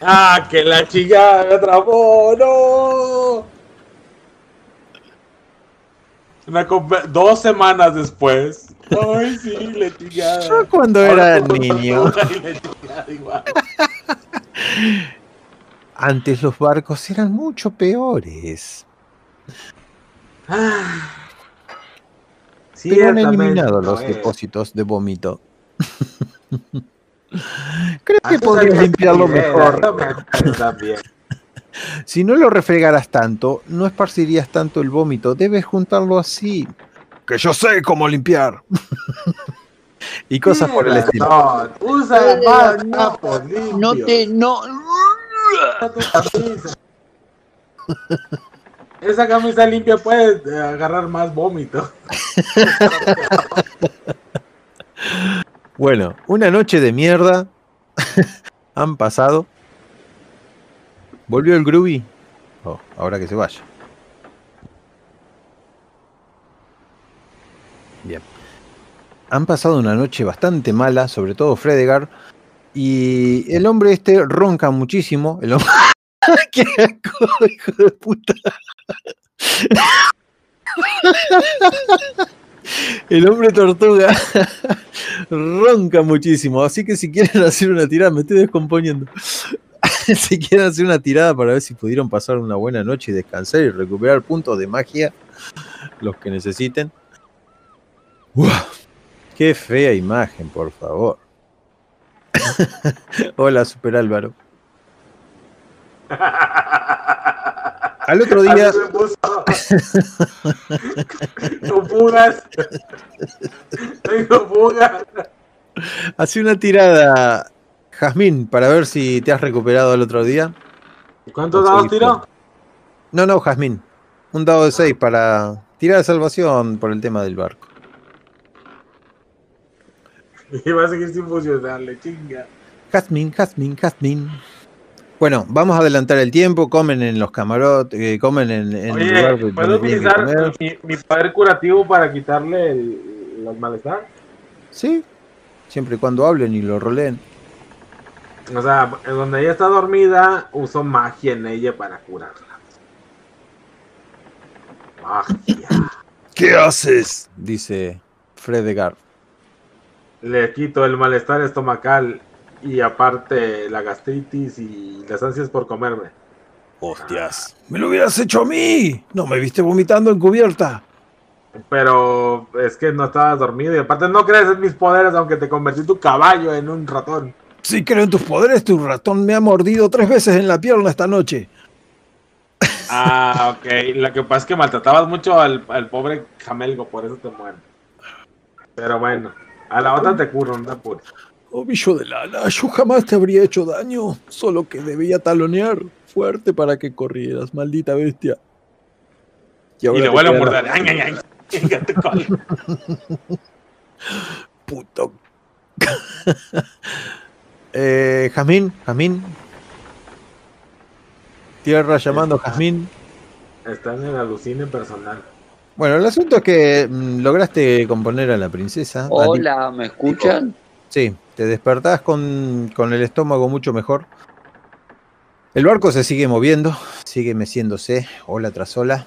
Ah, que la chica me atrapó, no. Una dos semanas después. Ay, sí. Yo cuando era niño. Antes los barcos eran mucho peores. Ah. Pero han eliminado los depósitos de vómito. Creo que podrías limpiarlo mejor. también. Si no lo refregaras tanto, no esparcirías tanto el vómito. Debes juntarlo así. Que yo sé cómo limpiar. y cosas por el estilo. No, usa Pero más no. No te, no. Esa camisa limpia puede eh, agarrar más vómito. Bueno, una noche de mierda. Han pasado. Volvió el Groovy. Oh, ahora que se vaya. Bien. Han pasado una noche bastante mala, sobre todo Fredegar. Y el hombre este ronca muchísimo. El hombre... ¡Qué asco, hijo de puta! El hombre tortuga ronca muchísimo. Así que si quieren hacer una tirada, me estoy descomponiendo. si quieren hacer una tirada para ver si pudieron pasar una buena noche y descansar y recuperar puntos de magia, los que necesiten. ¡Uah! Qué fea imagen, por favor. Hola, Super Álvaro. Al otro día. Con pugas. Tengo pugas. hace una tirada, Jazmín, para ver si te has recuperado al otro día. ¿Cuántos dados tiró? No, no, Jazmín. Un dado de 6 para tirar de salvación por el tema del barco. Y va a seguir sin funcionarle, chinga. Jazmín, Jazmín, Jazmín. Bueno, vamos a adelantar el tiempo. Comen en los camarotes, eh, comen en, en el lugar donde ¿puedo utilizar mi poder curativo para quitarle el, el malestar? Sí, siempre y cuando hablen y lo roleen. O sea, en donde ella está dormida, uso magia en ella para curarla. Magia. ¿Qué haces? Dice Fredegar. Le quito el malestar estomacal y aparte la gastritis y las ansias por comerme. Hostias, me lo hubieras hecho a mí. No me viste vomitando en cubierta. Pero es que no estabas dormido y aparte no crees en mis poderes aunque te convertí tu caballo en un ratón. Sí creo en tus poderes, tu ratón me ha mordido tres veces en la pierna esta noche. Ah, ok. Lo que pasa es que maltratabas mucho al, al pobre Jamelgo, por eso te muere. Pero bueno, a la otra te curo, no te apures. Oh, bicho del ala, yo jamás te habría hecho daño, solo que debía talonear fuerte para que corrieras, maldita bestia. Y, ahora le vuelvo a morder. Ay, ay, ay. Puto. Eh, Jazmín, Jazmín. Tierra llamando Jazmín. Están en el alucine personal. Bueno, el asunto es que mm, lograste componer a la princesa. Hola, ¿me escuchan? Sí, te despertás con, con el estómago mucho mejor. El barco se sigue moviendo, sigue meciéndose, ola tras ola,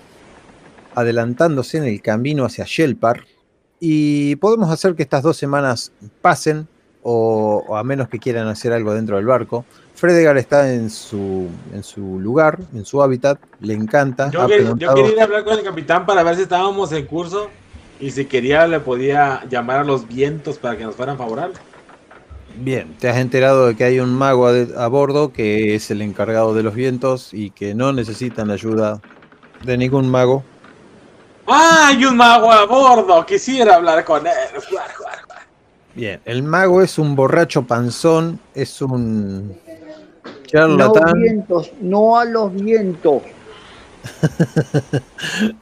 adelantándose en el camino hacia Shelpar. Y podemos hacer que estas dos semanas pasen, o, o a menos que quieran hacer algo dentro del barco. Fredegar está en su, en su lugar, en su hábitat, le encanta. Yo, quería ir a hablar con el capitán para ver si estábamos en curso y si quería le podía llamar a los vientos para que nos fueran favorables. Bien, te has enterado de que hay un mago a, a bordo que es el encargado de los vientos y que no necesitan la ayuda de ningún mago. ¡Ah, hay un mago a bordo! Quisiera hablar con él. Bien, el mago es un borracho panzón, es un No charlatán, vientos, no a los vientos.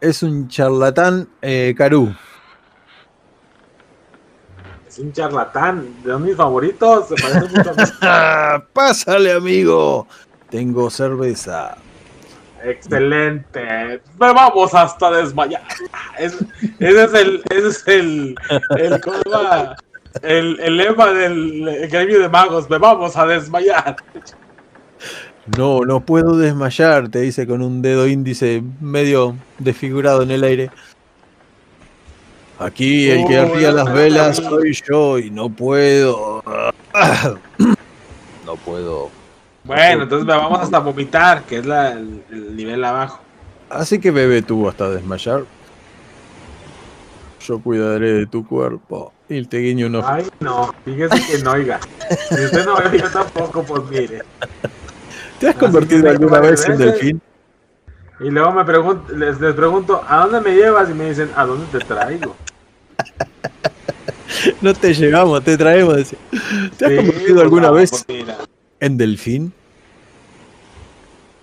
es un charlatán eh, carú. Es un charlatán. De mis favoritos. Se parece mucho a. ¡Ah! Pásale, amigo. Tengo cerveza. Excelente. Bebamos hasta desmayar. Es- ese es el. Ese es el. el, lema del gremio de magos. Bebamos a desmayar. No, no puedo desmayar, te dice con un dedo índice medio desfigurado en el aire. Aquí el que arría las velas soy yo y no puedo. No puedo. Bueno, entonces bebamos hasta vomitar, que es la- el, el nivel abajo. Así que bebe tú hasta desmayar. Yo cuidaré de tu cuerpo. Y te guiño un ojo. Ay, no, fíjese que no, oiga. Si usted no ve, yo tampoco, pues mire. ¿Te has así convertido alguna vez en delfín? Y luego me pregunto, les, les pregunto, ¿a dónde me llevas? Y me dicen, ¿a dónde te traigo? No te llevamos, te traemos. ¿Te has Sí, convertido pues, alguna no, vez pues, mira. en delfín?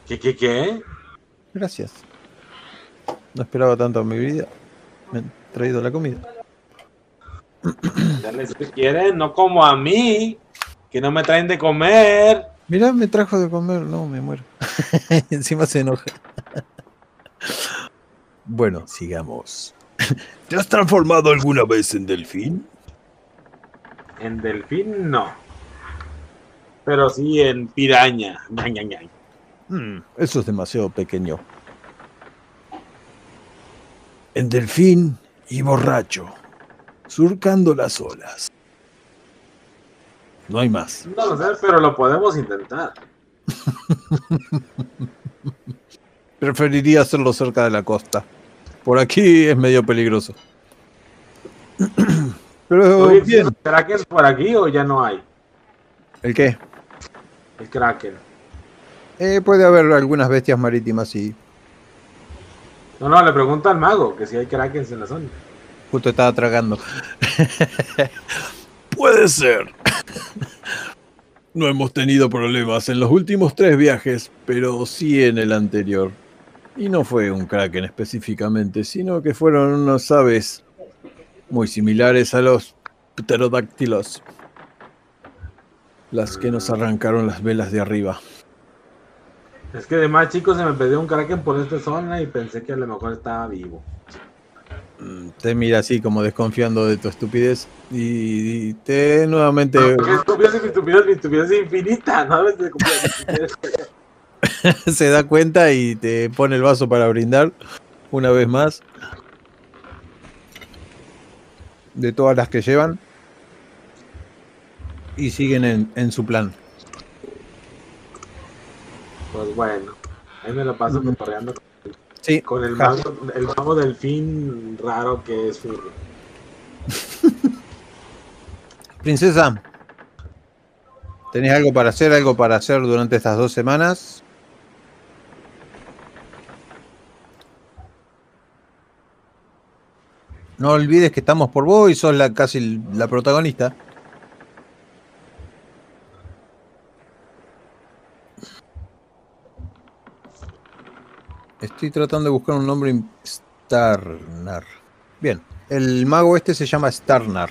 ¿Qué, qué, qué? Gracias. No esperaba tanto en mi vida. Han traído la comida. Dale, si quieren, no como a mí, que no me traen de comer. Mirá, me trajo de comer. No, me muero. Encima se enoja. bueno, sigamos. ¿Te has transformado alguna vez en delfín? En delfín, no. Pero sí en piraña. Ña, ña, ña. Mm, eso es demasiado pequeño. En delfín y borracho. Surcando las olas. No hay más. No lo sé, pero lo podemos intentar. Preferiría hacerlo cerca de la costa. Por aquí es medio peligroso. Pero Oye, bien. ¿Será que es por aquí o ya no hay? ¿El qué? El Kraken. Eh, puede haber algunas bestias marítimas y No, no, le pregunto al mago que si hay Krakens en la zona. justo estaba tragando. puede ser. No hemos tenido problemas en los últimos tres viajes, pero sí en el anterior. Y no fue un kraken específicamente, sino que fueron unas aves muy similares a los pterodáctilos. Las que nos arrancaron las velas de arriba. Es que de más chico se me perdió un Kraken por esta zona y pensé que a lo mejor estaba vivo. Mm, Te mira así como desconfiando de tu estupidez y, te nuevamente Mi estupidez, mi estupidez, mi estupidez es infinita. No se da cuenta y te pone el vaso para brindar una vez más. De todas las que llevan. Y siguen en, en su plan. Pues bueno, ahí me lo paso cotorreando Sí, con el mago, el mago delfín raro que es furro. Princesa, ¿tenés algo para hacer, algo para hacer durante estas dos semanas? No olvides que estamos por vos y sos la, casi la protagonista. Estoy tratando de buscar un nombre. Starnar. Bien, el mago este se llama Starnar.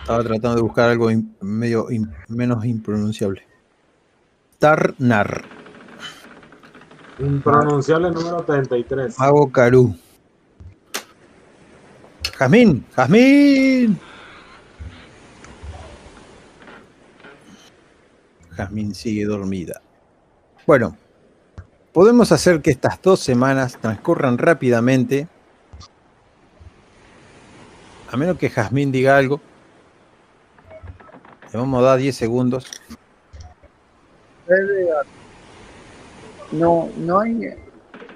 Estaba tratando de buscar algo medio menos impronunciable. Starnar, Impronunciable número 33. mago Karú. Jazmín, Jazmín. Jazmín sigue dormida. Bueno, podemos hacer que estas dos semanas transcurran rápidamente. A menos que Jazmín diga algo. Le vamos a dar 10 segundos. No, no hay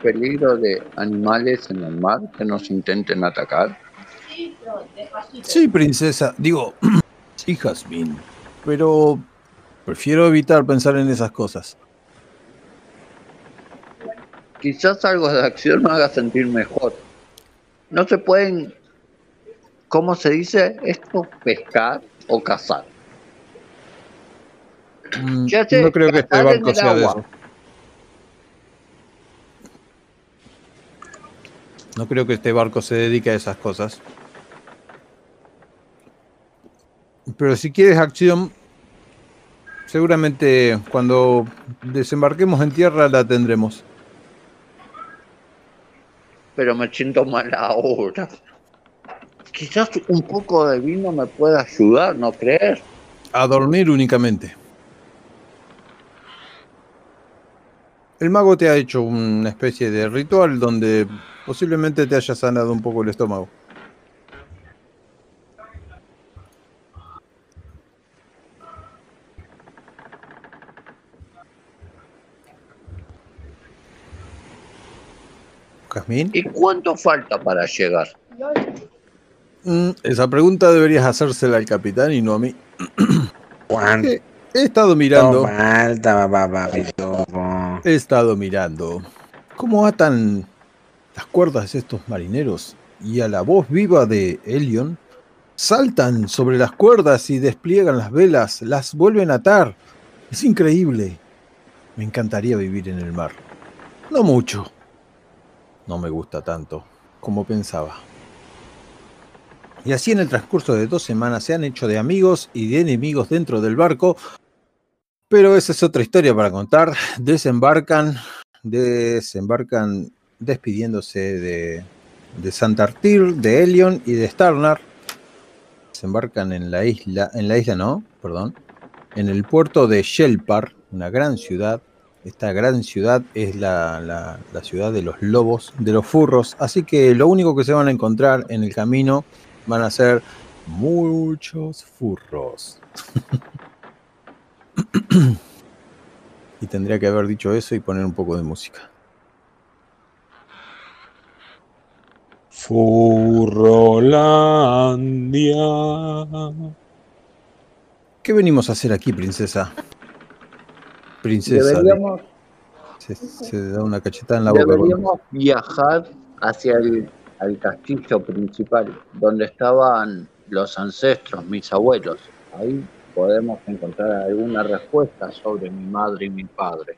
peligro de animales en el mar que nos intenten atacar. Sí, princesa. Digo, sí, Jazmín. Pero prefiero evitar pensar en esas cosas. Quizás algo de acción me haga sentir mejor. No se pueden, ¿cómo se dice esto? Pescar o cazar. Mm, Ya sé, no creo que este el sea de eso. No creo que este barco se dedique a esas cosas. Pero si quieres acción, seguramente cuando desembarquemos en tierra la tendremos. Pero me siento mal ahora. Quizás un poco de vino me pueda ayudar, ¿no crees? A dormir únicamente. El mago te ha hecho una especie de ritual donde posiblemente te haya sanado un poco el estómago. Jazmín, ¿Y cuánto falta para llegar? Mm, esa pregunta deberías hacérsela al capitán y no a mí. ¿Cuánto He estado mirando. falta, papá? He estado mirando cómo atan las cuerdas estos marineros y a la voz viva de Elion saltan sobre las cuerdas y despliegan las velas, las vuelven a atar. Es increíble. Me encantaría vivir en el mar. No mucho. No me gusta tanto como pensaba. Y así en el transcurso de dos semanas se han hecho de amigos y de enemigos dentro del barco, pero esa es otra historia para contar. Desembarcan, desembarcan despidiéndose de, de Santartir, de Elion y de Starnar. Desembarcan en la isla, en la isla no, perdón, en el puerto de Shelpar, una gran ciudad. Esta gran ciudad es la, la- ciudad de los lobos, de los furros. Así que lo único que se van a encontrar en el camino van a ser muchos furros. y tendría que haber dicho eso y poner un poco de música. Furrolandia. ¿Qué venimos a hacer aquí, princesa? Princesa. de- Deberíamos, se, se da una cachetada en la boca. deberíamos viajar hacia el al castillo principal, donde estaban los ancestros, mis abuelos. Ahí podemos encontrar alguna respuesta sobre mi madre y mi padre.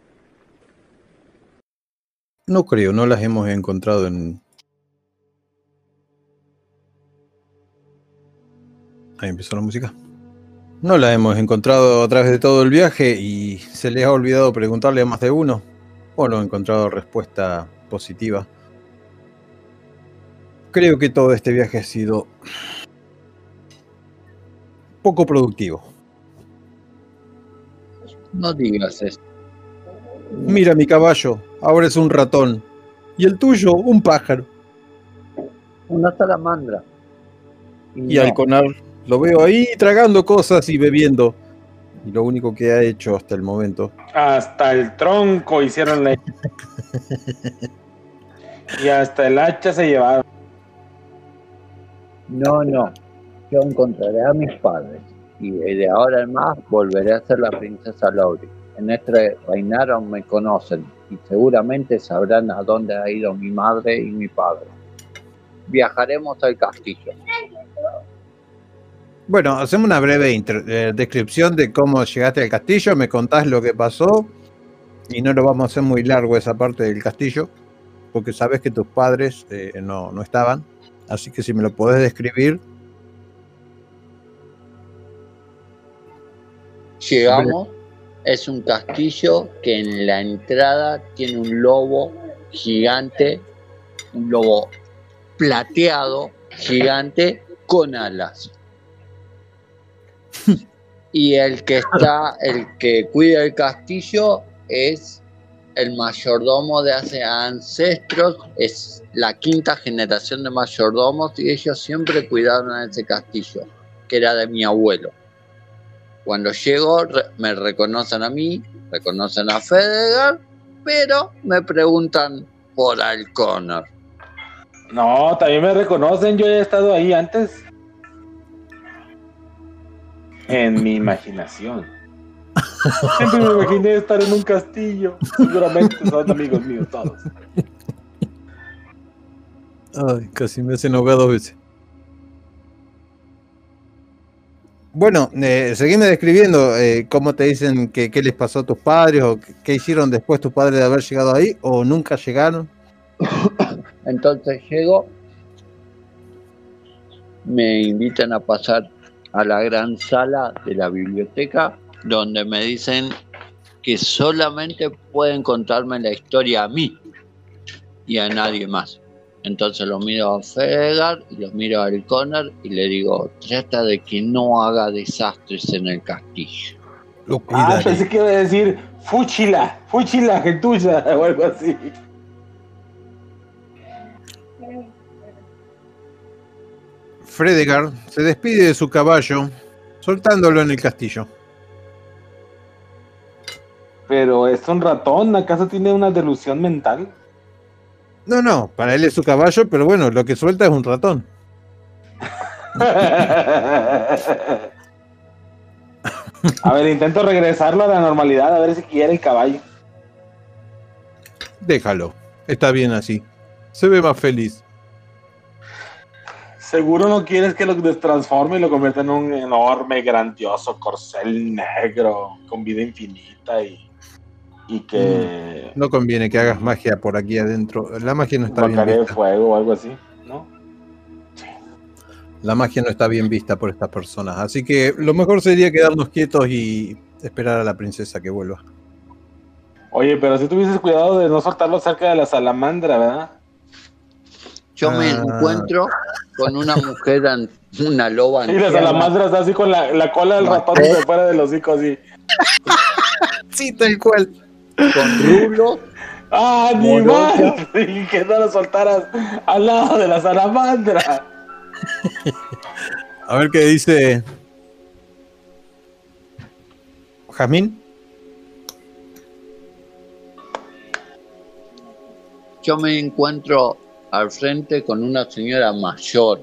No creo, no las hemos encontrado en. Ahí empezó la música. No las hemos encontrado a través de todo el viaje y se les ha olvidado preguntarle a más de uno. O no he encontrado respuesta positiva. creo que todo este viaje ha sido poco productivo. No digas eso. Mira mi caballo, ahora es un ratón. Y el tuyo, un pájaro. Una salamandra. Y al conar lo veo ahí tragando cosas y bebiendo. Y lo único que ha hecho hasta el momento. Hasta el tronco hicieron la... y hasta el hacha se llevaron. No, no. Yo encontraré a mis padres. Y de ahora en más volveré a ser la princesa Lauri. En este reinado me conocen y seguramente sabrán a dónde ha ido mi madre y mi padre. Viajaremos al castillo. Bueno, hacemos una breve eh, descripción de cómo llegaste al castillo, me contás lo que pasó y no lo vamos a hacer muy largo esa parte del castillo, porque sabes que tus padres eh, no, no estaban, así que si me lo podés describir, Llegamos, es un castillo que en la entrada tiene un lobo gigante, un lobo plateado, gigante, con alas. Y el que está, el que cuida el castillo es el mayordomo de hace ancestros, es la quinta generación de mayordomos y ellos siempre cuidaron ese castillo, que era de mi abuelo. Cuando llego me reconocen a mí, reconocen a Federer, pero me preguntan por Alconor. No, también me reconocen, yo he estado ahí antes. En mi imaginación. Siempre me imaginé estar en un castillo. Seguramente son amigos míos todos. ay, casi me hacen ahogar dos veces. Bueno, eh, seguime describiendo eh, cómo te dicen que qué les pasó a tus padres o qué- qué hicieron después tus padres de haber llegado ahí o nunca llegaron. Entonces llego, me invitan a pasar a la gran sala de la biblioteca, donde me dicen que solamente pueden contarme la historia a mí y a nadie más. Entonces lo miro a Federer y lo miro a Alconar y le digo, trata de que no haga desastres en el castillo. Lo Ah, pensé que iba a decir Fuchila, Fuchila, gentuya o algo así. Fredegar se despide de su caballo, soltándolo en el castillo. Pero es un ratón, ¿acaso tiene una delusión mental? No, no, para él es su caballo, pero bueno, lo que suelta es un ratón. A ver, intento regresarlo a la normalidad, a ver si quiere el caballo. Déjalo, está bien así. Se ve más feliz. Seguro no quieres que lo destransforme y lo convierta en un enorme, grandioso corcel negro con vida infinita y, y que No conviene que hagas magia por aquí adentro. La magia no está bien de vista. fuego o algo así, ¿no? La magia no está bien vista por estas personas. Así que lo mejor sería quedarnos quietos y esperar a la princesa que vuelva. Oye, pero si tuvieses cuidado de no soltarlo cerca de la salamandra, ¿verdad? Yo me Ah. encuentro con una mujer, an- una loba Y la salamandra está así con la, la cola del ratón de fuera del hocico así. Sí, tal cual. con ¡Ah, Morocha. animal! Y que no lo soltaras al lado de la salamandra. A ver qué dice. Jazmín. Yo me encuentro al frente con una señora mayor,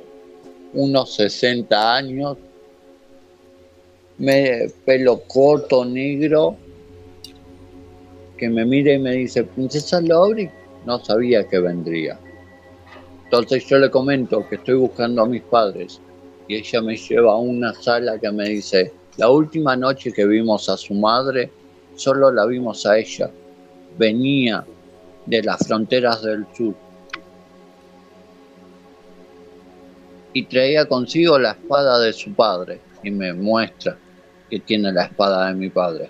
unos 60 años, pelo corto, negro, que me mira y me dice, Princesa Lauri, no sabía que vendría. Entonces yo le comento que estoy buscando a mis padres y ella me lleva a una sala que me dice, la última noche que vimos a su madre, solo la vimos a ella. Venía de las fronteras del sur. Y traía consigo la espada de su padre y me muestra que tiene la espada de mi padre.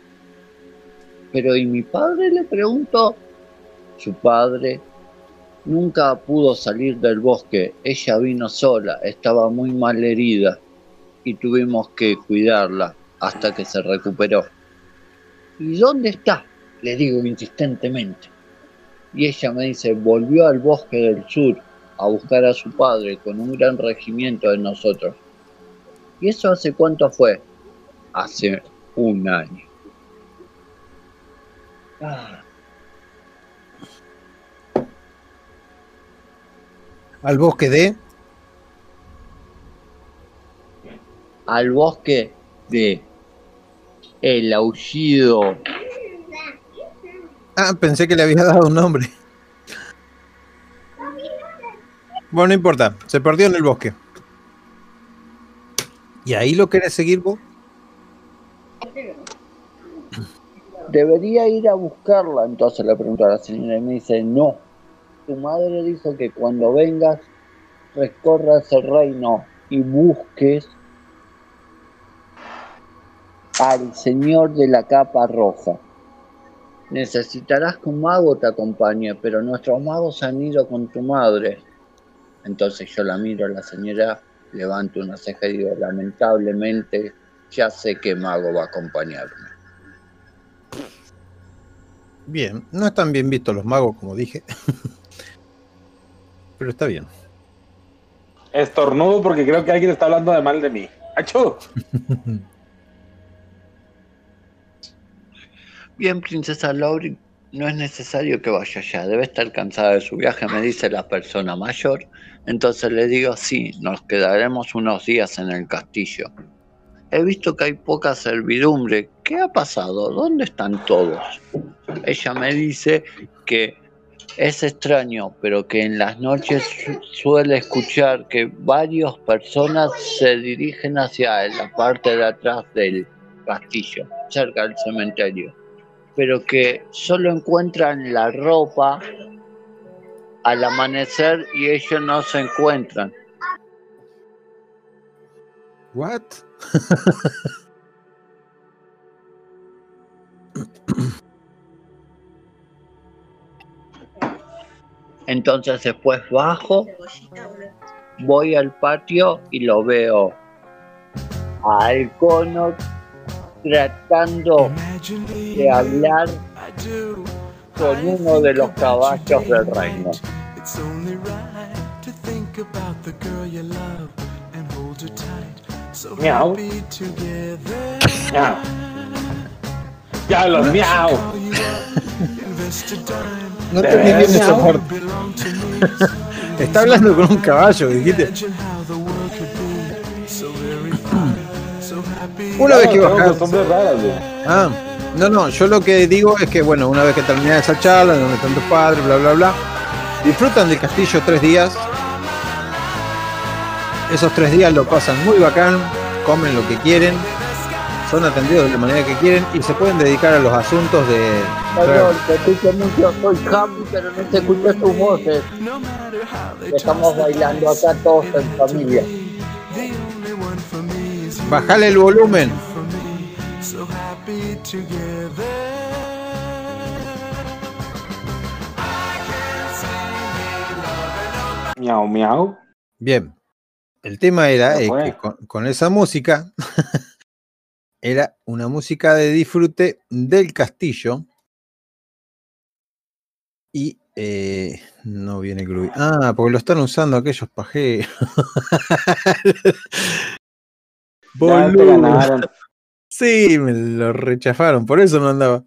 Pero ¿y mi padre? Le pregunto. Su padre Nunca pudo salir del bosque. Ella vino sola, estaba muy mal herida y tuvimos que cuidarla hasta que se recuperó. ¿Y dónde está? Le digo insistentemente. Y ella me dice, volvió al bosque del sur a buscar a su padre con un gran regimiento de nosotros. ¿Y eso hace cuánto fue? Hace un año. Ah, Al bosque de. al bosque de el aullido. Ah, pensé que le había dado un nombre. Bueno, no importa. Se perdió en el bosque. ¿Y ahí lo querés seguir vos? Debería ir a buscarla, entonces le pregunto a la señora y me dice, no. Tu madre dijo que cuando vengas recorras el reino y busques al señor de la capa roja. Necesitarás que un mago te acompañe, pero nuestros magos han ido con tu madre. Entonces yo la miro a la señora, levanto una ceja y digo, lamentablemente ya sé qué mago va a acompañarme. Bien, no están bien vistos los magos, como dije. Pero está bien. Estornudo porque creo que alguien está hablando de mal de mí. ¡Achú! Bien, princesa Laurie, no es necesario que vaya allá, debe estar cansada de su viaje, me dice la persona mayor. Entonces le digo, sí, nos quedaremos unos días en el castillo. He visto que hay poca servidumbre. ¿Qué ha pasado? ¿Dónde están todos? Ella me dice que es extraño, pero que en las noches su- suele escuchar que varias personas se dirigen hacia la parte de atrás del castillo, cerca del cementerio, pero que solo encuentran la ropa al amanecer y ellos no se encuentran. ¿What? Entonces después bajo, voy al patio y lo veo al cono tratando de hablar con uno de los caballos del reino. It's only right to think about the girl you love and hold her tight. So Meow. happy together. Miau. Ya los miau. No te bien veras, esa miau. parte. Está hablando con un caballo, dijiste. Una vez que Tengo bajas. costumbres raras, güey. Ah, no, no, yo lo que digo es que, bueno, una vez que termina esa charla, donde están tus padres, bla, bla, bla, disfrutan del castillo tres días. Esos tres días lo pasan muy bacán, comen lo que quieren, son atendidos de la manera que quieren y se pueden dedicar a los asuntos de... Perdón, escucho mucho, soy Javi, pero no te escucho tus voces. They Estamos bailando acá todos en familia. Bajale el volumen. So happy together. Miau, miau. Bien, el tema era eh, que con, con esa música era una música de disfrute del castillo y eh, no viene Groovy. Ah, porque lo están usando aquellos pajeros. Ya te Boludo. Sí, me lo rechafaron, por eso no andaba.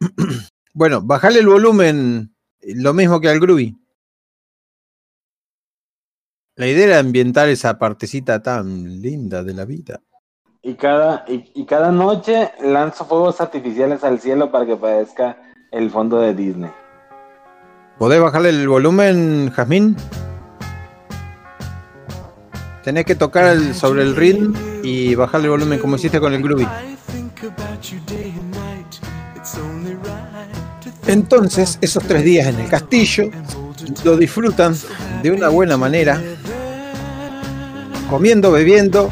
bueno, bajale el volumen, eh, lo mismo que al Groovy. La idea era ambientar esa partecita tan linda de la vida. Y cada, y, y cada noche lanzo fuegos artificiales al cielo para que parezca el fondo de Disney. ¿Podés bajarle el volumen, Jazmín? Tenés que tocar sobre el ritmo y bajarle el volumen como hiciste con el Groovy. Entonces, esos tres días en el castillo lo disfrutan de una buena manera, comiendo, bebiendo,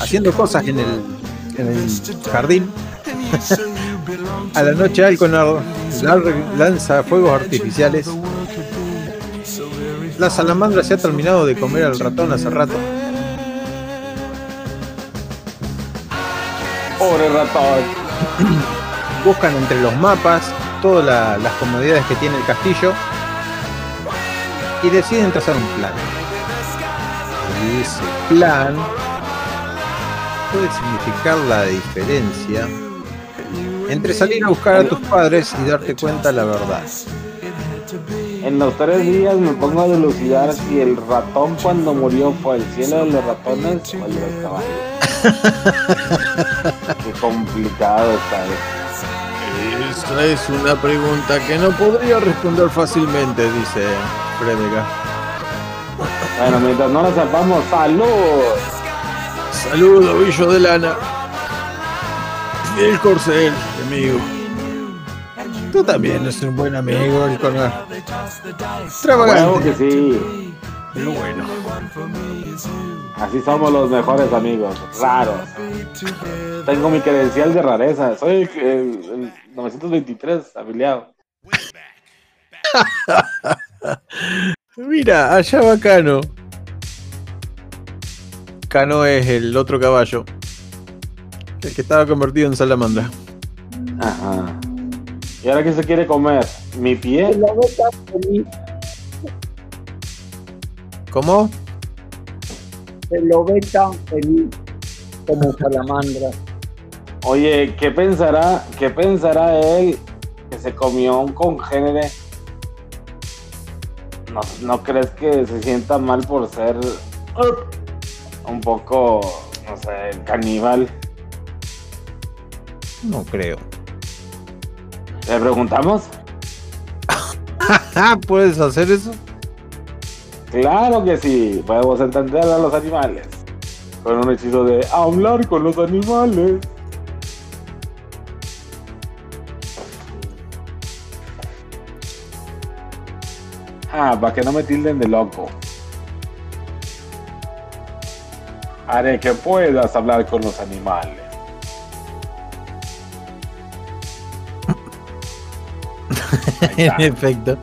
haciendo cosas en el, jardín. A la noche Alconar lanza fuegos artificiales La salamandra se ha terminado de comer al ratón hace rato. Buscan entre los mapas todas la- las comodidades que tiene el castillo y deciden trazar un plan. Y ese plan puede significar la diferencia entre salir a buscar a tus padres y darte cuenta la verdad. En los tres días me pongo a dilucidar si el ratón cuando murió fue el cielo de los ratones o el de los caballos. Qué complicado está esto. Esa es una pregunta que no podría responder fácilmente, dice Fredega. Bueno, mientras no nos sepamos, ¡salud! Saludo, Billo de Lana. El corcel, amigo. Tú también eres un buen amigo, el conar. Huevo que sí. pero bueno. Así somos los mejores amigos, raros. Tengo mi credencial de rareza. Soy el, el- el 923 afiliado. Mira, allá va Cano. Cano es el otro caballo. El que estaba convertido en salamandra. Ajá. ¿Y ahora qué se quiere comer? ¿Mi Se pie? lo ve tan feliz, ¿Cómo? se lo ve tan feliz como salamandra. Oye, ¿qué pensará, qué pensará él que se comió un congénere? ¿No, ¿No crees que se sienta mal por ser un poco, no sé, caníbal? No creo. ¿Le preguntamos? ¿puedes hacer eso? Claro que sí, podemos entender a los animales. Con un hechizo de hablar con los animales. Ah, para que no me tilden de loco. Haré que puedas hablar con los animales. En efecto.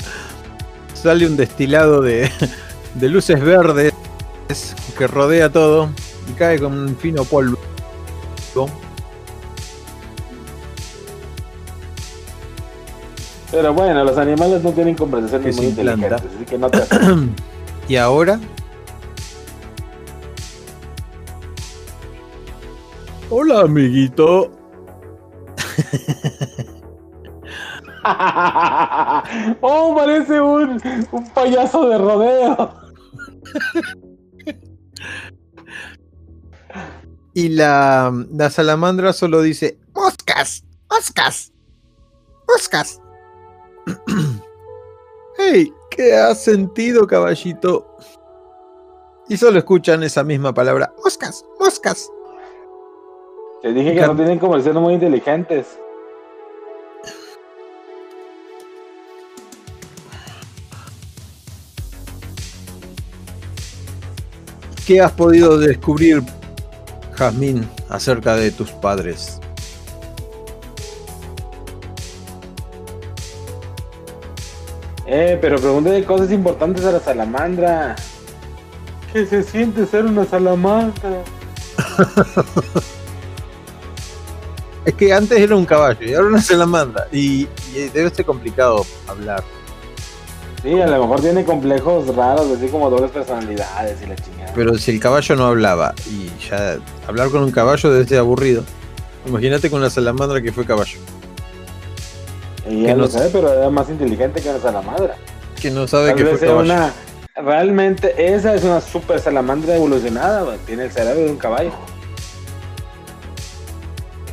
Sale un destilado de, de luces verdes que rodea todo y cae con un fino polvo. Pero bueno, los animales no tienen conversaciones Que muy inteligentes, así que no te Y ahora. Hola, amiguito. oh, parece un, un payaso de rodeo. Y la, la salamandra solo dice: ¡Moscas! ¡Moscas! ¡Moscas! ¡Hey! ¿Qué has sentido, caballito? Y solo escuchan esa misma palabra: ¡Moscas! ¡Moscas! Te dije que no tienen conversaciones muy inteligentes. ¿Qué has podido descubrir, Jazmín, acerca de tus padres? Eh, pero pregúntale cosas importantes a la salamandra. ¿Qué se siente ser una salamandra? Es que antes era un caballo y ahora una salamandra. Y, y debe ser complicado hablar. Sí, a lo mejor tiene complejos raros, así como dobles personalidades y la chingada. Pero si el caballo no hablaba y ya hablar con un caballo debe ser aburrido. Imagínate con la salamandra que fue caballo. y ya no lo sé. sé, pero era más inteligente que una salamandra. Que no sabe Tal que fue caballo. una. Realmente, esa es una super salamandra evolucionada. Tiene el cerebro de un caballo.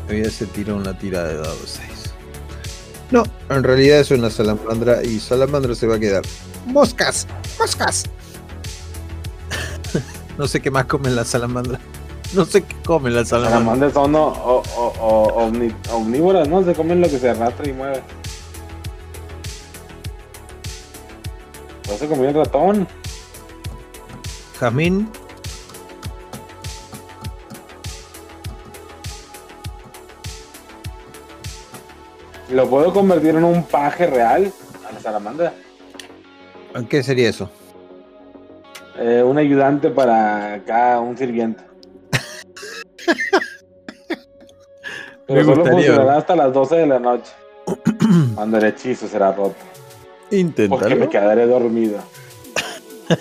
Hoy se tiró una tira de dado 6. No, en realidad es una salamandra y salamandra se va a quedar. ¡Moscas! ¡Moscas! no sé qué más comen las salamandras. No sé qué comen las Las salamandras. salamandras son o- o- o- o- omni- omnívoras, ¿no? Se comen lo que se arrastra y mueve. No se comió el ratón. Jazmín, ¿Lo puedo convertir en un paje real a la salamandra? ¿qué sería eso? Eh, un ayudante para acá, un sirviente. Pero Me solo gustaría, funcionará hasta las 12 de la noche. cuando el hechizo será roto. Porque Inténtalo. me quedaré dormido.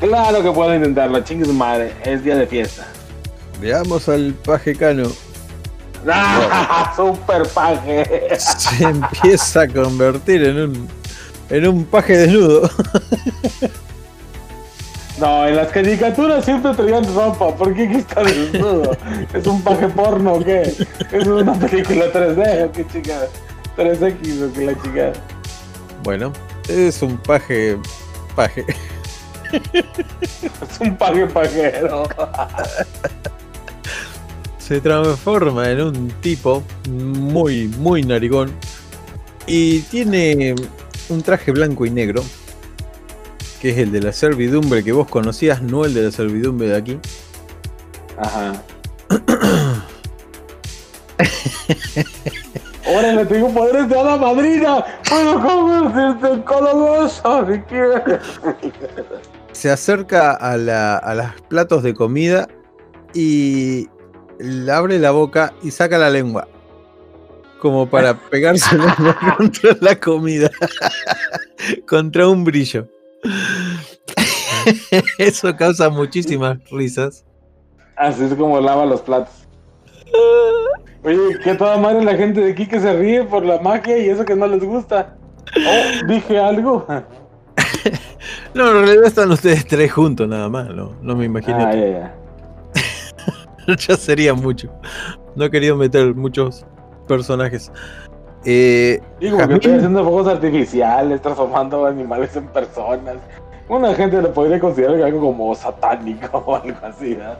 Claro que puedo intentarlo, chingue su madre. Es día de fiesta. Veamos al paje cano. ¡Ah! ¡Super paje! Se empieza a convertir en un en un paje desnudo. No, en las caricaturas siempre traían ropa. ¿Por qué aquí está desnudo? ¿Es un paje porno o qué? ¿Es una película 3D o qué chingada? 3X o qué la chingada. Bueno, es un paje paje. Es un paje pajero. Se transforma en un tipo muy muy narigón y tiene un traje blanco y negro que es el de la servidumbre que vos conocías, no el de la servidumbre de aquí. Ajá. Órale, tengo poderes de hada madrina. Puedo convertirte en calabaza si quieres. se acerca a, la- a los platos de comida y le abre la boca y saca la lengua. Como para pegarse la lengua contra la comida. contra un brillo. Eso causa muchísimas risas. Así es como lava los platos. Oye, que toda madre la gente de aquí que se ríe por la magia y eso que no les gusta. Oh, dije algo. No, en realidad están ustedes tres juntos nada más. No, no me imaginé. Ah, ya, ya. ya sería mucho. No he querido meter muchos personajes. Eh, Digo, que estoy haciendo fuegos artificiales, transformando animales en personas. Una gente lo podría considerar algo como satánico o algo así, ¿verdad?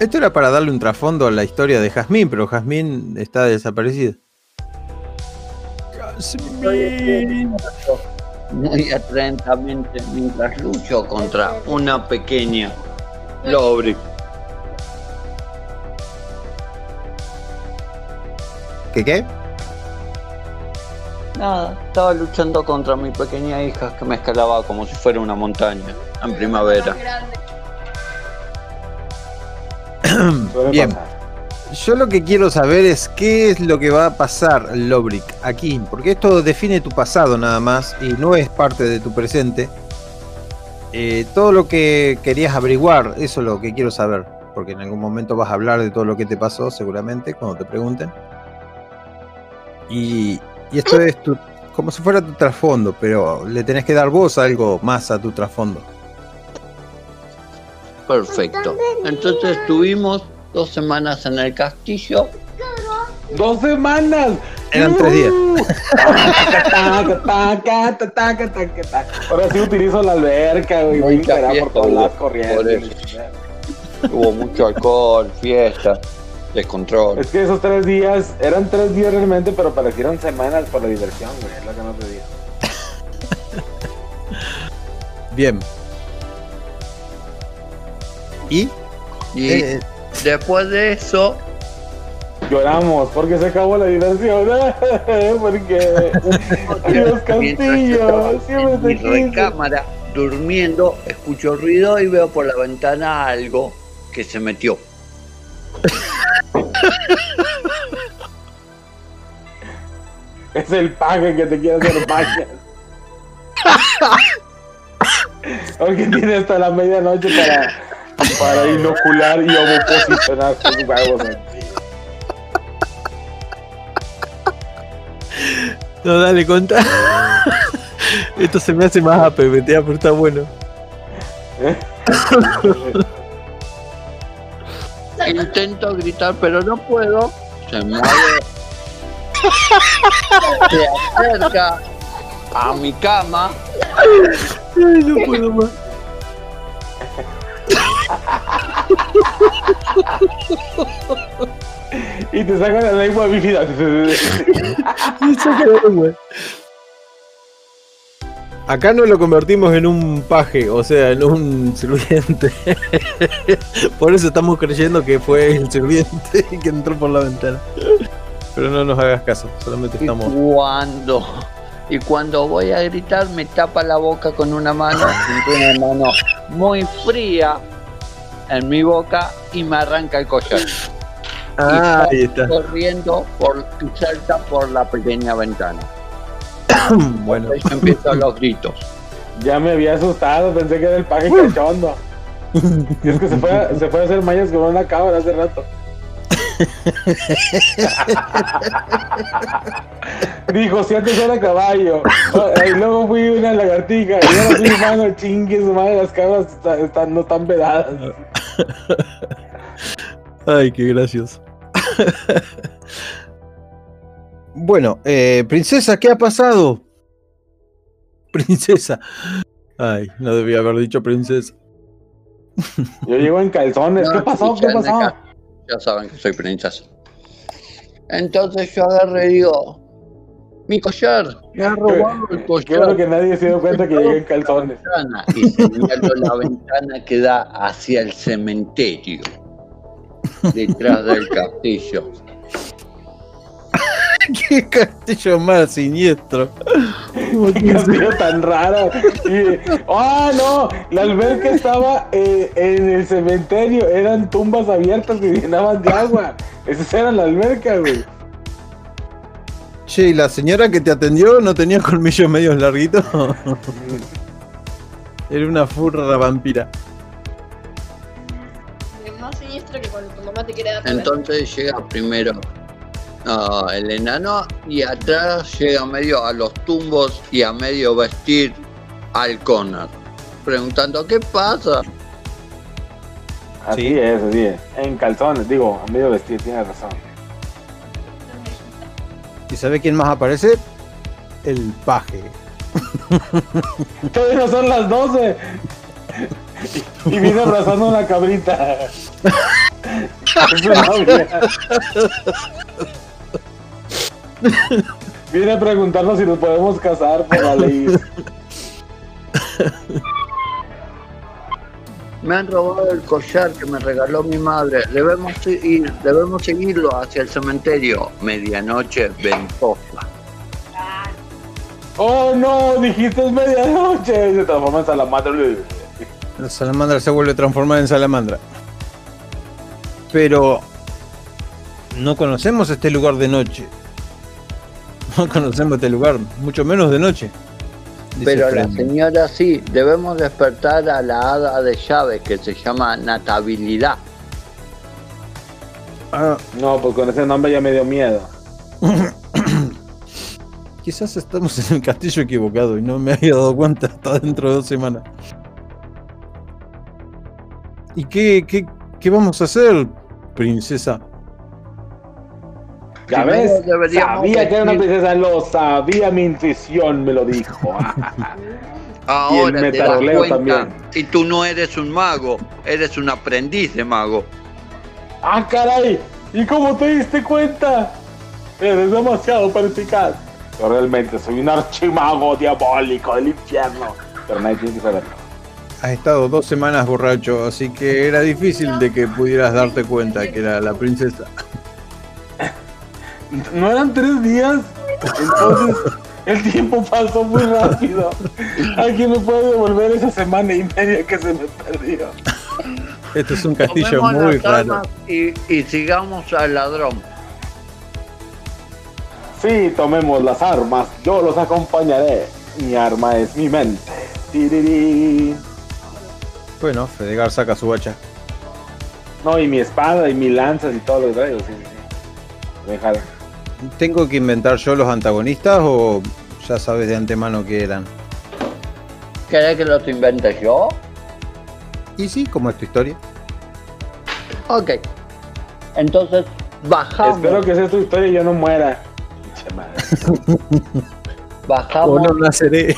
Esto era para darle un trasfondo a la historia de Jazmín, pero Jazmín está desaparecida. Jazmín. muy atentamente mientras lucho contra una pequeña Lobrick. ¿Qué qué? Nada, estaba luchando contra mi pequeña hija que me escalaba como si fuera una montaña en primavera. Bien. Yo lo que quiero saber es qué es lo que va a pasar, Lobrick, aquí, porque esto define tu pasado nada más y no es parte de tu presente. Eh, todo lo que querías averiguar, eso es lo que quiero saber, porque en algún momento vas a hablar de todo lo que te pasó, seguramente, cuando te pregunten. Y, y esto es tu, como si fuera tu trasfondo, pero le tenés que dar vos algo más a tu trasfondo. Perfecto. Entonces estuvimos dos semanas en el castillo. ¡Dos semanas! Eran tres días. Taca. Ahora sí utilizo la alberca, güey. Voy por todas las por corrientes. Hubo mucho alcohol, fiesta, descontrol. Es que esos tres días eran tres días realmente, pero parecieron semanas por la diversión, güey. Es lo que no te digo. Bien. ¿Y? Y Eh, después de eso, Lloramos porque se acabó la diversión. porque. Estaba Castillo. Siempre en mi te quise. recámara durmiendo, escucho ruido y veo por la ventana algo que se metió. Es el paje que te quiere hacer magia. Porque tiene hasta la medianoche para, para inocular y ovoposicionar sus huevos. No, dale, conta. Esto se me hace más APBTA, pero está bueno. Intento gritar, pero no puedo. Se mueve. Se acerca a mi cama. Ay, no puedo más. Y te sacan la lengua bífida. Me saca la lengua. Acá no lo convertimos en un paje, o sea, en un sirviente. Por eso estamos creyendo que fue el sirviente que entró por la ventana. Pero no nos hagas caso, solamente Y estamos. cuando y cuando voy a gritar me tapa la boca con una mano, una mano muy fría en mi boca y me arranca el collar. Ah, y ahí está. corriendo por, y salta por la pequeña ventana. Bueno, Ahí empiezan los gritos. Ya me había asustado, pensé que era el paje cachondo. Y es que se fue, a, se fue a hacer mayas con una cabra hace rato. Dijo, si antes era caballo. Y luego fui una lagartija. Y ahora soy humano, chingue su madre, las cabras está- están, no están vedadas. ay, qué gracioso. Bueno, eh, princesa, ¿qué ha pasado? Princesa. Ay, no debía haber dicho princesa. Yo llego en calzones. ¿Qué pasó? ¿Qué pasó? Ya saben que soy princesa. Entonces yo agarré y digo, mi collar, me ha robado el collar. bueno que nadie se dio cuenta que llegué en calzones. ventana", Y señalo la ventana que da hacia el cementerio, detrás del castillo. qué castillo más siniestro. Qué castillo tan raro. ¡Ah, no! La alberca estaba eh, en el cementerio. Eran tumbas abiertas que llenaban de agua. Esas eran la alberca, güey. Che, ¿y la señora que te atendió no tenía colmillos medios larguitos? Era una furra vampira. Es más siniestro que cuando tu mamá te quiere dar Entonces llega primero ah, el enano y atrás llega medio a los tumbos y a medio vestir al Connor. Preguntando, ¿qué pasa? Así Sí. es, así es. En calzones, digo, a medio vestido, tienes razón. ¿Y sabe quién más aparece? El paje. Todavía no son las 12. Y, y viene abrazando una cabrita. Es. Viene a preguntarnos si nos podemos casar por la ley. Me han robado el collar que me regaló mi madre. Debemos ir, debemos seguirlo hacia el cementerio. Medianoche ventosa. Oh no, dijiste es medianoche. Y se transforma en salamandra. La salamandra se vuelve a transformar en salamandra. Pero no conocemos este lugar de noche. No conocemos este lugar, mucho menos de noche. Pero la señora sí, debemos despertar a la hada de llaves que se llama Natabilidad. Ah, No, pues con ese nombre ya me dio miedo. quizás estamos en el castillo equivocado y no me había dado cuenta hasta dentro de dos semanas. ¿Y qué, qué, qué vamos a hacer, princesa? Ya ves, sabía que era una princesa, lo sabía, mi intuición me lo dijo. Ahora te das cuenta también. si tú no eres un mago, eres un aprendiz de mago. ¡Ah, caray! ¿Y cómo te diste cuenta? Eres demasiado perspicaz. Yo realmente soy un archimago diabólico del infierno. Pero nadie tiene que saberlo. Has estado dos semanas borracho, así que era difícil de que pudieras darte cuenta que era la princesa. ¿No eran tres días? Entonces, el tiempo pasó muy rápido. ¿Alguien me puede devolver esa semana y media que se me perdió? Esto es un castillo Tomemos muy las raro. armas y, y sigamos al ladrón. Sí, tomemos las armas. Yo los acompañaré. Mi arma es mi mente. Bueno, Fedegar saca su hacha. No, y mi espada y mi lanzas y todo lo que traigo. Sí, sí, sí. Déjala. ¿Tengo que inventar yo los antagonistas o ya sabes de antemano que eran? ¿Querés que los invente yo? Y sí, como es tu historia. Ok. Entonces, bajamos. Espero que sea tu historia y yo no muera. Pinche madre. Bajamos. O no naceré.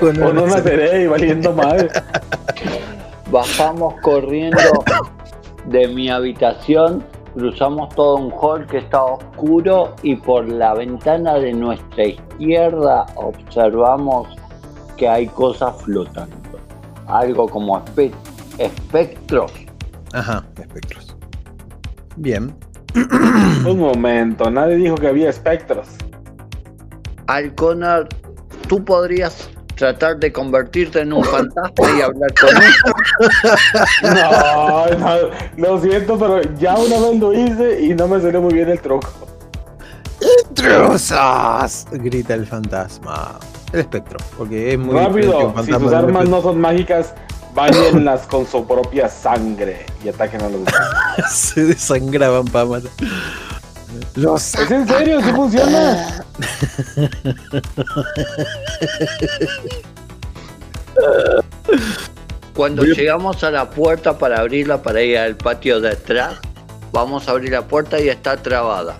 o no O no naceré. naceré y valiendo madre. Bajamos corriendo de mi habitación, cruzamos todo un hall que está oscuro y por la ventana de nuestra izquierda observamos que hay cosas flotando. Algo como espe- espectros. Ajá, espectros. Bien. Un momento, nadie dijo que había espectros. Alconar, tú podrías tratar de convertirte en un fantasma y hablar con él. No, no, lo siento, pero ya una vez lo hice y no me salió muy bien el truco. ¡Intrusos! Grita el fantasma. El espectro, porque es muy Rápido, si sus armas no son mágicas, bañenlas con su propia sangre y ataquen a los demás. Se desangraban para matar. Los ¿Es en serio? ¿Sí funciona? Cuando llegamos a la puerta para abrirla para ir al patio de atrás, vamos a abrir la puerta y está trabada.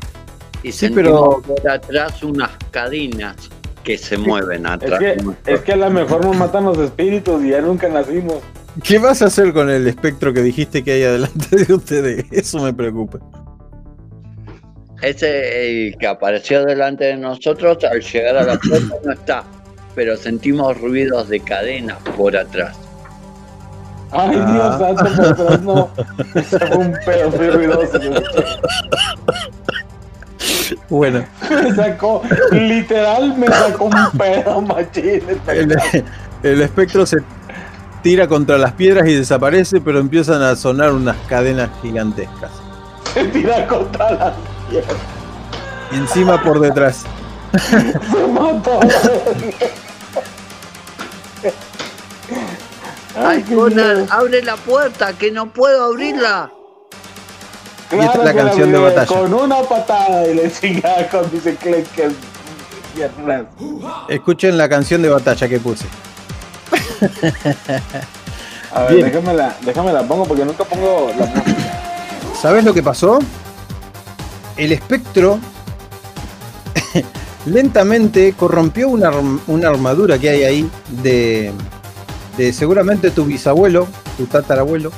Y Sí, sentimos por atrás unas cadenas que se mueven Es atrás. que, es que a lo mejor nos matan los espíritus y ya nunca nacimos. ¿Qué vas a hacer con el espectro que dijiste que hay adelante de ustedes? Eso me preocupa. Ese el que apareció delante de nosotros al llegar a la puerta no está, pero sentimos ruidos de cadenas por atrás. Ay, Ah. Dios santo, por atrás no. Fue un pedo muy ruidoso. Bueno, Me sacó, literal, me sacó un pedo machín. el, el espectro se tira contra las piedras y desaparece, pero empiezan a sonar unas cadenas gigantescas. Se tira contra la Y encima por detrás. se mató. ¡Ay, qué Conan, abre la puerta, que no puedo abrirla! Y esta es la canción de vive batalla. Con una patada y le chingada con piernas. Escuchen la canción de batalla que puse. A ver, déjame la, déjame la pongo porque nunca pongo la música. ¿Sabes lo que pasó? El espectro lentamente corrompió una, arm- una armadura que hay ahí de, de seguramente tu bisabuelo, tu tatarabuelo,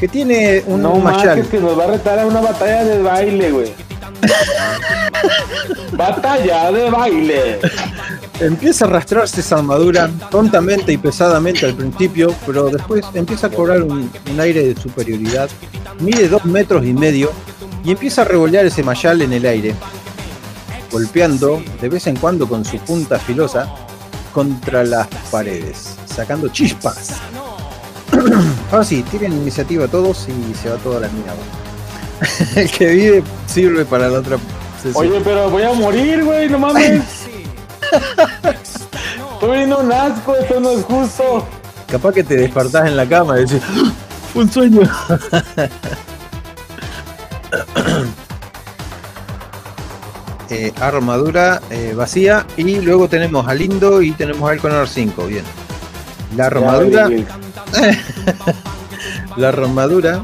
que tiene un no más que nos va a retar a una batalla de baile, güey. batalla de baile. Empieza a arrastrarse esa armadura tontamente y pesadamente al principio, pero después empieza a cobrar un, un aire de superioridad. Mide dos metros y medio y empieza a revolear ese mayal en el aire, golpeando de vez en cuando con su punta filosa contra las paredes, sacando chispas. Ahora sí, tienen iniciativa todos y se va toda la mierda. El que vive sirve para la otra sesión. Oye, pero voy a morir, güey, no mames. Estoy viendo un asco, esto no es justo. Capaz que te despertás en la cama y decís, "¡Ah! un sueño. Eh, armadura eh, vacía y luego tenemos a Lindo y tenemos a Elconor 5, bien. La armadura, la armadura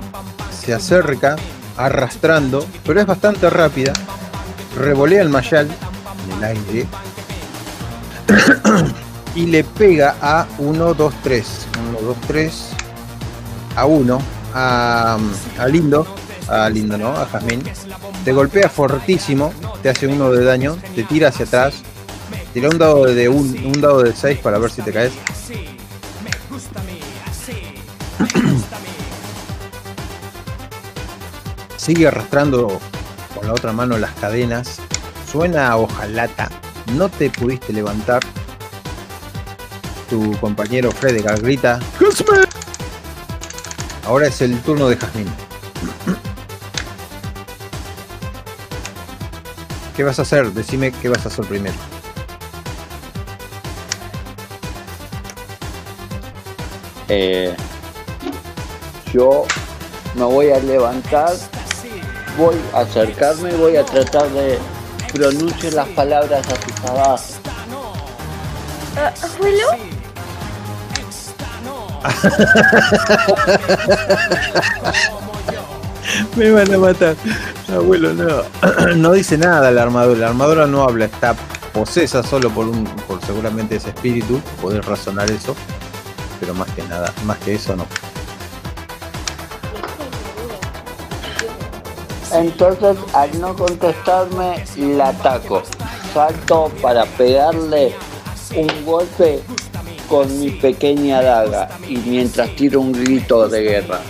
se acerca arrastrando, pero es bastante rápida. Revolea el mayal en el aire y le pega a 1, 2, 3. 1, 2, 3. A 1. A, a Lindo. A Lindo, ¿no? A Jazmín. Te golpea fortísimo. Te hace uno de daño. Te tira hacia atrás. Tira un dado de un, un dado de 6 para ver si te caes. Sigue arrastrando con la otra mano las cadenas. Suena a hojalata. No te pudiste levantar. Tu compañero Fredegard grita. Ahora es el turno de Jazmín. ¿Qué vas a hacer? Decime qué vas a hacer primero. Eh, yo me voy a levantar, voy a acercarme y voy a tratar de pronunciar las palabras asustadas. Ah, ¿Abuelo? Me van a matar. Abuelo, no. No dice nada la armadura. La armadura no habla. Está posesa solo por un, por seguramente ese espíritu. Podés razonar eso. Pero más que nada, más que eso no. Entonces, al no contestarme, la ataco. Salto para pegarle un golpe con mi pequeña daga y mientras tiro un grito de guerra.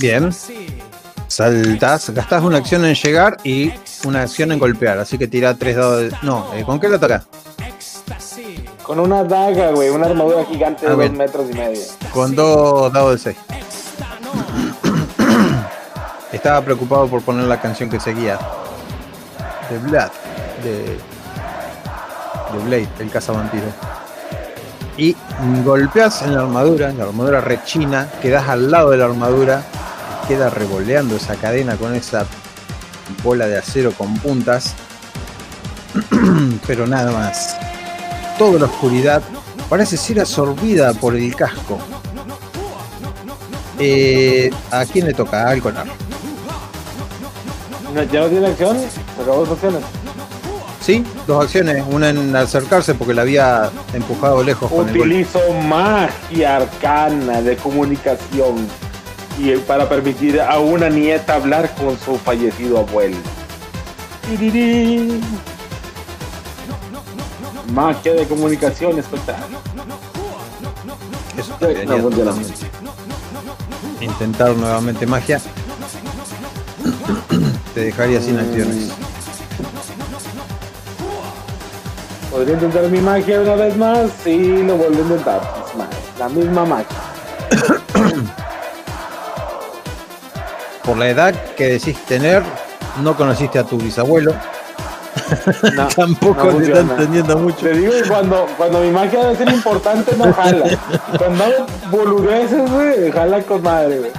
¡Ah! Bien. Saltás, gastás una acción en llegar y una acción en golpear. Así que tira tres dados de. No, eh, ¿con qué lo atacás? Con una daga, güey, una armadura gigante de A dos ver. metros y medio. Con dos dados de 6. Estaba preocupado por poner la canción que seguía. De Blood. De, de Blade, el cazavampiro. Y golpeas en la armadura, la armadura rechina, quedas al lado de la armadura, queda revoleando esa cadena con esa bola de acero con puntas. Pero nada más. Toda la oscuridad parece ser absorbida por el casco. Eh, ¿A quién le toca? Al Conar. No, ¿Ya no tiene acción? Sacó dos acciones. Sí, dos acciones. Una en acercarse porque la había empujado lejos con el. Utilizo magia arcana de comunicación y para permitir a una nieta hablar con su fallecido abuelo. Magia de comunicación espectacular. Intentar nuevamente magia. Te dejaría sin acciones. Podría intentar mi magia una vez más y lo vuelvo a intentar. La misma magia. Por la edad que decís tener, no conociste a tu bisabuelo. No, Tampoco no te está funciona. entendiendo mucho. Te digo cuando, cuando mi magia debe ser importante, no jala. Cuando hago boludeces, güey, jala con madre, güey.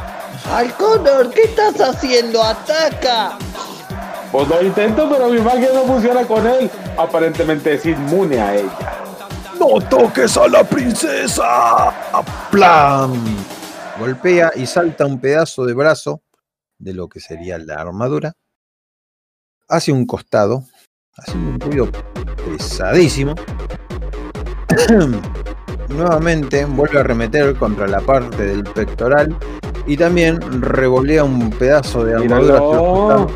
Alconor, ¿qué estás haciendo? ¡Ataca! Pues lo intento, pero mi magia no funciona con él. Aparentemente es inmune a ella. ¡No toques a la princesa! ¡Plan! Golpea y salta un pedazo de brazo de lo que sería la armadura hacia un costado, haciendo un ruido pesadísimo. Nuevamente vuelve a arremeter contra la parte del pectoral y también revolea un pedazo de armadura Míralo. costados.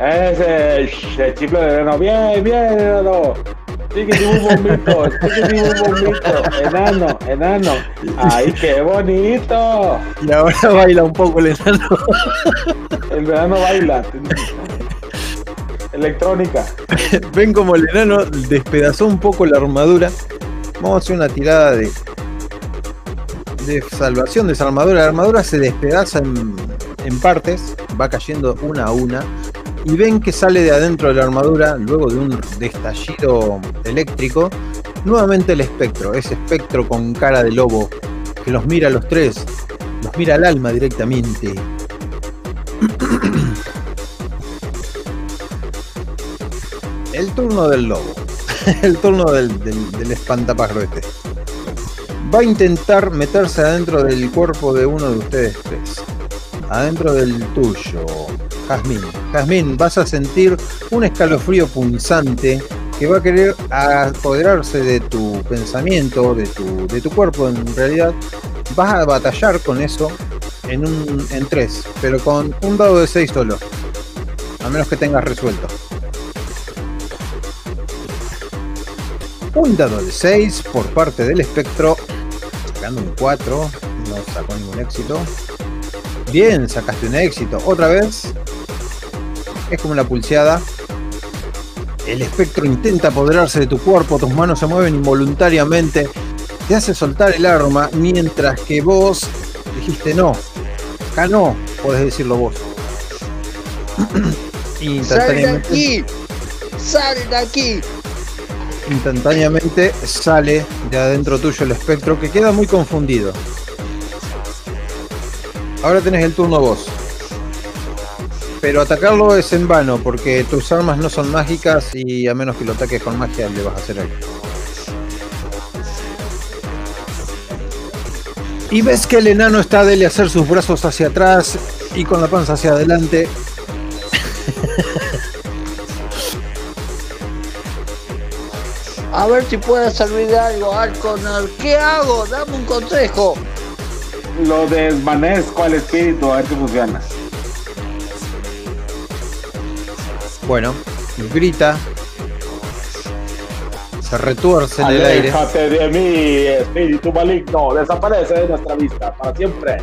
Ese el chifle de. Bien, bien. Sigue un bombito, sigue un bombito. Enano, enano. ¡Ay, qué bonito! Y ahora baila un poco el enano. El enano baila. Electrónica. Ven como el enano despedazó un poco la armadura. Vamos a hacer una tirada de, de salvación de esa armadura. La armadura se despedaza en, en partes, va cayendo una a una. Y ven que sale de adentro de la armadura, luego de un destallido eléctrico, nuevamente el espectro. Ese espectro con cara de lobo que los mira a los tres, los mira al alma directamente. El turno del lobo. El turno del, del, este. Va a intentar meterse adentro del cuerpo de uno de ustedes tres. Adentro del tuyo, Jazmín. Jazmín, vas a sentir un escalofrío punzante que va a querer apoderarse de tu pensamiento, de tu, de tu cuerpo en realidad. Vas a batallar con eso en, un, en tres, pero con un dado de 6 solo. A menos que tengas resuelto. Un dado de 6 por parte del espectro. Sacando un 4. No sacó ningún éxito. Bien, sacaste un éxito. Otra vez. Es como una pulseada. El espectro intenta apoderarse de tu cuerpo. Tus manos se mueven involuntariamente. Te hace soltar el arma. Mientras que vos dijiste no. Acá no. Podés decirlo vos. ¡Sal de aquí! ¡Sal de aquí! instantáneamente sale de adentro tuyo el espectro que queda muy confundido. Ahora tenés el turno vos. Pero atacarlo es en vano porque tus armas no son mágicas y a menos que lo ataques con magia le vas a hacer algo. Y ves que el enano está de hacer sus brazos hacia atrás y con la panza hacia adelante. A ver si puede servir de algo, Alconor. ¿Qué hago? Dame un consejo. Lo desvanezco al espíritu a ver si funciona. Bueno, grita. Se retuerce en el aire. Aléjate de mí, espíritu maligno. Desaparece de nuestra vista para siempre.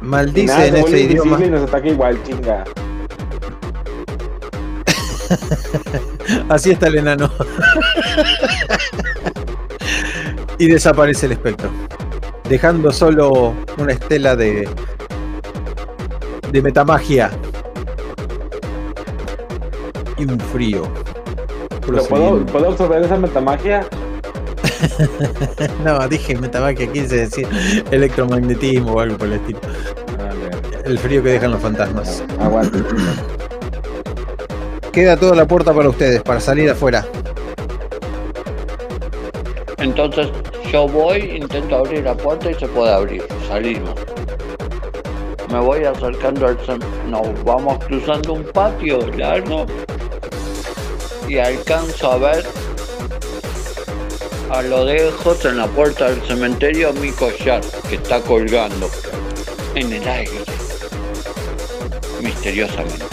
Maldice nada, en ese idioma. y nos ataca igual, chinga. Así está el enano. y desaparece el espectro. Dejando solo una estela de. de metamagia. Y un frío. ¿Pero ¿Puedo. ¿Puedo absorber esa metamagia? No, dije metamagia, quise decir electromagnetismo o algo por el estilo. Vale. El frío que dejan los fantasmas. Aguante. Queda toda la puerta para ustedes, para salir afuera. Entonces yo voy, intento abrir la puerta y se puede abrir. Salimos. Me voy acercando al Nos vamos cruzando un patio largo y alcanzo a ver a lo lejos en la puerta del cementerio mi collar que está colgando en el aire misteriosamente.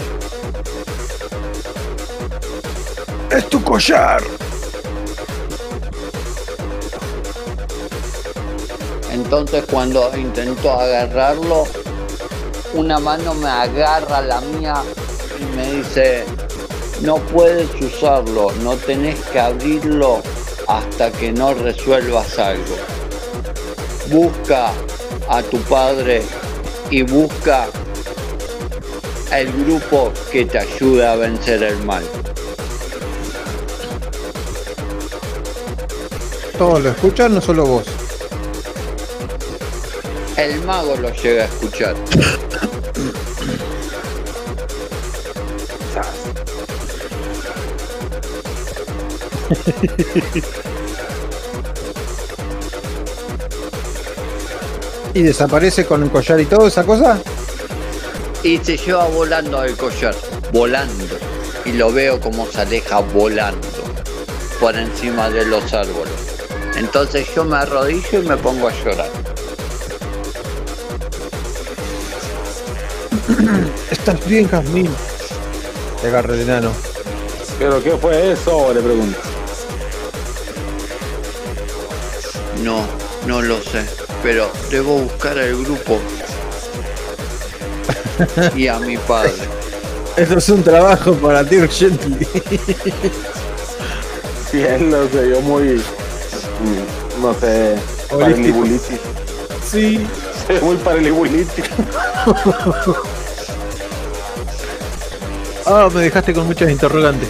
¡Es tu collar! Entonces cuando intento agarrarlo, una mano me agarra la mía y me dice, no puedes usarlo, no tenés que abrirlo hasta que no resuelvas algo. Busca a tu padre y busca el grupo que te ayude a vencer el mal. Todos lo escuchan, no solo vos. El mago lo llega a escuchar. Y desaparece con el collar y todo esa cosa. y se lleva volando el collar, volando. Y lo veo como se aleja volando por encima de los árboles. Entonces yo me arrodillo y me pongo a llorar. ¿Estás bien, Jazmín? Te agarra el enano. ¿Pero qué fue eso? Le pregunto. No, no lo sé, pero debo buscar al grupo y a mi padre. Esto es un trabajo para Dirk Gently. Sí, él lo se vio muy. No sé. Paralibulitis. sí. Se ve muy paralibulitis. Ah, me dejaste con muchas interrogantes.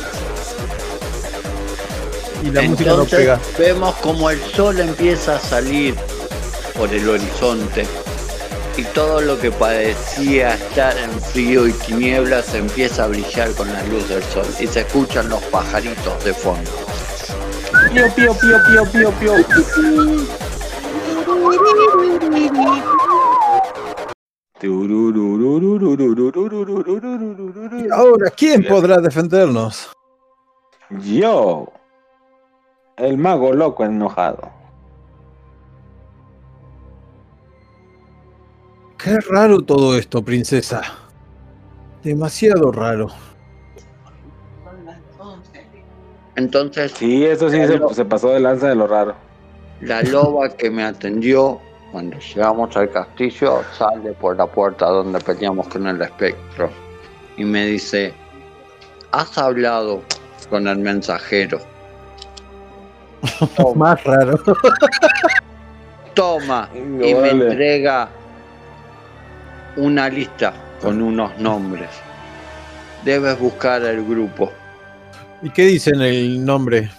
Y la música no Entonces pega. vemos como el sol empieza a salir por el horizonte y todo lo que parecía estar en frío y tinieblas empieza a brillar con la luz del sol y se escuchan los pajaritos de fondo. Pío, pío, pío, pío, pío, pío. Y ahora, ¿quién podrá defendernos? Yo, el mago loco enojado. Qué raro todo esto, princesa. Demasiado raro. Entonces Sí, eso sí se, se pasó de lanza de lo raro. la loba que me atendió cuando llegamos al castillo sale por la puerta donde peleamos con el espectro y me dice, ¿has hablado con el mensajero? Más raro. Toma y me entrega una lista con unos nombres. Debes buscar el grupo. ¿Y qué dicen el nombre?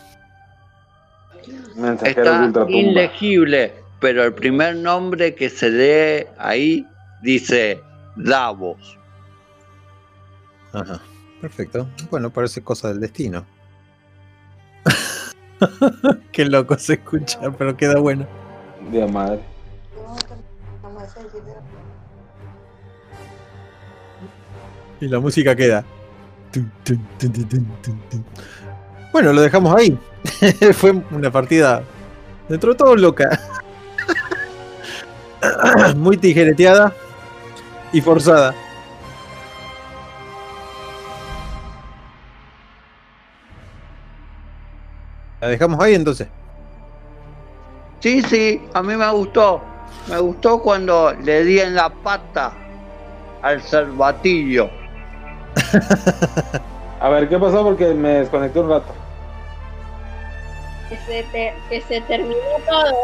Mensajeros de Está ultratumba. ilegible, pero el primer nombre que se lee ahí dice Davos. Ajá. Perfecto. Bueno, parece cosa del destino. Qué loco se escucha, pero queda bueno. De madre. Y la música queda. Bueno, lo dejamos ahí. Fue una partida dentro de todo loca. Muy tijereteada y forzada. La dejamos ahí entonces. Sí, sí, a mí me gustó. Me gustó cuando le di en la pata al cervatillo. A ver, ¿qué pasó? Porque me desconecté un rato. Que se, te- que se terminó todo.